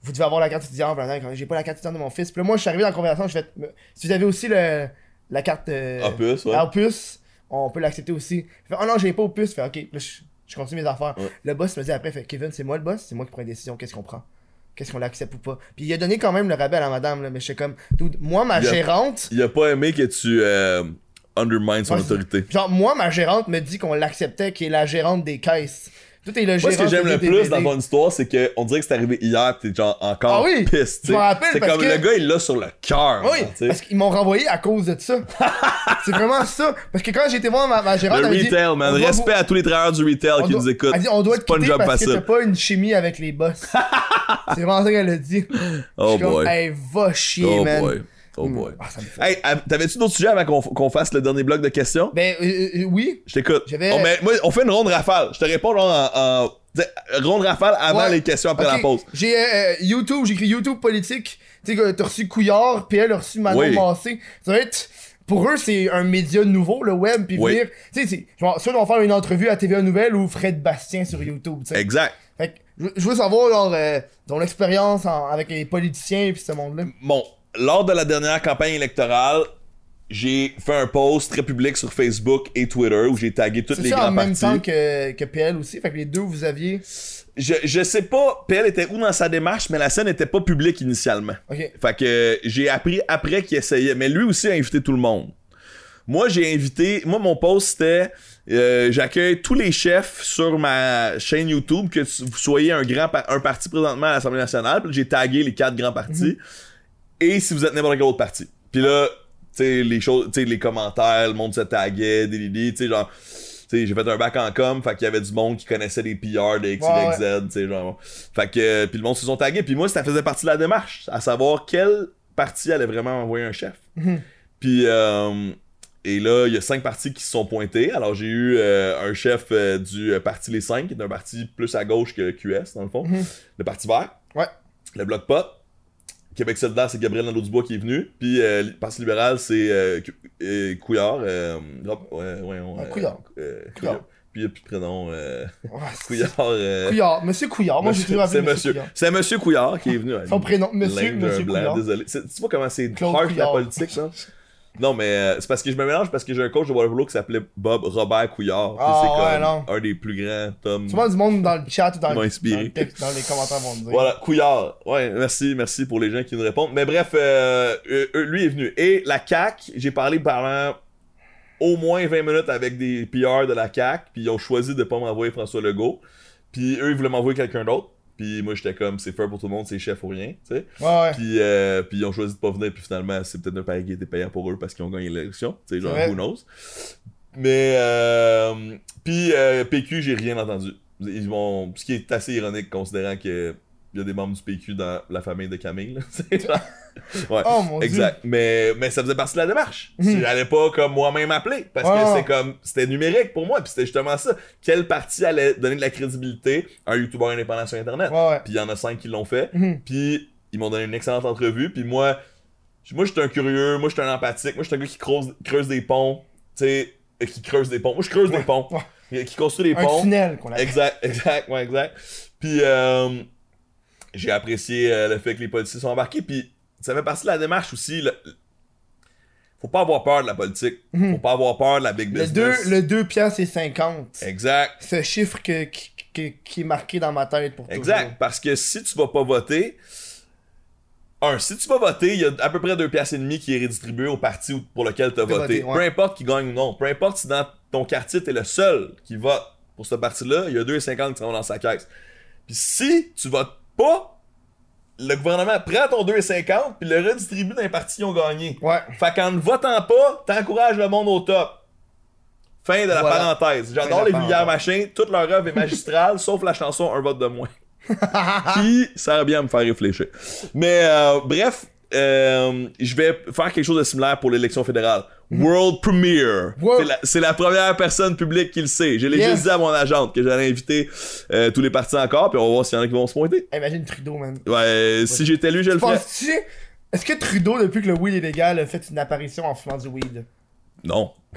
Speaker 1: Vous devez avoir la carte étudiante. J'ai pas la carte étudiante de mon fils. Puis là, moi, je suis arrivé dans la conversation. Je fais. Si vous avez aussi le, la carte. euh,
Speaker 2: Opus, ouais.
Speaker 1: Opus, on peut l'accepter aussi. Fait, oh non, j'ai pas Opus. Fait, ok, là, je, je continue mes affaires.
Speaker 2: Ouais.
Speaker 1: Le boss me dit après, fait, Kevin, c'est moi le boss, c'est moi qui prends une décision, qu'est-ce qu'on prend? Qu'est-ce qu'on l'accepte ou pas? Puis il a donné quand même le rabais à la madame, là, mais je suis comme, dude, moi, ma
Speaker 2: Il a-
Speaker 1: gérante,
Speaker 2: Il a pas aimé que tu euh, undermines son
Speaker 1: Ouais,
Speaker 2: autorité.
Speaker 1: genre, moi, ma gérante me dit qu'on l'acceptait, qui est la gérante des caisses. Tout est le
Speaker 2: Moi, ce que j'aime le plus dans ton histoire, c'est que on dirait que c'est arrivé hier, pis t'es genre encore
Speaker 1: Ah oui! Je rappelle
Speaker 2: C'est comme
Speaker 1: que-
Speaker 2: le gars, il l'a sur le cœur.
Speaker 1: Oui, parce qu'ils m'ont renvoyé à cause de ça. c'est vraiment ça. Parce que quand j'ai été voir ma, ma gérante,
Speaker 2: Le
Speaker 1: elle m'a dit,
Speaker 2: retail, man. Respect à tous les travailleurs du retail
Speaker 1: on
Speaker 2: qui
Speaker 1: doit-
Speaker 2: nous écoutent.
Speaker 1: Elle dit, on doit te
Speaker 2: C'est pas une
Speaker 1: quitter
Speaker 2: job
Speaker 1: parce que t'as
Speaker 2: facile.
Speaker 1: pas une chimie avec les boss. c'est vraiment ça qu'elle a dit.
Speaker 2: Oh
Speaker 1: suis comme,
Speaker 2: boy.
Speaker 1: hey, va chier,
Speaker 2: Oh
Speaker 1: man.
Speaker 2: boy. Oh boy.
Speaker 1: Ah, ça me fait-
Speaker 2: Hey, av- t'avais-tu d'autres sujets avant qu'on qu'on fasse le dernier bloc de questions?
Speaker 1: Ben, euh, euh, oui.
Speaker 2: Je t'écoute.
Speaker 1: J'avais-
Speaker 2: Oh, moi, on fait une ronde rafale. Je te réponds genre en, ronde rafale avant
Speaker 1: Ouais.
Speaker 2: les questions après
Speaker 1: Ok,
Speaker 2: la pause.
Speaker 1: J'ai euh, euh, YouTube, j'ai écrit YouTube politique. Tu sais, que t'as reçu Couillard, PL a reçu Manon
Speaker 2: Oui.
Speaker 1: Massé. Ça va être. Pour eux, c'est un média nouveau, le web, puis
Speaker 2: Oui.
Speaker 1: venir. Tu sais, c'est- genre, soit ils vont faire une entrevue à TVA Nouvelle ou Fred Bastien sur YouTube, tu sais.
Speaker 2: Exact.
Speaker 1: Fait que, je je veux savoir, genre, euh, ton expérience en- avec les politiciens et puis ce monde-là.
Speaker 2: Bon, lors de la dernière campagne électorale, j'ai fait un post très public sur Facebook et Twitter où j'ai tagué tous
Speaker 1: C'est
Speaker 2: les
Speaker 1: ça en
Speaker 2: grands
Speaker 1: même
Speaker 2: partis.
Speaker 1: temps que, que PL aussi. Fait que les deux, vous aviez.
Speaker 2: Je, je sais pas, PL était où dans sa démarche, mais la scène n'était pas publique initialement. Fait que j'ai appris après qu'il essayait. Mais lui aussi a invité tout le monde. Moi, j'ai invité. Moi, mon post c'était Euh, J'accueille tous les chefs sur ma chaîne YouTube, que vous soyez un grand un parti présentement à l'Assemblée nationale. J'ai tagué les quatre grands partis. Et si vous êtes n'importe quel autre parti. Puis là, tu sais, les choses, tu sais, les commentaires, le monde se taguait, des des- tu sais, genre. Tu sais, j'ai fait un bac en com, fait qu'il y avait du monde qui connaissait les PR de X,
Speaker 1: Ouais,
Speaker 2: Z, tu sais, genre. Fait que, puis le monde se sont tagués, puis moi, ça faisait partie de la démarche, à savoir quel parti allait vraiment envoyer un chef. Puis, euh, et là, il y a cinq partis qui se sont pointés. Alors, j'ai eu euh, un chef euh, du Parti Les Cinq, qui est un parti plus à gauche que QS, dans le fond. Le Parti Vert.
Speaker 1: Ouais.
Speaker 2: Le Bloc Pot. Québec solidaire, c'est Gabriel Nadeau-Dubois qui est venu. Puis, euh, Parti libéral, c'est euh, euh, Couillard. euh, ouais, ouais, on-
Speaker 1: Ah,
Speaker 2: euh,
Speaker 1: Couillard. Couillard.
Speaker 2: Puis, il n'y a plus de prénom. euh,
Speaker 1: Ouais, c'est-
Speaker 2: Couillard. euh,
Speaker 1: Couillard. Monsieur Couillard. Moi, j'ai toujours
Speaker 2: c'est
Speaker 1: appelé
Speaker 2: monsieur,
Speaker 1: Couillard.
Speaker 2: c'est monsieur Couillard qui est venu.
Speaker 1: Son prénom, monsieur, monsieur Couillard.
Speaker 2: désolé. Tu vois comment c'est harsh la politique, ça? Non, mais euh, c'est parce que je me mélange parce que j'ai un coach de Waterloo qui s'appelait Bob Robert Couillard.
Speaker 1: Ah,
Speaker 2: c'est
Speaker 1: ouais,
Speaker 2: comme
Speaker 1: non.
Speaker 2: un des plus grands tomes.
Speaker 1: Souvent, du monde dans le chat ou dans, le- dans, le texte, dans les commentaires vont me dire.
Speaker 2: Voilà, Couillard. Ouais, merci, merci pour les gens qui nous répondent. Mais bref, euh, euh, euh, lui est venu. Et la CAQ, j'ai parlé pendant au moins 20 minutes avec des PR de la CAQ, puis ils ont choisi de pas m'envoyer François Legault. Puis eux, ils voulaient m'envoyer quelqu'un d'autre. Puis moi, j'étais comme, c'est fair pour tout le monde, c'est chef ou rien, tu sais.
Speaker 1: Ouais, ouais.
Speaker 2: Puis, euh, puis ils ont choisi de pas venir, puis finalement, c'est peut-être un pari qui était payant pour eux parce qu'ils ont gagné l'élection. Tu sais, genre, who knows. Mais, euh, puis euh, PQ, j'ai rien entendu. Ils vont, ce qui est assez ironique, considérant que il y a des membres du PQ dans la famille de Camille. là. Ouais.
Speaker 1: Oh mon
Speaker 2: Exact. Mais, mais ça faisait partie de la démarche.
Speaker 1: Mhm.
Speaker 2: J'allais pas comme moi-même appeler. Parce que c'est comme. C'était numérique pour moi. Puis c'était justement ça. Quel parti allait donner de la crédibilité à un YouTuber indépendant sur Internet?
Speaker 1: Dieu. Ouais.
Speaker 2: Puis il y en a cinq qui l'ont fait.
Speaker 1: Mhm.
Speaker 2: Puis ils m'ont donné une excellente entrevue. Puis moi, moi j'étais un curieux, moi j'étais un empathique, moi j'étais un gars qui creuse, creuse des ponts, tu sais, euh, qui creuse des ponts. Moi je creuse des ponts, qui construit des
Speaker 1: Un
Speaker 2: ponts.
Speaker 1: tunnel qu'on appelle.
Speaker 2: Exact, exact, ouais, exact. Puis euh, j'ai apprécié euh, le fait que les policiers sont embarqués. Puis ça fait partie de la démarche aussi. le- Faut pas avoir peur de la politique. Faut pas avoir peur de la big
Speaker 1: Mhm. Le
Speaker 2: business.
Speaker 1: 2, le 2 piastres et 50.
Speaker 2: Exact.
Speaker 1: Ce chiffre que, qui, qui- qui est marqué dans ma tête pour
Speaker 2: Exact,
Speaker 1: toujours.
Speaker 2: parce que si tu vas pas voter, un, si tu vas voter, il y a à peu près deux piastres et demi qui est redistribué au parti ou- pour lequel tu as
Speaker 1: T'as
Speaker 2: voté.
Speaker 1: voté, ouais.
Speaker 2: Peu importe qui gagne ou non, peu importe si dans ton quartier t'es le seul qui vote pour ce parti-là, il y a 2,50 qui sont dans sa caisse. Puis si tu votes pas, le gouvernement prend ton 2,50 puis le redistribue dans les partis qui ont gagné.
Speaker 1: Ouais.
Speaker 2: Fait qu'en ne votant pas, t'encourages le monde au top. Fin de la
Speaker 1: Voilà.
Speaker 2: parenthèse. J'adore les vulgaires machins. Toute leur œuvre est magistrale, sauf la chanson Un vote de moins. Qui sert bien à me faire réfléchir. Mais euh, bref, euh, je vais faire quelque chose de similaire pour l'élection fédérale. World Premiere. C'est la- première personne publique qui le sait. Je l'ai
Speaker 1: Yes.
Speaker 2: juste dit à mon agente que j'allais inviter euh, tous les partis encore, puis on va voir s'il y en a qui vont se pointer.
Speaker 1: Imagine Trudeau, man.
Speaker 2: Ouais, si j'étais lui, je le ferais.
Speaker 1: Est-ce que Trudeau, depuis que le weed est légal, a fait une apparition en fumant du weed?
Speaker 2: Non.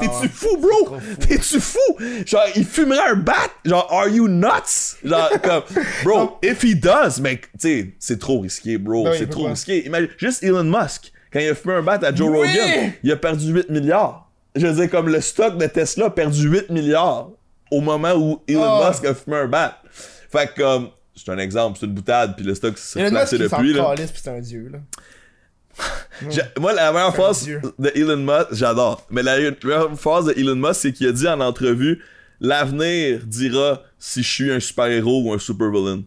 Speaker 2: T'es-tu
Speaker 1: hein.
Speaker 2: fou, bro? T'es-tu fou? Genre, il fumerait un bat? Genre, are you nuts? Genre, comme, bro, if he does, mec, tu sais, c'est trop risqué, bro.
Speaker 1: Ben
Speaker 2: c'est trop risqué. Imagine, juste Elon Musk, quand il a fumé un bat à Joe
Speaker 1: Oui!
Speaker 2: Rogan, il a perdu 8 milliards. Je veux dire, comme le stock de Tesla a perdu 8 milliards au moment où Elon
Speaker 1: Oh.
Speaker 2: Musk a fumé un bat. Fait que, comme, c'est un exemple, c'est une boutade, puis le stock s'est
Speaker 1: Elon Musk,
Speaker 2: placé depuis,
Speaker 1: calisse pis c'est un dieu, là.
Speaker 2: Moi, la meilleure phrase de Elon Musk, j'adore. Mais la meilleure phrase de Elon Musk, c'est qu'il a dit en entrevue L'avenir dira si je suis un super-héros ou un super-villain.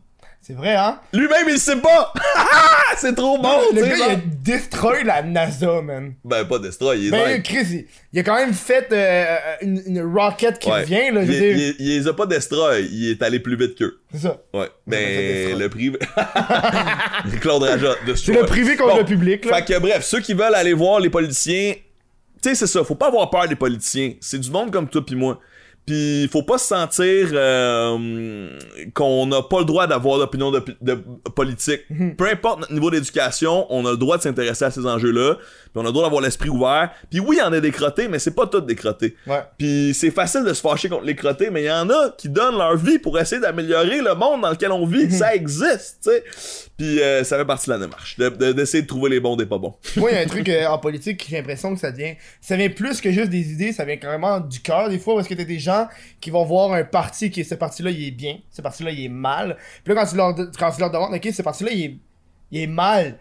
Speaker 1: C'est vrai, hein?
Speaker 2: Lui-même, il sait pas C'est trop bon,
Speaker 1: le gars, il a destroy la NASA, man.
Speaker 2: Ben, pas Destroy, il est
Speaker 1: Ben,
Speaker 2: dingue.
Speaker 1: Chris, il, il a quand même fait euh, une, une rocket qui
Speaker 2: Ouais.
Speaker 1: revient, là, je
Speaker 2: il,
Speaker 1: veux dire.
Speaker 2: il- il les a pas Destroy, il est allé plus vite qu'eux.
Speaker 1: C'est ça.
Speaker 2: Ouais. Mais
Speaker 1: Destroy.
Speaker 2: le privé. Claude Raja,
Speaker 1: C'est
Speaker 2: Destroy.
Speaker 1: le privé contre le public, là.
Speaker 2: Fait que bref, ceux qui veulent aller voir les politiciens, tu sais, c'est ça, faut pas avoir peur des politiciens. C'est du monde comme toi pis moi. Puis faut pas se sentir euh, qu'on n'a pas le droit d'avoir d'opinion de, de politique. Peu importe notre niveau d'éducation, on a le droit de s'intéresser à ces enjeux-là. Puis on a le droit d'avoir l'esprit ouvert. Puis oui, il y en a des crottés, mais c'est pas tout des crottés.
Speaker 1: Ouais.
Speaker 2: Puis c'est facile de se fâcher contre les crottés, mais il y en a qui donnent leur vie pour essayer d'améliorer le monde dans lequel on vit. Ça existe, tu sais. Puis euh, ça fait partie de la démarche, de- de- d'essayer de, trouver les bons des pas bons.
Speaker 1: Moi, il y a un truc euh, en politique, j'ai l'impression que ça vient. Ça vient plus que juste des idées, ça vient carrément du cœur, des fois, parce que t'as des gens qui vont voir un parti qui, ce parti-là, il est bien, ce parti-là, il est mal. Puis là, quand tu leur, quand tu leur demandes, ok, ce parti-là, il est, il est mal,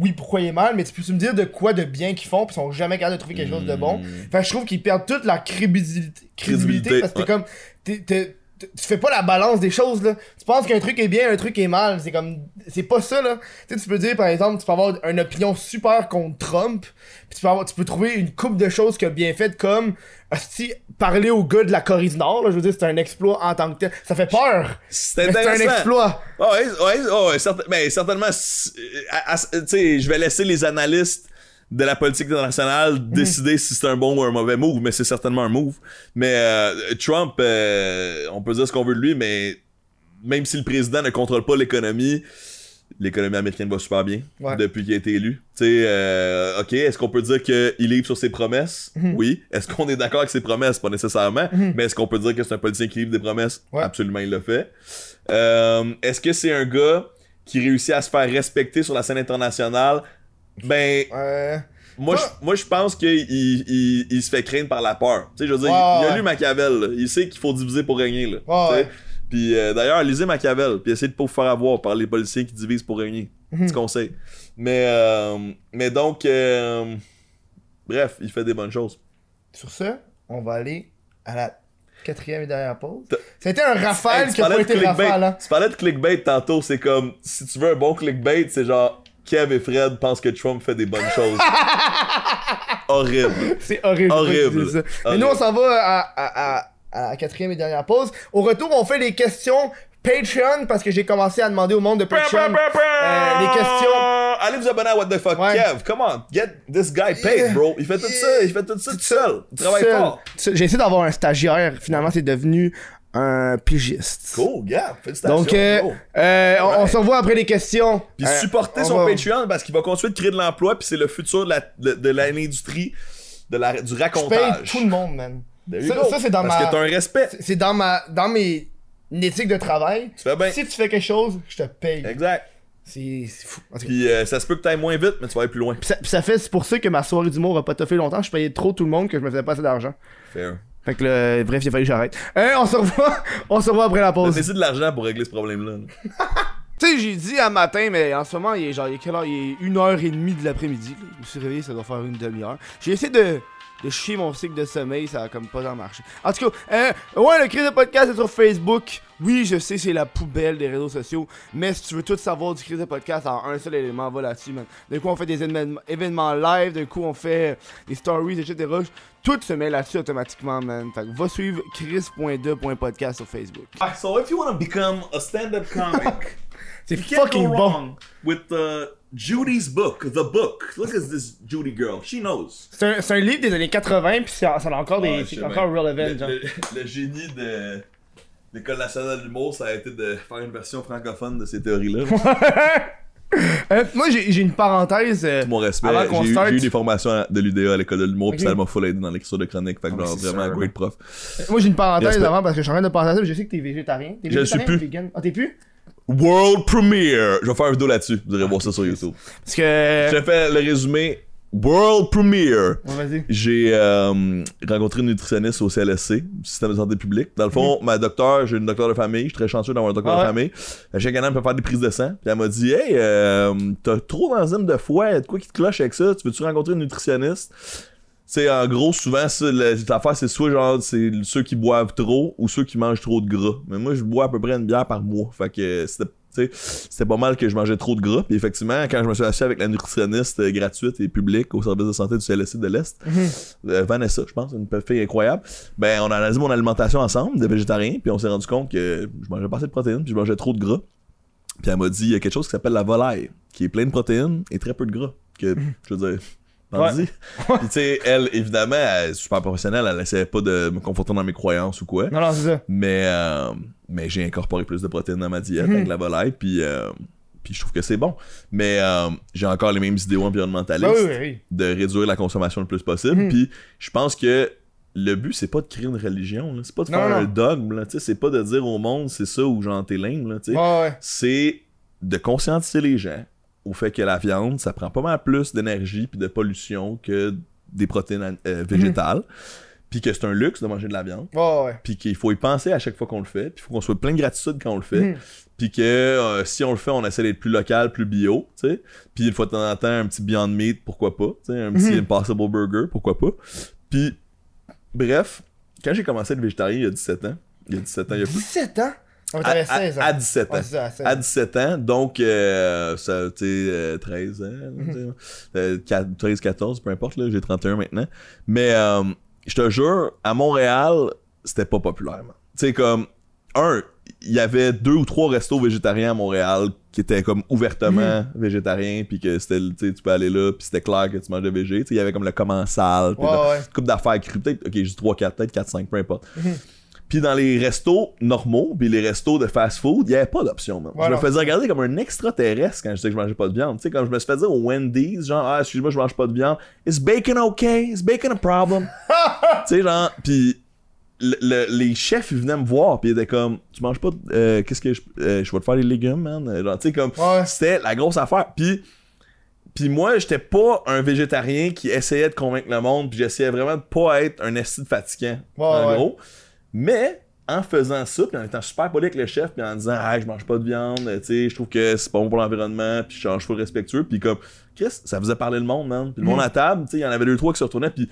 Speaker 1: oui, pourquoi il est mal, mais tu peux me dire de quoi de bien qu'ils font, puis ils sont jamais capables de trouver quelque chose de bon? Fait que je trouve qu'ils perdent toute la crédibilité, crédibilité, parce que t'es comme. t'es- tu fais pas la balance des choses là. Tu penses qu'un truc est bien, un truc est mal. C'est comme. C'est pas ça là. Tu sais, tu peux dire par exemple, tu peux avoir une opinion super contre Trump, puis tu peux, avoir, tu peux trouver une coupe de choses qu'il a bien faites comme. Si parler aux gars de la Corée du Nord, là, je veux dire, c'est un exploit en tant que tel. Ça fait peur.
Speaker 2: C'est
Speaker 1: un exploit.
Speaker 2: Ah ouais, ouais, certain- mais certainement, tu sais, je vais laisser les analystes de la politique internationale
Speaker 1: Mhm.
Speaker 2: décider si c'est un bon ou un mauvais move, mais c'est certainement un move. Mais euh, Trump, euh, on peut dire ce qu'on veut de lui, mais même si le président ne contrôle pas l'économie, l'économie américaine va super bien
Speaker 1: Ouais.
Speaker 2: depuis qu'il a été élu. Tu sais, euh, ok, est-ce qu'on peut dire qu'il livre sur ses promesses?
Speaker 1: Mhm.
Speaker 2: Oui. Est-ce qu'on est d'accord avec ses promesses? Pas nécessairement. Mais est-ce qu'on peut dire que c'est un politicien qui livre des promesses?
Speaker 1: Ouais.
Speaker 2: Absolument, il le fait. Euh, est-ce que c'est un gars qui réussit à se faire respecter sur la scène internationale? Ben,
Speaker 1: Euh.
Speaker 2: moi, je, moi, je pense qu'il il, il- il se fait craindre par la peur. Tu sais, je veux dire, il, il a
Speaker 1: ouais.
Speaker 2: lu Machiavel. là. Il sait qu'il faut diviser pour régner. Là,
Speaker 1: ouais.
Speaker 2: Puis euh, d'ailleurs, lisez Machiavel. Puis essayez de pas vous faire avoir par les policiers qui divisent pour régner. Petit conseil. Mais, euh, mais donc, euh, bref, il fait des bonnes choses.
Speaker 1: Sur ce, on va aller à la quatrième et dernière pause. Été un
Speaker 2: Hey,
Speaker 1: rafale
Speaker 2: tu
Speaker 1: qui a pas été rafale, hein.
Speaker 2: Tu parlais de clickbait tantôt. C'est comme, si tu veux un bon clickbait, c'est genre, Kev et Fred pensent que Trump fait des bonnes choses. Horrible.
Speaker 1: C'est horrible.
Speaker 2: Horrible.
Speaker 1: ça. Mais
Speaker 2: Horrible.
Speaker 1: nous, on s'en va à, à, à, à la quatrième et dernière pause. Au retour, on fait les questions Patreon parce que j'ai commencé à demander au monde de Patreon euh, les questions.
Speaker 2: Allez vous abonner à What the fuck
Speaker 1: Ouais.
Speaker 2: Kev, come on, get this guy paid, bro. Il fait tout ça, il fait tout ça tout seul. Il travaille
Speaker 1: Seul.
Speaker 2: fort.
Speaker 1: J'ai essayé d'avoir un stagiaire. Finalement, c'est devenu un pigiste.
Speaker 2: Cool, gars, félicitations.
Speaker 1: Donc, euh, euh, on, on
Speaker 2: Ouais.
Speaker 1: se revoit après les questions.
Speaker 2: Puis
Speaker 1: Euh,
Speaker 2: supporter
Speaker 1: on
Speaker 2: son
Speaker 1: va-
Speaker 2: Patreon parce qu'il va continuer de créer de l'emploi puis c'est le futur de la- de, de l'industrie de du
Speaker 1: Je paye
Speaker 2: racontage.
Speaker 1: tout le monde, man. Ça, ça, c'est dans
Speaker 2: Parce
Speaker 1: ma.
Speaker 2: que t'as un respect.
Speaker 1: c'est- dans ma. Dans mes éthiques de travail.
Speaker 2: Tu fais bien.
Speaker 1: Si tu fais quelque chose, je te paye.
Speaker 2: Exact.
Speaker 1: C'est fou.
Speaker 2: Puis euh, ça se peut que t'ailles moins vite, mais tu vas aller plus loin.
Speaker 1: Ça, pis ça fait, c'est pour ça que ma soirée d'humour a pas toffé longtemps. Je payais trop tout le monde que je me faisais pas assez d'argent.
Speaker 2: Fair.
Speaker 1: Fait que là, bref, il a fallu que j'arrête. Hein, on se revoit, on se revoit après la pause.
Speaker 2: décidé de l'argent pour régler ce problème-là. là.
Speaker 1: Tu sais, j'ai dit à matin, mais en ce moment, il est genre, il est quelle heure? Il est une heure et demie de l'après-midi. Je me suis réveillé, ça doit faire une demi-heure. J'ai essayé de, de chier mon cycle de sommeil, ça a comme pas tant marché. En tout cas, hein, ouais, le crise de podcast est sur Facebook. Oui, je sais, c'est la poubelle des réseaux sociaux. Mais si tu veux tout savoir du crise de podcast en un seul élément, va là-dessus, man. D'un coup, on fait des événements, live, d'un coup, on fait des stories, etc. Tout se met là-dessus automatiquement, man. Fait que va suivre chris.2.podcast sur Facebook.
Speaker 2: So if you want to become a stand-up comic,
Speaker 1: C'est fucking
Speaker 2: go
Speaker 1: bon.
Speaker 2: with uh, Judy's book, the book. Look at this Judy girl. She knows.
Speaker 1: C'est un, c'est un livre des années 80, puis ça, ça a encore des.
Speaker 2: Ouais, je
Speaker 1: c'est encore
Speaker 2: bien.
Speaker 1: relevant,
Speaker 2: le,
Speaker 1: genre.
Speaker 2: le- le génie de l'École nationale de l'humour, ça a été de faire une version francophone de ces théories-là.
Speaker 1: Euh, moi, j'ai j'ai une parenthèse. euh,
Speaker 2: Tout mon respect.
Speaker 1: Avant qu'on
Speaker 2: J'ai eu,
Speaker 1: start-
Speaker 2: j'ai eu des formations de l'UDA à l'école de l'humour, puis
Speaker 1: Ok.
Speaker 2: ça m'a full aidé dans l'écriture de chronique. Fait que
Speaker 1: Ah,
Speaker 2: genre, vraiment un great prof.
Speaker 1: moi, j'ai une parenthèse
Speaker 2: Respect.
Speaker 1: avant parce que je suis en train de penser à ça, mais je sais que t'es végétarien. T'es
Speaker 2: Je le suis
Speaker 1: végétarien
Speaker 2: plus.
Speaker 1: vegan? Ah, t'es plus?
Speaker 2: World Premiere! Je vais faire une vidéo là-dessus. Vous irez voir ça sur YouTube.
Speaker 1: Parce que.
Speaker 2: Je fais le résumé. World Premiere!
Speaker 1: Ouais, vas-y.
Speaker 2: J'ai euh, rencontré une nutritionniste au CLSC, système de santé publique. Dans le fond, ma docteur, j'ai une docteur de famille, je suis très chanceux d'avoir un docteur
Speaker 1: Mhm. Ah
Speaker 2: de
Speaker 1: ouais?
Speaker 2: famille. Chaque année, elle peut faire des prises de sang. Puis elle m'a dit Hey, euh, t'as trop d'enzymes de foie, de quoi qui te cloche avec ça? Tu veux-tu rencontrer une nutritionniste? En gros, souvent, ça, le- l'affaire, c'est soit genre, c'est ceux qui boivent trop ou ceux qui mangent trop de gras. Mais moi, je bois à peu près une bière par mois. Fait que c'était, tu sais, c'était pas mal que je mangeais trop de gras. Puis effectivement, quand je me suis assis avec la nutritionniste euh, gratuite et publique au service de santé du CLSC de l'Est, euh, Vanessa, je pense, une fille incroyable, ben, on a analysé mon alimentation ensemble, de végétarien, puis on s'est rendu compte que je mangeais pas assez de protéines, puis je mangeais trop de gras. Puis elle m'a dit, il y a quelque chose qui s'appelle la volaille, qui est plein de protéines et très peu de gras. Que, je veux dire, Vas-y. Puis tu sais, elle, évidemment, elle est super professionnelle, elle essayait pas de me conforter dans mes croyances ou quoi.
Speaker 1: Non, non, c'est ça.
Speaker 2: Mais, euh, mais j'ai incorporé plus de protéines dans ma diète
Speaker 1: Mhm.
Speaker 2: avec la volaille, puis, euh, puis je trouve que c'est bon. Mais euh, j'ai encore les mêmes idéaux environnementalistes
Speaker 1: Ah oui, oui, oui.
Speaker 2: de réduire la consommation le plus possible.
Speaker 1: Mhm.
Speaker 2: Puis je pense que le but, c'est pas de créer une religion, c'est pas de
Speaker 1: Non,
Speaker 2: faire
Speaker 1: non.
Speaker 2: un dogme, là. C'est pas de dire au monde c'est ça ou genre t'es lame, là.
Speaker 1: Ouais, ouais.
Speaker 2: c'est de conscientiser les gens au fait que la viande, ça prend pas mal plus d'énergie puis de pollution que des protéines euh, végétales. puis que c'est un luxe de manger de la viande,
Speaker 1: ouais.
Speaker 2: puis qu'il faut y penser à chaque fois qu'on le fait, puis il faut qu'on soit plein de gratitude quand on le fait,
Speaker 1: Mhm.
Speaker 2: puis que euh, si on le fait, on essaie d'être plus local, plus bio, sais, puis une fois de temps en temps, un petit Beyond Meat, pourquoi pas, sais, un petit
Speaker 1: Mhm.
Speaker 2: Impossible Burger, pourquoi pas. Puis, bref, quand j'ai commencé à être végétarien il y a 17 ans, il y a 17 ans, il y a plus...
Speaker 1: 17 ans? Mais
Speaker 2: À,
Speaker 1: t'avais
Speaker 2: à-
Speaker 1: 16 ans.
Speaker 2: à 17 ans.
Speaker 1: Ça, à 16
Speaker 2: À 17 ans, donc, euh, ça, tu sais, euh, 13 ans, tu sais, euh, 4 13, 14, peu importe, là, j'ai 31 maintenant. Mais, euh, je te jure, à Montréal, c'était pas populaire. Tu sais, comme, un, il y avait deux ou trois restos végétariens à Montréal qui étaient comme ouvertement végétariens, puis que c'était, tu sais, tu peux aller là, puis c'était clair que tu manges de végé. Tu il y avait comme le commensal, puis
Speaker 1: Ouais, ouais.
Speaker 2: une couple d'affaires crues, peut-être, ok, juste 3, 4, peut-être 4, 5, peu importe.
Speaker 1: Mhm.
Speaker 2: Puis dans les restos normaux, puis les restos de fast-food, il y avait pas d'option, je me faisais regarder comme un extraterrestre quand je disais que je mangeais pas de viande. Tu sais, quand je me suis fait dire au Wendy's, genre, ah, excuse-moi, je mange pas de viande. Is bacon okay? Is bacon a problem? tu sais, genre, puis le- le- les chefs, ils venaient me voir, puis ils étaient comme, tu manges pas, de- euh, qu'est-ce que je, euh, je vais te faire les légumes, man. Genre, tu sais, comme,
Speaker 1: Ouais.
Speaker 2: c'était la grosse affaire. Puis, puis moi, j'étais pas un végétarien qui essayait de convaincre le monde, puis j'essayais vraiment de pas être un esti de fatigant,
Speaker 1: Ouais,
Speaker 2: en
Speaker 1: ouais.
Speaker 2: gros. Mais en faisant ça, puis en étant super poli avec le chef, puis en disant ah je mange pas de viande, tu sais, je trouve que c'est pas bon pour l'environnement, puis je change full respectueux, puis comme Chris, ça faisait parler le monde, man. Puis le monde
Speaker 1: Mhm.
Speaker 2: à table, tu sais, il y en avait deux trois qui se retournaient, puis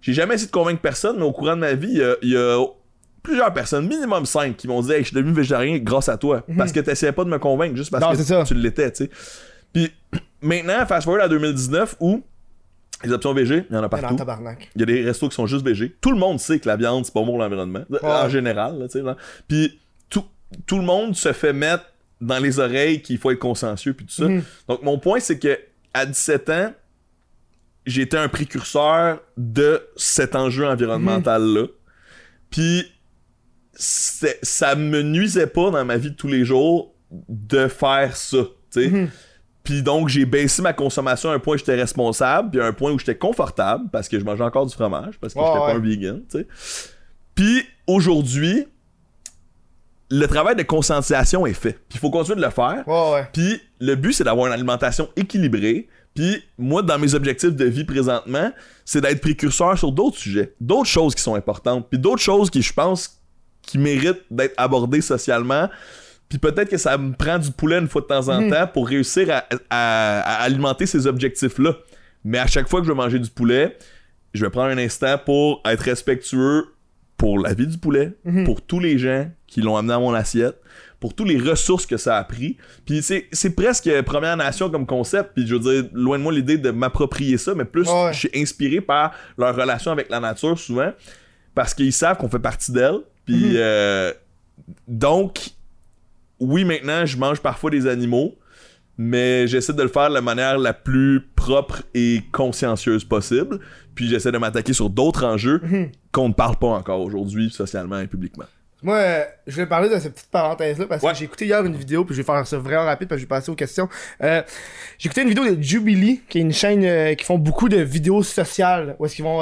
Speaker 2: j'ai jamais essayé de convaincre personne, mais au courant de ma vie, il y a, il y a plusieurs personnes, minimum cinq, qui m'ont dit hey, je suis devenu végétarien grâce à toi, parce que t'essayais pas de me convaincre, juste parce
Speaker 1: Non,
Speaker 2: que
Speaker 1: ça.
Speaker 2: tu l'étais, tu sais. Puis maintenant, fast forward à 2019 où les options végé, il y en a partout.
Speaker 1: dans tabarnak.
Speaker 2: Il y a des restos qui sont juste végé. Tout le monde sait que la viande, c'est pas bon pour l'environnement. En général, tu sais. Puis tout, tout le monde se fait mettre dans les oreilles qu'il faut être consciencieux puis tout ça.
Speaker 1: Mhm.
Speaker 2: Donc mon point, c'est que à 17 ans, j'étais un précurseur de cet enjeu environnemental-là. Puis c'est- ça me nuisait pas dans ma vie de tous les jours de faire ça, tu sais.
Speaker 1: Mhm.
Speaker 2: Puis donc, j'ai baissé ma consommation à un point où j'étais responsable, puis à un point où j'étais confortable, parce que je mangeais encore du fromage, parce que
Speaker 1: Ouais,
Speaker 2: j'étais
Speaker 1: ouais.
Speaker 2: pas un vegan, tu sais. Puis aujourd'hui, le travail de conscientisation est fait. Puis il faut continuer de le faire.
Speaker 1: Ouais.
Speaker 2: Puis le but, c'est d'avoir une alimentation équilibrée. Puis moi, dans mes objectifs de vie présentement, c'est d'être précurseur sur d'autres sujets, d'autres choses qui sont importantes, puis d'autres choses qui, je pense, qui méritent d'être abordées socialement. Puis peut-être que ça me prend du poulet une fois de temps en
Speaker 1: Mhm.
Speaker 2: temps pour réussir à, à- à alimenter ces objectifs-là. Mais à chaque fois que je vais manger du poulet, je vais prendre un instant pour être respectueux pour la vie du poulet,
Speaker 1: Mhm.
Speaker 2: pour tous les gens qui l'ont amené à mon assiette, pour toutes les ressources que ça a pris. Puis c'est, presque Première Nation comme concept. Puis je veux dire, loin de moi l'idée de m'approprier ça, mais plus
Speaker 1: Ouais.
Speaker 2: je suis inspiré par leur relation avec la nature souvent, parce qu'ils savent qu'on fait partie d'elle. Puis
Speaker 1: Mhm.
Speaker 2: euh, donc, oui, maintenant, je mange parfois des animaux, mais j'essaie de le faire de la manière la plus propre et consciencieuse possible. Puis j'essaie de m'attaquer sur d'autres enjeux
Speaker 1: Mhm.
Speaker 2: qu'on ne parle pas encore aujourd'hui, socialement et publiquement.
Speaker 1: Moi, euh, je vais parler de cette petite parenthèse-là parce
Speaker 2: Ouais.
Speaker 1: que j'ai écouté hier une vidéo, puis je vais faire ça vraiment rapide parce que je vais passer aux questions. Euh, j'ai écouté une vidéo de Jubilee, qui est une chaîne euh, qui font beaucoup de vidéos sociales, où est-ce qu'ils vont,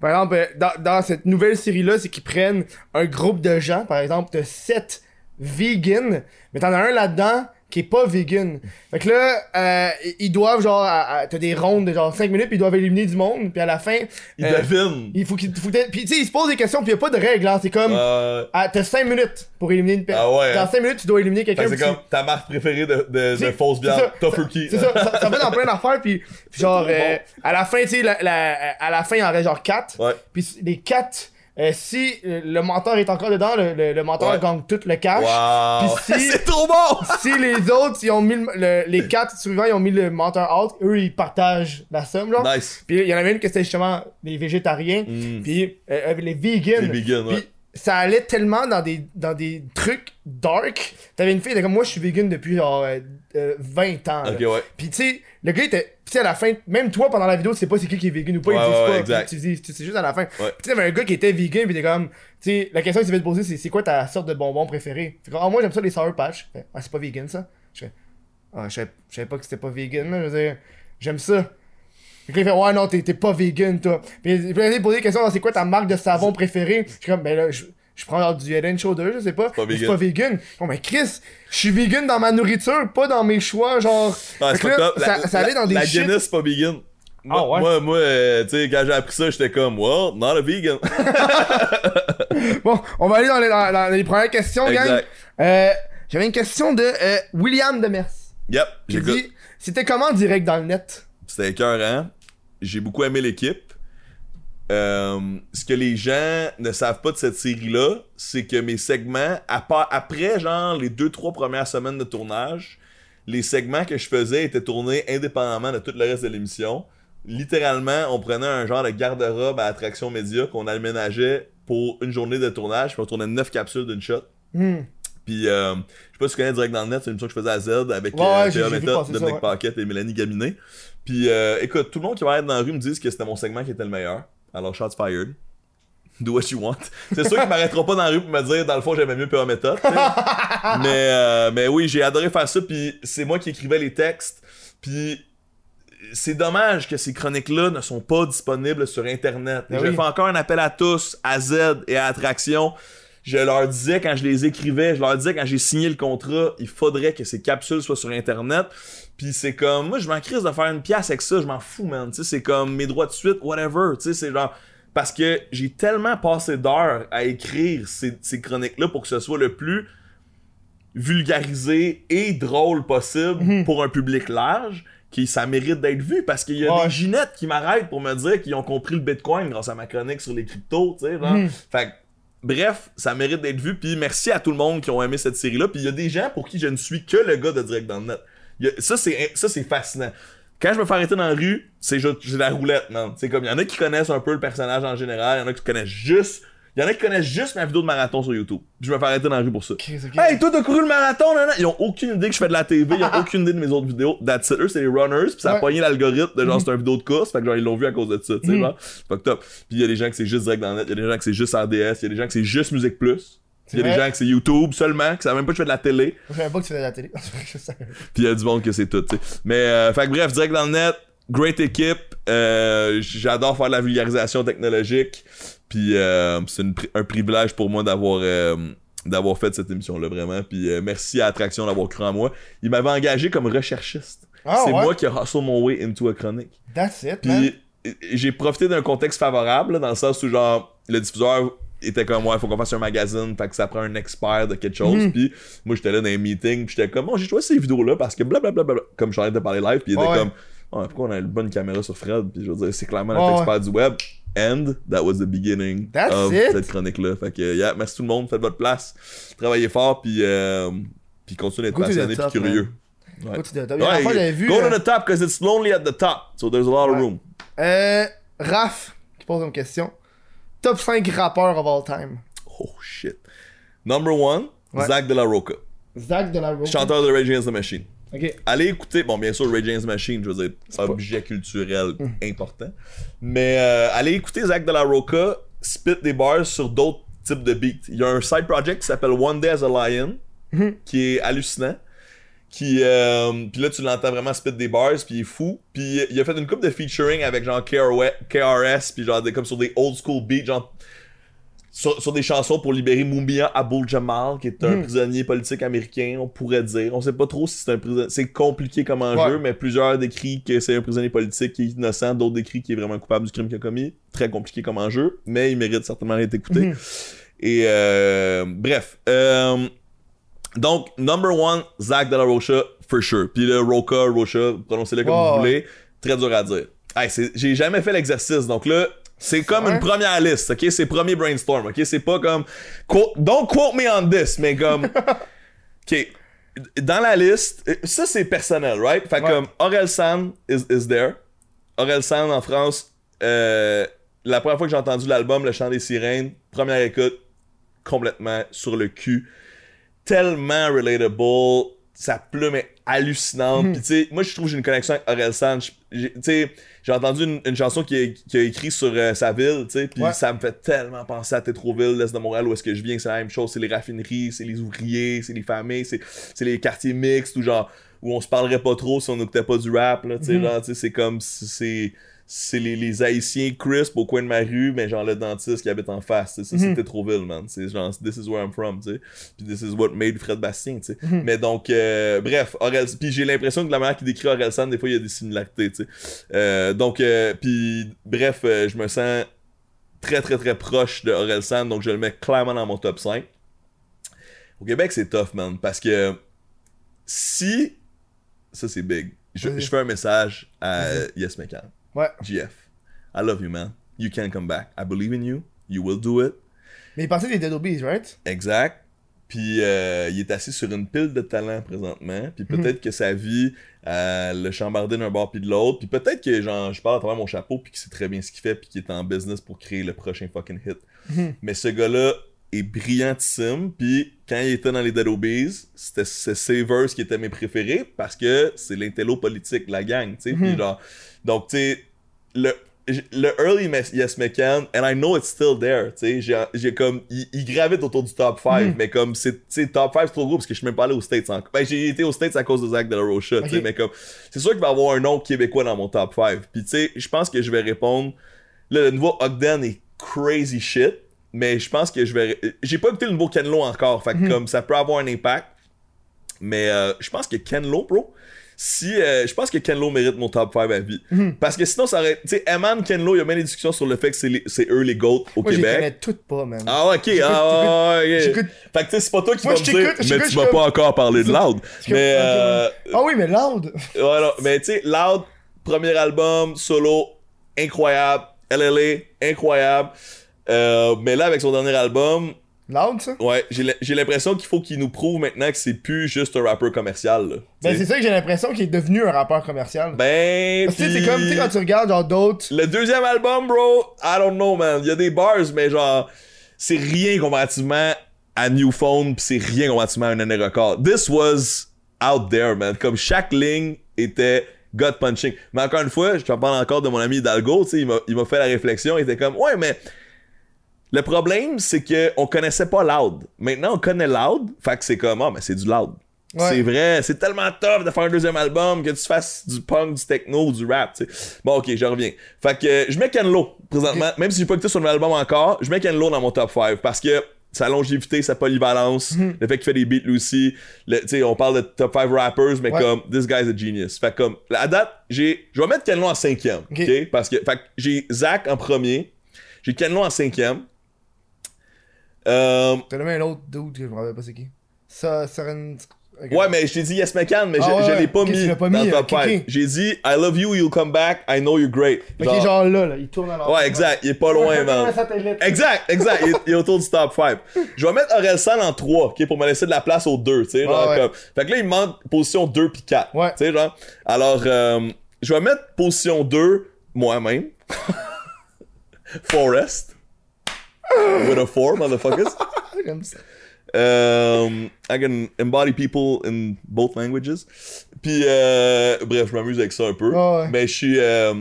Speaker 1: par exemple, dans, dans cette nouvelle série-là, c'est qu'ils prennent un groupe de gens, par exemple, de 7 vegans, mais t'en as un là-dedans qui est pas vegan. Fait que là, euh, ils doivent genre, t'as des rondes de genre 5 minutes, puis ils doivent éliminer du monde, puis à la fin,
Speaker 2: Il
Speaker 1: euh,
Speaker 2: devine.
Speaker 1: il faut qu'ils, puis tu sais, ils se posent des questions, puis y a pas de règles, hein, c'est comme,
Speaker 2: Euh,
Speaker 1: ah, t'as 5 minutes pour éliminer une personne.
Speaker 2: Ah ouais,
Speaker 1: Dans
Speaker 2: hein.
Speaker 1: 5 minutes, tu dois éliminer quelqu'un.
Speaker 2: que c'est comme ta marque préférée de, de, de fausse. Tofurkey.
Speaker 1: C'est ça, ça, va dans plein d'affaires, puis, genre, euh, à la fin, tu sais, la, la- à la fin, il en reste genre 4.
Speaker 2: Ouais.
Speaker 1: Puis les 4, si euh, le menteur est encore dedans, le, le, le menteur
Speaker 2: Ouais.
Speaker 1: gagne tout le cash.
Speaker 2: Wow.
Speaker 1: Puis si-
Speaker 2: c'est trop bon!
Speaker 1: Si les autres, ils ont mis le- le- les 4 suivants, ils ont mis le menteur out, eux, ils partagent la somme, là.
Speaker 2: Nice.
Speaker 1: Puis il y en avait une que c'était justement les végétariens,
Speaker 2: Mm.
Speaker 1: puis euh, les vegans.
Speaker 2: Les vegans, ouais.
Speaker 1: Puis ça allait tellement dans des, dans des trucs dark. T'avais une fille, était comme moi, je suis vegan depuis genre euh, euh, 20 ans. là.
Speaker 2: Ok, ouais.
Speaker 1: Puis tu sais, le gars était. Puis tu sais, à la fin, même toi pendant la vidéo, tu sais pas c'est qui qui est vegan ou pas,
Speaker 2: Ouais,
Speaker 1: disent
Speaker 2: ouais,
Speaker 1: pas.
Speaker 2: exact.
Speaker 1: Tu dis, sais juste à la fin. Puis tu sais, il y avait un gars qui était vegan, puis t'es comme. Tu sais, la question que tu devais te poser, c'est c'est quoi ta sorte de bonbon préféré? Fait ah, moi j'aime ça les Sour Patch. Ah, c'est pas vegan ça? Je fais, ah, je savais- je savais pas que c'était pas vegan, là. Je veux dire, j'aime ça. Fait que là, il fait, ouais, non, t'es pas vegan, toi. Puis il a posé des questions, c'est quoi ta marque de savon préférée? Je suis comme, ben là, je, je prends genre du and Shoulder, je sais pas.
Speaker 2: pas vegan.
Speaker 1: pas vegan. Bon, mais Chris, je suis vegan dans ma nourriture, pas dans mes choix, genre. Là,
Speaker 2: top.
Speaker 1: ça,
Speaker 2: La-
Speaker 1: ça allait
Speaker 2: la-
Speaker 1: dans des
Speaker 2: La
Speaker 1: shit.
Speaker 2: Guinness, c'est pas vegan. Moi,
Speaker 1: Ah ouais?
Speaker 2: moi, moi, euh, tu sais, quand j'ai appris ça, j'étais comme, well, not a vegan.
Speaker 1: Bon, on va aller dans les, dans- dans les premières questions, gang.
Speaker 2: exact.
Speaker 1: Euh, J'avais une question de euh, William Demers.
Speaker 2: Yep, j'écoute.
Speaker 1: dit C'était comment direct dans le net?
Speaker 2: C'était écœurant. J'ai beaucoup aimé l'équipe. Euh, ce que les gens ne savent pas de cette série-là, c'est que mes segments, à part- après genre les deux, trois premières semaines de tournage, les segments que je faisais étaient tournés indépendamment de tout le reste de l'émission. Littéralement, on prenait un genre de garde-robe à attraction média qu'on aménageait pour une journée de tournage, puis on tournait neuf capsules d'une shot.
Speaker 1: Hmm.
Speaker 2: Puis, euh, je sais pas si tu connais Direct dans le net, c'est une émission que je faisais à Z avec
Speaker 1: Ouais,
Speaker 2: euh,
Speaker 1: ouais,
Speaker 2: Théa Méthode, Dominique
Speaker 1: ouais.
Speaker 2: Paquette et Mélanie Gaminet. Puis, euh, écoute, tout le monde qui va être dans la rue me disent que c'était mon segment qui était le meilleur. Alors, shots fired. Do what you want. C'est sûr qu'ils m'arrêteront pas dans la rue pour me dire, dans le fond, j'aimais mieux Théa Méthode. mais, euh, mais oui, j'ai adoré faire ça. Puis, c'est moi qui écrivais les textes. Puis, c'est dommage que ces chroniques-là ne sont pas disponibles sur Internet. Et
Speaker 1: Ben
Speaker 2: je
Speaker 1: oui.
Speaker 2: fais encore un appel à tous, à Z et à Attraction. Je leur disais quand je les écrivais, je leur disais quand j'ai signé le contrat, il faudrait que ces capsules soient sur Internet. Puis c'est comme, moi je m'en crise de faire une pièce avec ça, je m'en fous, man. Tu sais, c'est comme mes droits de suite, whatever. Tu sais, c'est genre. Parce que j'ai tellement passé d'heures à écrire ces, ces chroniques-là pour que ce soit le plus vulgarisé et drôle possible
Speaker 1: Mhm.
Speaker 2: pour un public large qui ça mérite d'être vu parce qu'il y a
Speaker 1: Ouais.
Speaker 2: des ginettes qui m'arrêtent pour me dire qu'ils ont compris le bitcoin grâce à ma chronique sur les cryptos tu sais.
Speaker 1: Mhm.
Speaker 2: fait que, bref ça mérite d'être vu puis merci à tout le monde qui ont aimé cette série là puis il y a des gens pour qui je ne suis que le gars de direct dans le net ça c'est ça c'est fascinant quand je me fais arrêter dans la rue, c'est juste c'est la roulette, man. C'est comme, il y en a qui connaissent un peu le personnage en général, il y en a qui connaissent juste, il y en a qui connaissent juste ma vidéo de marathon sur YouTube. Je me fais arrêter dans la rue pour ça. Hey, toi, t'as couru le marathon, là, là. Ils ont aucune idée que je fais de la TV, ils ont aucune idée de mes autres vidéos. That's it, eux, c'est les runners, pis ça a
Speaker 1: Ouais.
Speaker 2: pogné l'algorithme de genre,
Speaker 1: Mhm.
Speaker 2: c'est une vidéo de course, fait que genre, ils l'ont vu à cause de ça, tu sais, genre. Fuck top. Puis il y a des gens que c'est juste direct dans le net, il y a des gens que c'est juste RDS, il y a des gens que c'est juste Musique Plus. Il y a des gens que c'est YouTube seulement, que savent même pas que je fais de la télé.
Speaker 1: Je savais pas que tu faisais de la télé.
Speaker 2: Puis il y a du monde que c'est tout, tu sais. Mais, euh, fait que bref, direct dans le net, great équipe. Euh, J'adore faire de la vulgarisation technologique. Puis euh, c'est un privilège pour moi d'avoir d'avoir fait cette émission-là, vraiment. Puis merci à Attraction d'avoir cru en moi. Il m'avait engagé comme recherchiste.
Speaker 1: Ah,
Speaker 2: c'est
Speaker 1: ouais?
Speaker 2: moi qui ai hustle mon way into a chronique.
Speaker 1: That's it.
Speaker 2: Puis j'ai profité d'un contexte favorable, là, dans le sens où, genre, le diffuseur était comme, ouais, faut qu'on fasse un magazine, fait que ça prend un expert de quelque chose.
Speaker 1: Mhm.
Speaker 2: Puis moi, j'étais là dans les meetings, puis j'étais comme, bon, j'ai choisi ces vidéos-là parce que blablabla, comme je suis en train de parler live, puis il était
Speaker 1: Ouais.
Speaker 2: comme, ouais, pourquoi on a une bonne caméra sur Fred? Puis je veux dire, c'est clairement
Speaker 1: Ouais,
Speaker 2: notre
Speaker 1: ouais.
Speaker 2: expert du web. And that was the beginning
Speaker 1: That's
Speaker 2: of
Speaker 1: it.
Speaker 2: cette chronique-là. Fait que, yeah, merci tout le monde, faites votre place, travaillez fort, puis, euh, puis continuez d'être
Speaker 1: Go to the
Speaker 2: passionné puis
Speaker 1: top,
Speaker 2: curieux. Ouais.
Speaker 1: La dernière fois, j'avais vu.
Speaker 2: go
Speaker 1: euh,
Speaker 2: to the top because it's lonely at the top, so there's a lot of
Speaker 1: Ouais.
Speaker 2: room.
Speaker 1: Euh, Raph, qui pose une question. Top 5 rappeurs of all time.
Speaker 2: Oh shit. Number one,
Speaker 1: Ouais.
Speaker 2: Zach de la Roca,
Speaker 1: Zach de la Roca.
Speaker 2: chanteur de Rage Against the Machine.
Speaker 1: Ok.
Speaker 2: Allez écouter, bon bien sûr Rage Against the Machine, je veux dire, objet culturel
Speaker 1: Hum.
Speaker 2: important. Mais euh, allez écouter Zach de la Roca spit des bars sur d'autres types de beats. Il y a un side project qui s'appelle One Day as a Lion,
Speaker 1: Mhm.
Speaker 2: qui est hallucinant. Qui, euh, puis là tu l'entends vraiment spit des bars, puis il est fou. Puis il a fait une coupe de featuring avec genre KRS, KRS puis genre des, comme sur des old school beats, genre sur, sur des chansons pour libérer Mumia Abul Jamal, qui est un
Speaker 1: Mhm.
Speaker 2: prisonnier politique américain, on pourrait dire. On sait pas trop si c'est un prisonnier. C'est compliqué comme enjeu,
Speaker 1: Ouais.
Speaker 2: mais plusieurs décrits que c'est un prisonnier politique qui est innocent, d'autres décrits qui est vraiment coupable du crime qu'il a commis. Très compliqué comme enjeu, mais il mérite certainement d'être écouté.
Speaker 1: Mhm.
Speaker 2: Et euh, bref. Euh, donc, number one, Zach de la Rocha, for sure. Puis le Roca, Rocha, prononcez-le comme vous voulez. Très dur à dire. Hey, j'ai jamais fait l'exercice, donc là, c'est comme une première liste, ok? C'est premier brainstorm, ok? C'est pas comme. quote- don't quote me on this, mais comme. ok. Dans la liste, euh, ça c'est personnel, right? Fait
Speaker 1: Ouais.
Speaker 2: comme Aurel San is, is there. Aurel San en France, euh, la première fois que j'ai entendu l'album Le Chant des Sirènes, première écoute, complètement sur le cul. Tellement relatable. Sa plume est hallucinante.
Speaker 1: Mhm.
Speaker 2: Puis tu sais, moi je trouve que j'ai une connexion avec Aurel San. Je- j'ai- Tu sais, j'ai entendu une, une chanson qu'il a, qu'il a écrit sur euh, sa ville, tu sais, puis
Speaker 1: Ouais.
Speaker 2: ça me fait tellement penser à Tétroville, l'Est de Montréal, où est-ce que je viens, c'est la même chose. C'est les raffineries, c'est les ouvriers, c'est les familles, c'est c'est les quartiers mixtes, ou genre où on se parlerait pas trop si on n'écoutait pas du rap, là, tu sais, c'est comme, si c'est, c'est les, les haïtiens crisp au coin de ma rue, mais genre le dentiste qui habite en face, ça
Speaker 1: Mhm.
Speaker 2: c'était trop ville, man, c'est genre, this is where I'm from, tu sais, puis this is what made Fred Bastien, tu sais,
Speaker 1: Mhm.
Speaker 2: mais donc, euh, bref, Aurel, puis j'ai l'impression que la manière qu'il décrit Aurel San, des fois, il y a des similarités, tu sais, Euh, donc, euh, puis bref, je me sens très très très proche de Aurel San, donc je le mets clairement dans mon top 5. Au Québec, c'est tough, man, parce que si. Ça, c'est big. Je fais un message à Yes McCann.
Speaker 1: Ouais.
Speaker 2: GF. I love you, man. You can come back. I believe in you. You will do it.
Speaker 1: Mais il pensait des Dead Obies, right?
Speaker 2: Exact. Puis euh, il est assis sur une pile de talent présentement. Puis peut-être que sa vie euh, le chambardé d'un bord puis de l'autre. Puis peut-être que genre je parle à travers mon chapeau puis qu'il sait très bien ce qu'il fait puis qu'il est en business pour créer le prochain fucking hit.
Speaker 1: Mhm.
Speaker 2: Mais ce gars-là est brillantissime. Puis quand il était dans les Dead Obies, c'était Savers qui était mes préférés parce que c'est l'intello politique la gang. tu sais. Puis
Speaker 1: Mhm.
Speaker 2: genre, donc tu sais, le le early Yes McCann, and I know it's still there, tu sais, j'ai- comme, il, gravite autour du top 5,
Speaker 1: Mhm.
Speaker 2: mais comme, c'est, top 5 c'est trop gros parce que je suis même pas allé aux States encore. Ben, j'ai été aux States à cause de Zach de la Rocha, tu sais, mais comme, c'est sûr qu'il va y avoir un nom québécois dans mon top 5. Puis tu sais, je pense que je vais répondre, là, le nouveau Ogden est crazy shit, mais je pense que je vais, j'ai pas écouté le nouveau Ken Lo encore, fait que
Speaker 1: Mhm.
Speaker 2: comme, ça peut avoir un impact, mais euh, je pense que Ken Lo, bro, si euh, je pense que Ken Lo mérite mon top 5 à vie.
Speaker 1: Mhm.
Speaker 2: Parce que sinon, ça aurait. Tu sais, Eman, Ken Lo, il y a bien des discussions sur le fait que c'est eux les GOAT au
Speaker 1: Moi, je les
Speaker 2: Québec.
Speaker 1: connais toutes pas, man.
Speaker 2: Ah, ok, ah, ouais, ok. Fait que tu sais, c'est pas toi qui
Speaker 1: Moi,
Speaker 2: vas me dire, mais tu vas pas encore parler de Loud. Mais, euh,
Speaker 1: Ah oui, mais Loud!
Speaker 2: ouais, non, mais tu sais, Loud, premier album, solo, incroyable. LLA, incroyable. Euh, mais là, avec son dernier album,
Speaker 1: Loud, ça?
Speaker 2: ouais, j'ai l'impression qu'il faut qu'il nous prouve maintenant que c'est plus juste un rappeur commercial. Là,
Speaker 1: Ben, c'est ça que j'ai l'impression qu'il est devenu un rappeur commercial.
Speaker 2: ben
Speaker 1: Parce que c'est comme, tu sais, quand tu regardes, genre, d'autres.
Speaker 2: Le deuxième album, bro, I don't know, man. Il y a des bars, mais genre, c'est rien comparativement à New Phone, pis c'est rien comparativement à un année record. This was out there, man. Comme chaque ligne était gut punching. Mais encore une fois, je te parle encore de mon ami Hidalgo, tu sais, il m'a fait la réflexion, il était comme, ouais, mais le problème, c'est que on connaissait pas Loud. Maintenant, on connaît Loud, fait que c'est comme, ah, mais c'est du Loud.
Speaker 1: Ouais.
Speaker 2: C'est vrai, c'est tellement tough de faire un deuxième album que tu fasses du punk, du techno, du rap, tu sais. Bon, ok, je reviens. Fait que euh, je mets Ken Lo présentement, même si j'ai pas écouté son album encore, je mets Ken Lo dans mon top 5 parce que sa longévité, sa polyvalence,
Speaker 1: Mhm.
Speaker 2: le fait qu'il fait des beats lui aussi, tu sais, on parle de top 5 rappers, mais
Speaker 1: Ouais.
Speaker 2: comme, this guy's a genius. Fait que comme, à date, j'ai, je vais mettre Ken Lo en cinquième,
Speaker 1: Ok?
Speaker 2: Parce que, fait que j'ai Zach en premier, j'ai Ken Lo en cinquième. Euh,
Speaker 1: T'as nommé un autre dude que je me rappelle pas c'est qui. Ça, Seren. ok.
Speaker 2: Ouais, mais je t'ai dit Yes McCann, mais
Speaker 1: Ah
Speaker 2: je,
Speaker 1: ouais,
Speaker 2: je l'ai pas mis
Speaker 1: pas
Speaker 2: dans
Speaker 1: mis,
Speaker 2: le top
Speaker 1: ok,
Speaker 2: 5.
Speaker 1: ok.
Speaker 2: J'ai dit I love you, you'll come back, I know you're great.
Speaker 1: Fait qu'il est genre là, là, il tourne à l'envers.
Speaker 2: ouais, exact, il est pas loin, man. Exact, exact, il est, il est autour du top 5. Je vais mettre Aurel San en 3, ok, pour me laisser de la place aux 2, tu sais. genre
Speaker 1: ouais.
Speaker 2: comme- Fait que là, il me manque position 2 puis 4.
Speaker 1: Ouais.
Speaker 2: Tu sais, genre. Alors, euh, je vais mettre position 2, moi-même. Forest. With a 4, motherfuckers. Um, I can embody people in both languages. Puis, euh, bref, je m'amuse avec ça un peu.
Speaker 1: Ouais, ouais.
Speaker 2: Mais je suis. euh,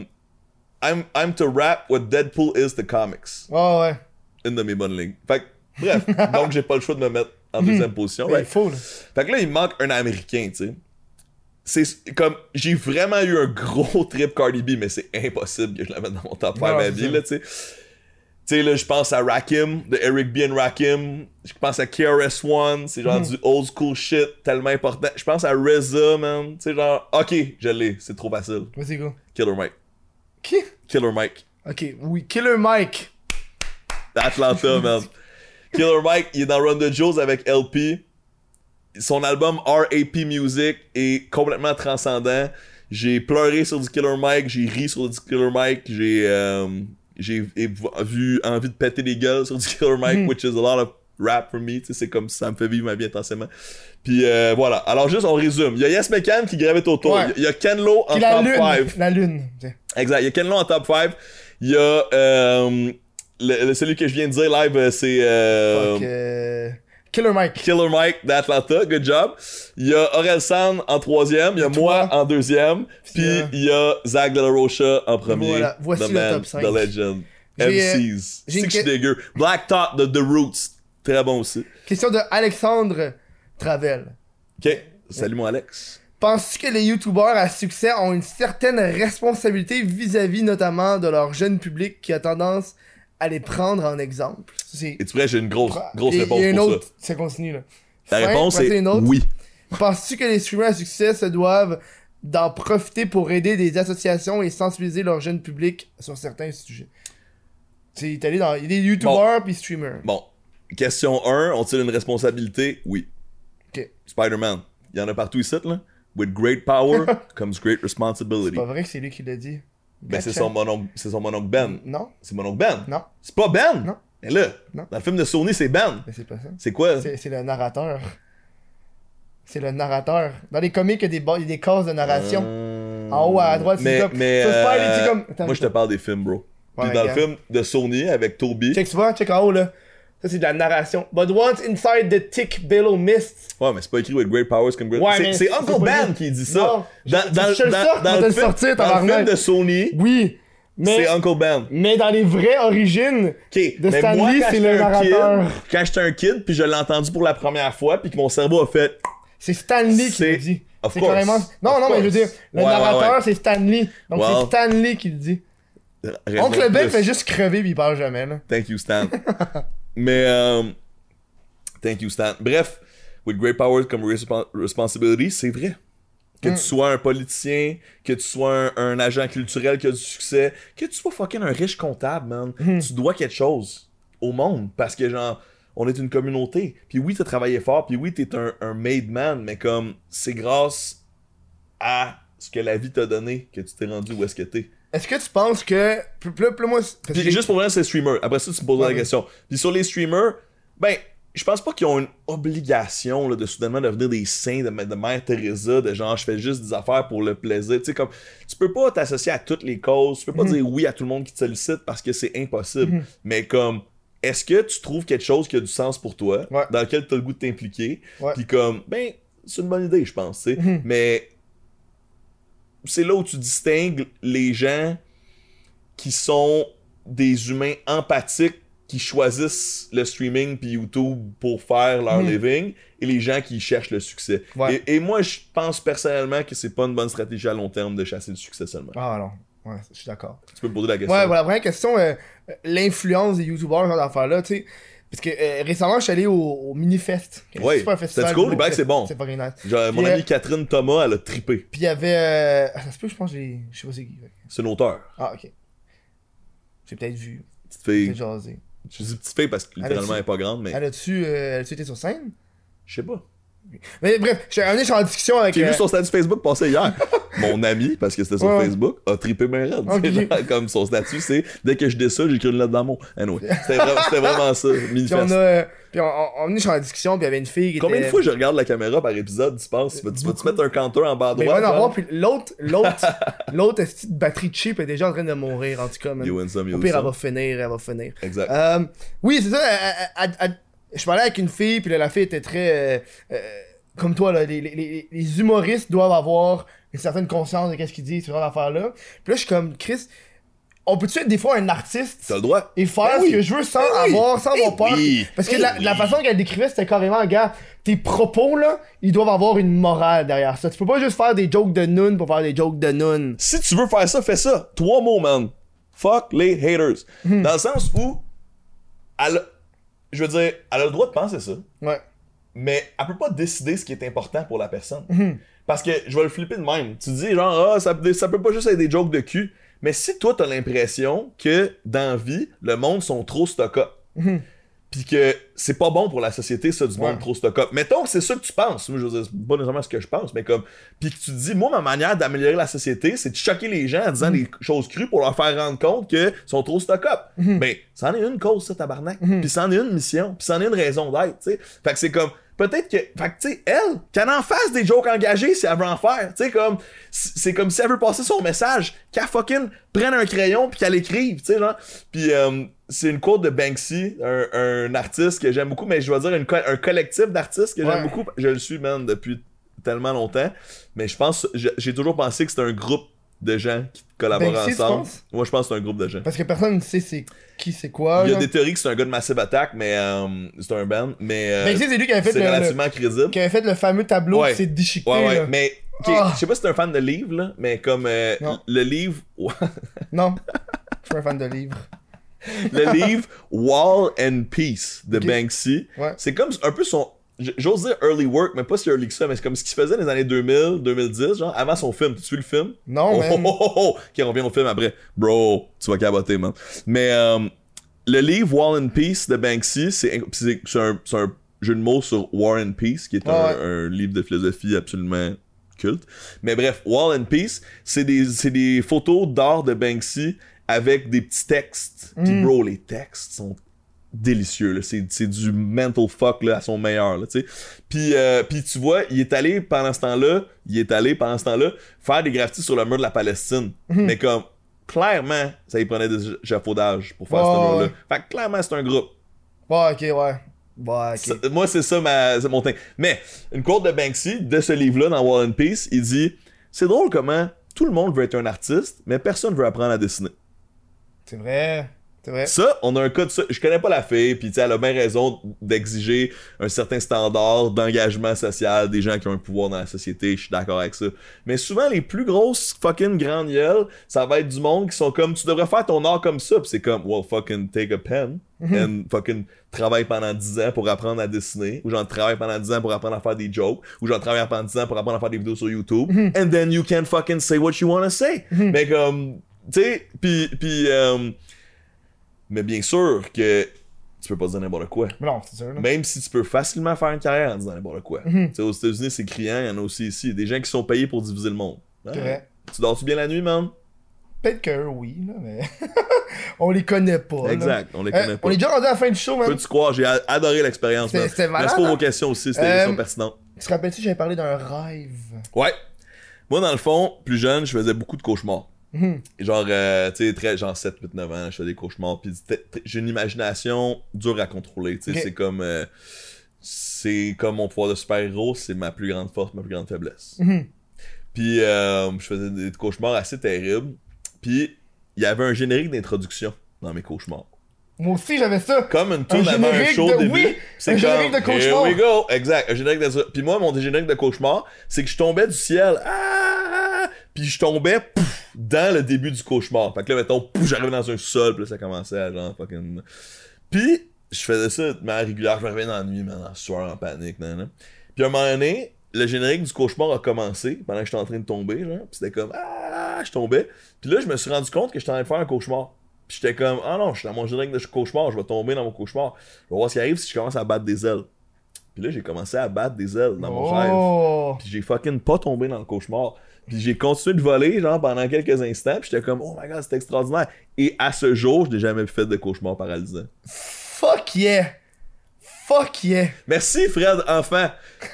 Speaker 2: I'm, I'm to rap what Deadpool is to comics.
Speaker 1: Ouais, ouais.
Speaker 2: Une de mes bonnes lignes. Fait que, bref, donc j'ai pas le choix de me mettre en deuxième position.
Speaker 1: Mais
Speaker 2: right?
Speaker 1: il faut, là.
Speaker 2: Fait que là, il me manque un américain, tu sais. C'est comme. J'ai vraiment eu un gros trip Cardi B, mais c'est impossible que je la mette dans mon top 5
Speaker 1: Non,
Speaker 2: à
Speaker 1: c'est
Speaker 2: vie, là, tu sais. Tu sais, là, je pense à Rakim, de Eric B. and Rakim. Je pense à KRS-One, c'est
Speaker 1: Hmm.
Speaker 2: genre du old school shit tellement important. Je pense à RZA, man. Tu sais, genre, ok, je l'ai, c'est trop facile.
Speaker 1: Vas-y, go.
Speaker 2: Killer Mike.
Speaker 1: Qui?
Speaker 2: Killer Mike.
Speaker 1: Ok, oui, Killer Mike.
Speaker 2: Atlanta, man. Killer Mike, il est dans Run the Jewels avec LP. Son album RAP Music est complètement transcendant. J'ai pleuré sur du Killer Mike, j'ai ri sur du Killer Mike, j'ai euh, j'ai vu envie de péter des gueules sur du Killer Mike, which is a lot of rap for me. tu sais, C'est comme ça me fait vivre ma vie intensément. Puis euh, voilà. Alors juste on résume. Il y a Yes McCann qui gravite autour.
Speaker 1: Ouais.
Speaker 2: Il y a Ken Lo en
Speaker 1: la
Speaker 2: top
Speaker 1: lune.
Speaker 2: 5.
Speaker 1: La lune.
Speaker 2: Exact. Il y a Ken Lo en top 5. Il y a euh, le- le- celui que je viens de dire live, euh, c'est euh,
Speaker 1: Fuck, euh, Killer Mike.
Speaker 2: Killer Mike d'Atlanta. Good job. Il y a Aurel San en troisième. Il y a moi en deuxième. Puis il y a Zach De La Rocha en premier.
Speaker 1: Voilà. Voici
Speaker 2: the
Speaker 1: le
Speaker 2: man,
Speaker 1: top cinq.
Speaker 2: The legend.
Speaker 1: Euh,
Speaker 2: MCs. C'est
Speaker 1: une
Speaker 2: que je suis
Speaker 1: que-
Speaker 2: dégueu. Black Top de The Roots. Très bon aussi.
Speaker 1: Question de Alexandre Travel.
Speaker 2: Ok. Salut mon Alex.
Speaker 1: Penses-tu que les youtubeurs à succès ont une certaine responsabilité vis-à-vis notamment de leur jeune public qui a tendance à les prendre en exemple?
Speaker 2: Et tu prêt, j'ai une grosse, grosse
Speaker 1: a-
Speaker 2: réponse
Speaker 1: il y a une
Speaker 2: pour
Speaker 1: autre,
Speaker 2: ça.
Speaker 1: ça continue là.
Speaker 2: La
Speaker 1: Fin,
Speaker 2: réponse est
Speaker 1: une autre.
Speaker 2: oui.
Speaker 1: Penses-tu que les streamers à succès se doivent d'en profiter pour aider des associations et sensibiliser leur jeune public sur certains sujets? C'est allé dans. Il y a des youtubeurs puis streamers.
Speaker 2: Bon, question 1, ont-ils une responsabilité? Oui.
Speaker 1: Ok.
Speaker 2: Spider-Man, il y en a partout ici, là. With great power comes great responsibility.
Speaker 1: C'est pas vrai que c'est lui qui l'a dit.
Speaker 2: Ben, c'est son mononcle, c'est son mononcle Ben.
Speaker 1: Non,
Speaker 2: C'est mon oncle Ben.
Speaker 1: non,
Speaker 2: C'est pas Ben.
Speaker 1: Non.
Speaker 2: Mais là,
Speaker 1: Non.
Speaker 2: dans le film de Sony, c'est Ben.
Speaker 1: mais c'est pas ça.
Speaker 2: C'est quoi?
Speaker 1: C'est c'est le narrateur. C'est le narrateur. Dans les comics, il y a des, ba- il y a des cases de narration.
Speaker 2: Euh,
Speaker 1: En haut à droite, c'est comme-
Speaker 2: mais,
Speaker 1: ça,
Speaker 2: euh,
Speaker 1: comme- Attends,
Speaker 2: moi, je te parle des films, bro. Puis dans le film de Sony avec Toby.
Speaker 1: Check, tu vois, check en haut là. Ça, c'est de la narration. But once inside the thick billow mist.
Speaker 2: Ouais, mais c'est pas écrit with great powers come great.
Speaker 1: Ouais,
Speaker 2: c'est Uncle Ben qui dit ça.
Speaker 1: Non,
Speaker 2: dans, dans,
Speaker 1: je te le
Speaker 2: dans-
Speaker 1: sors,
Speaker 2: dans le film,
Speaker 1: sortir,
Speaker 2: dans le film de Sony,
Speaker 1: Oui, mais,
Speaker 2: c'est Uncle Ben.
Speaker 1: mais dans les vraies origines,
Speaker 2: Ok,
Speaker 1: De
Speaker 2: mais
Speaker 1: Stan
Speaker 2: moi,
Speaker 1: Lee, c'est le narrateur.
Speaker 2: kid, quand j'étais un kid, puis je l'ai entendu pour la première fois, puis que mon cerveau a fait.
Speaker 1: c'est Stanley qui
Speaker 2: C'est-
Speaker 1: le dit.
Speaker 2: Of
Speaker 1: C'est
Speaker 2: course.
Speaker 1: carrément. Non,
Speaker 2: Of
Speaker 1: non, mais je veux dire, le
Speaker 2: Ouais,
Speaker 1: narrateur,
Speaker 2: ouais.
Speaker 1: c'est Stanley. Donc
Speaker 2: Wow.
Speaker 1: c'est Stanley qui le dit.
Speaker 2: Raison
Speaker 1: Oncle Ben fait juste crever pis il parle jamais, là.
Speaker 2: Thank you, Stan. Mais, euh, thank you, Stan. Bref, with great power come respo- responsibility, c'est vrai. Que
Speaker 1: Mm.
Speaker 2: tu sois un politicien, que tu sois un, un agent culturel qui a du succès, que tu sois fucking un riche comptable, man.
Speaker 1: Mm.
Speaker 2: Tu dois quelque chose au monde parce que, genre, on est une communauté. Puis oui, t'as travaillé fort, puis oui, t'es un, un made man, mais comme, c'est grâce à ce que la vie t'a donné que tu t'es rendu où est-ce que t'es.
Speaker 1: Est-ce que tu penses que. Plus, plus, plus moi. parce que
Speaker 2: Puis
Speaker 1: j'ai-
Speaker 2: juste pour vrai, c'est streamer. Après ça, tu me poses
Speaker 1: Ouais,
Speaker 2: la question. Puis sur les streamers, ben, je pense pas qu'ils ont une obligation là, de soudainement devenir des saints de, de Mère Teresa, de genre je fais juste des affaires pour le plaisir. Tu sais, comme tu peux pas t'associer à toutes les causes, tu peux pas
Speaker 1: Mhm.
Speaker 2: dire oui à tout le monde qui te sollicite parce que c'est impossible.
Speaker 1: Mhm.
Speaker 2: Mais comme est-ce que tu trouves quelque chose qui a du sens pour toi,
Speaker 1: Ouais.
Speaker 2: dans lequel tu as le goût de t'impliquer, puis comme ben c'est une bonne idée, je pense, tu sais.
Speaker 1: Mhm.
Speaker 2: Mais c'est là où tu distingues les gens qui sont des humains empathiques qui choisissent le streaming puis YouTube pour faire leur
Speaker 1: Mhm.
Speaker 2: living et les gens qui cherchent le succès.
Speaker 1: Ouais.
Speaker 2: Et, et moi, je pense personnellement que c'est pas une bonne stratégie à long terme de chasser le succès seulement.
Speaker 1: Ah non. Ouais, je suis d'accord.
Speaker 2: Tu peux me poser la question.
Speaker 1: Ouais, voilà, première question, euh, euh, l'influence des youtubeurs dans l'affaire-là, tu sais. Parce que euh, récemment, je suis allé au, au Minifest. festival.
Speaker 2: C'était cool, il c'est bon.
Speaker 1: C'est nice.
Speaker 2: Genre, mon amie
Speaker 1: euh,
Speaker 2: Catherine Thomas, elle a trippé.
Speaker 1: Puis il y avait. euh, ah, ça se peut, je pense, j'ai. Je sais pas c'est qui. ouais.
Speaker 2: C'est une auteure.
Speaker 1: Ah, ok. J'ai peut-être vu.
Speaker 2: Petite
Speaker 1: J'ai
Speaker 2: fille.
Speaker 1: peut-être jasé.
Speaker 2: Je dis petite fille parce que littéralement elle est pas grande, mais
Speaker 1: Elle a-tu euh, elle a-tu été sur scène?
Speaker 2: je sais pas.
Speaker 1: Mais bref, je suis en discussion avec.
Speaker 2: J'ai
Speaker 1: euh,
Speaker 2: vu son statut Facebook passer hier. Mon ami, parce que c'était sur
Speaker 1: Ouais.
Speaker 2: Facebook, a trippé ma raide.
Speaker 1: Ok.
Speaker 2: C'est genre, Comme son statut, c'est dès que je dis ça, j'écris une lettre d'amour. Anyway, c'était vraiment, c'était vraiment ça,
Speaker 1: Puis on a. euh, Puis on, est suis en discussion, puis il y avait une fille qui
Speaker 2: Combien de fois je regarde la caméra par épisode, tu penses? Tu vas- tu vas-tu mettre un counter en bas à
Speaker 1: Mais
Speaker 2: droite?
Speaker 1: va en
Speaker 2: genre?
Speaker 1: avoir, puis l'autre, l'autre, l'autre esti de batterie cheap est déjà en train de mourir, en tout cas, man.
Speaker 2: You win some, you
Speaker 1: Au pire, elle va finir, elle va finir.
Speaker 2: Exact.
Speaker 1: Euh, oui, c'est ça. elle- elle- elle- elle- je parlais avec une fille, puis là, la fille était très. euh, euh, comme toi, là, les, les- les- humoristes doivent avoir une certaine conscience de qu'est-ce qu'ils disent, ce genre d'affaires-là. Puis là, je suis comme, Chris, on peut-tu être des fois un artiste
Speaker 2: T'as le droit.
Speaker 1: et faire
Speaker 2: Ben
Speaker 1: ce que je veux sans
Speaker 2: Ben oui.
Speaker 1: avoir, sans
Speaker 2: Ben
Speaker 1: avoir peur?
Speaker 2: oui.
Speaker 1: Parce que
Speaker 2: Ben
Speaker 1: la, façon qu'elle décrivait, c'était carrément, gars, tes propos, là, ils doivent avoir une morale derrière ça. Tu peux pas juste faire des jokes de noun pour faire des jokes de noun.
Speaker 2: Si tu veux faire ça, fais ça. Trois mots, man. Fuck les haters.
Speaker 1: Hmm.
Speaker 2: Dans le sens où, elle je veux dire, elle a le droit de penser ça.
Speaker 1: Ouais.
Speaker 2: mais elle peut pas décider ce qui est important pour la personne.
Speaker 1: Mhm.
Speaker 2: Parce que je vais le flipper de même. Tu dis genre, ah, ça, peut- ça peut pas juste être des jokes de cul. Mais si toi, t'as l'impression que dans la vie, le monde sont trop stock-up.
Speaker 1: Mhm.
Speaker 2: Puis que c'est pas bon pour la société, ça, du monde
Speaker 1: Ouais.
Speaker 2: trop stock-up. Mettons que c'est ça que tu penses. Moi, je veux dire, c'est pas nécessairement ce que je pense, mais comme. Puis que tu te dis, moi, ma manière d'améliorer la société, c'est de choquer les gens en disant des choses crues pour leur faire rendre compte qu'ils sont trop stock-up. Ben, c'en est une cause, ça, tabarnak. Puis c'en est une mission. Puis c'en est une raison d'être, tu sais. Fait que c'est comme. Peut-être que. Fait que, tu sais, elle, qu'elle en fasse des jokes engagés si elle veut en faire. Tu sais, comme. C'est comme si elle veut passer son message, qu'elle fucking prenne un crayon puis qu'elle écrive, tu sais, genre. Puis euh, c'est une quote de Banksy, un, un artiste que j'aime beaucoup, mais je vais dire une co- un collectif d'artistes que
Speaker 1: Ouais.
Speaker 2: j'aime beaucoup. Je le suis, man, depuis tellement longtemps. Mais je pense. J'ai toujours pensé que c'était un groupe de gens qui collaborent
Speaker 1: Banksy,
Speaker 2: ensemble. Moi, je pense que c'est un groupe de gens.
Speaker 1: Parce que personne ne sait c'est qui, c'est quoi.
Speaker 2: Il y a
Speaker 1: genre.
Speaker 2: des théories que c'est un gars de Massive Attack, mais euh, c'est un band. Mais euh,
Speaker 1: Banksy, c'est lui qui avait fait le, le-
Speaker 2: relativement crédible.
Speaker 1: qui avait fait le fameux tableau
Speaker 2: Ouais.
Speaker 1: qui s'est déchiqueté.
Speaker 2: Ouais, ouais,
Speaker 1: là.
Speaker 2: mais Ok,
Speaker 1: Ah.
Speaker 2: je sais pas si t'es un fan de livres, là, mais comme euh, le livre.
Speaker 1: Non. Je suis un fan de livres.
Speaker 2: le livre Wall and Peace de. Banksy.
Speaker 1: Ouais.
Speaker 2: C'est comme un peu son. J'ose dire early work, mais pas si early que ça, mais c'est comme ce qu'il faisait dans les années 2000, 2010, genre, avant son film. Tu vu le film?
Speaker 1: Non,
Speaker 2: oh,
Speaker 1: man.
Speaker 2: oh, oh, oh. Ok, on revient au film après. Bro, tu vas caboter, man. Mais euh, le livre Wall and Peace de Banksy, c'est un, jeu de mots sur War and Peace, qui est un,
Speaker 1: Ouais.
Speaker 2: un livre de philosophie absolument culte. Mais bref, Wall and Peace, c'est des, c'est des photos d'art de Banksy avec des petits textes. Puis
Speaker 1: Mm.
Speaker 2: bro, les textes sont délicieux c'est du mental fuck là à son meilleur là puis euh, puis tu vois il est allé pendant ce temps-là il est allé pendant ce temps-là faire des graffitis sur le mur de la Palestine
Speaker 1: Mhm.
Speaker 2: mais comme clairement ça y prenait des échafaudages pour faire ce mur là
Speaker 1: ouais.
Speaker 2: fait que clairement c'est un groupe
Speaker 1: Ouais, ok, ouais.
Speaker 2: Ça- moi c'est ça ma c'est mon thing mais une quote de Banksy de ce livre là dans War and Peace il dit c'est drôle comment tout le monde veut être un artiste mais personne veut apprendre à dessiner
Speaker 1: C'est vrai. C'est vrai.
Speaker 2: Ça, on a un cas de ça. Je connais pas la fille, puis elle a bien raison d'exiger un certain standard d'engagement social des gens qui ont un pouvoir dans la société. Je suis d'accord avec ça. Mais souvent, les plus grosses fucking grandes gueules, ça va être du monde qui sont comme, tu devrais faire ton art comme ça. Puis c'est comme, well, fucking take a pen and fucking travaille pendant 10 ans pour apprendre à dessiner. Ou genre, travaille pendant 10 ans pour apprendre à faire des jokes. Ou genre, travaille pendant 10 ans pour apprendre à faire des vidéos sur YouTube. And then you can fucking say what you wanna say. Mais comme, tu sais, puis, puis, euh, mais bien sûr que tu peux pas dire n'importe quoi.
Speaker 1: Mais non, c'est sûr.
Speaker 2: Même si tu peux facilement faire une carrière en disant n'importe quoi.
Speaker 1: Mhm.
Speaker 2: Tu sais, aux États-Unis, c'est criant, il y en a aussi ici. Des gens qui sont payés pour diviser le monde.
Speaker 1: C'est vrai.
Speaker 2: Tu dors-tu bien la nuit, man?
Speaker 1: Peut-être que oui, là, mais. on les connaît pas. là.
Speaker 2: Exact, on les
Speaker 1: Euh,
Speaker 2: connaît pas.
Speaker 1: on est déjà rendu à la fin du show, man.
Speaker 2: Peux-tu croire? J'ai adoré l'expérience.
Speaker 1: C'était- malade,
Speaker 2: Merci pour
Speaker 1: hein?
Speaker 2: vos questions aussi, c'était
Speaker 1: Euh. Tu te rappelles-tu, j'avais parlé d'un rêve.
Speaker 2: Ouais. Moi, dans le fond, plus jeune, je faisais beaucoup de cauchemars. Genre, euh, tu sais, très, genre 7, 8, 9 ans, je fais des cauchemars. Puis j'ai une imagination dure à contrôler. Tu sais, c'est comme. euh, c'est comme mon pouvoir de super-héros, c'est ma plus grande force, ma plus grande faiblesse.
Speaker 1: Mhm.
Speaker 2: Puis euh, je faisais des cauchemars assez terribles. Puis il y avait un générique d'introduction dans mes cauchemars.
Speaker 1: Moi aussi, j'avais ça.
Speaker 2: Comme une tune avant un show
Speaker 1: de-
Speaker 2: début.
Speaker 1: oui,
Speaker 2: c'est
Speaker 1: un
Speaker 2: comme,
Speaker 1: générique de cauchemar.
Speaker 2: Here we go. Exact, un générique de Puis moi, mon générique de cauchemar, c'est que je tombais du ciel. Ah! Puis je tombais pouf, dans le début du cauchemar. Fait que là, mettons, pouf, j'arrivais dans un sol, puis là, ça commençait à genre fucking. Puis je faisais ça de manière régulière. Je me réveillais dans la nuit, man, en sueur, en panique. nan, nan. Puis à un moment donné, le générique du cauchemar a commencé pendant que j'étais en train de tomber, genre. Puis c'était comme Ah! Je tombais. Puis là, je me suis rendu compte que j'étais en train de faire un cauchemar. Puis j'étais comme, ah non, je suis dans mon générique de cauchemar, je vais tomber dans mon cauchemar. Je vais voir ce qui arrive si je commence à battre des ailes. Puis là, j'ai commencé à battre des ailes dans mon rêve.
Speaker 1: Oh.
Speaker 2: Puis j'ai fucking pas tombé dans le cauchemar. Puis j'ai continué de voler, genre, pendant quelques instants. Puis j'étais comme, oh my god, c'est extraordinaire. Et à ce jour, je n'ai jamais fait de cauchemar paralysant.
Speaker 1: Fuck yeah. Fuck yeah.
Speaker 2: Merci, Fred, enfin.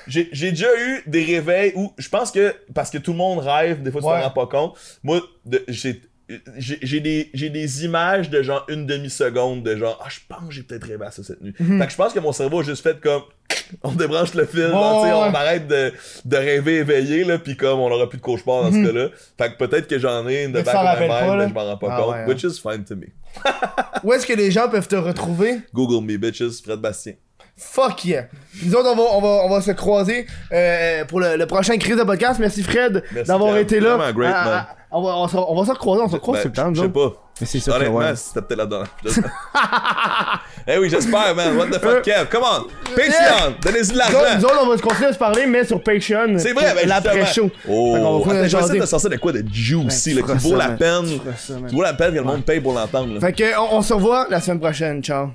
Speaker 2: J'ai déjà eu des réveils où je pense que, parce que tout le monde rêve, des fois tu
Speaker 1: Ouais.
Speaker 2: t'en rends pas compte. Moi, j'ai j'ai des, j'ai des images de genre une demi-seconde de genre, ah, je pense que j'ai peut-être rêvé à ça cette nuit. Fait que je pense que mon cerveau a juste fait comme, on débranche le film,
Speaker 1: Ouais, ouais.
Speaker 2: on arrête de, de rêver éveillé, là, puis comme on aura plus de cauchemar dans ce cas-là. Fait que peut-être que j'en ai une de back of my mind, mais je m'en rends pas
Speaker 1: Ah
Speaker 2: compte.
Speaker 1: ouais, hein.
Speaker 2: Which is fine to me.
Speaker 1: Où est-ce que les gens peuvent te retrouver?
Speaker 2: Google me, bitches, Fred Bastien.
Speaker 1: Fuck yeah. Nous autres, on va, on va, on va se croiser euh, pour le, le prochain crise de podcast. Merci Fred d'avoir été là.
Speaker 2: Vraiment great, man.
Speaker 1: On, va, on, se, on va se recroiser, on se croise
Speaker 2: Ben,
Speaker 1: tout le temps,
Speaker 2: Je sais pas.
Speaker 1: Mais c'est sûr que
Speaker 2: Honnêtement,
Speaker 1: ouais.
Speaker 2: c'était peut-être là-dedans. eh oui, j'espère, man. What the fuck, Kev? Come on. Patreon. Donnez-y de l'argent.
Speaker 1: nous autres, on va se continuer à se parler, mais sur Patreon.
Speaker 2: C'est vrai, ben
Speaker 1: L'après-show.
Speaker 2: Oh, je vais essayer de sortir de quoi de juicy,
Speaker 1: tu
Speaker 2: là, qui vaut
Speaker 1: ça,
Speaker 2: la peine.
Speaker 1: Ça.
Speaker 2: Qui vaut la peine que le monde paye pour l'entendre.
Speaker 1: Fait que, on se revoit la semaine prochaine. Ciao.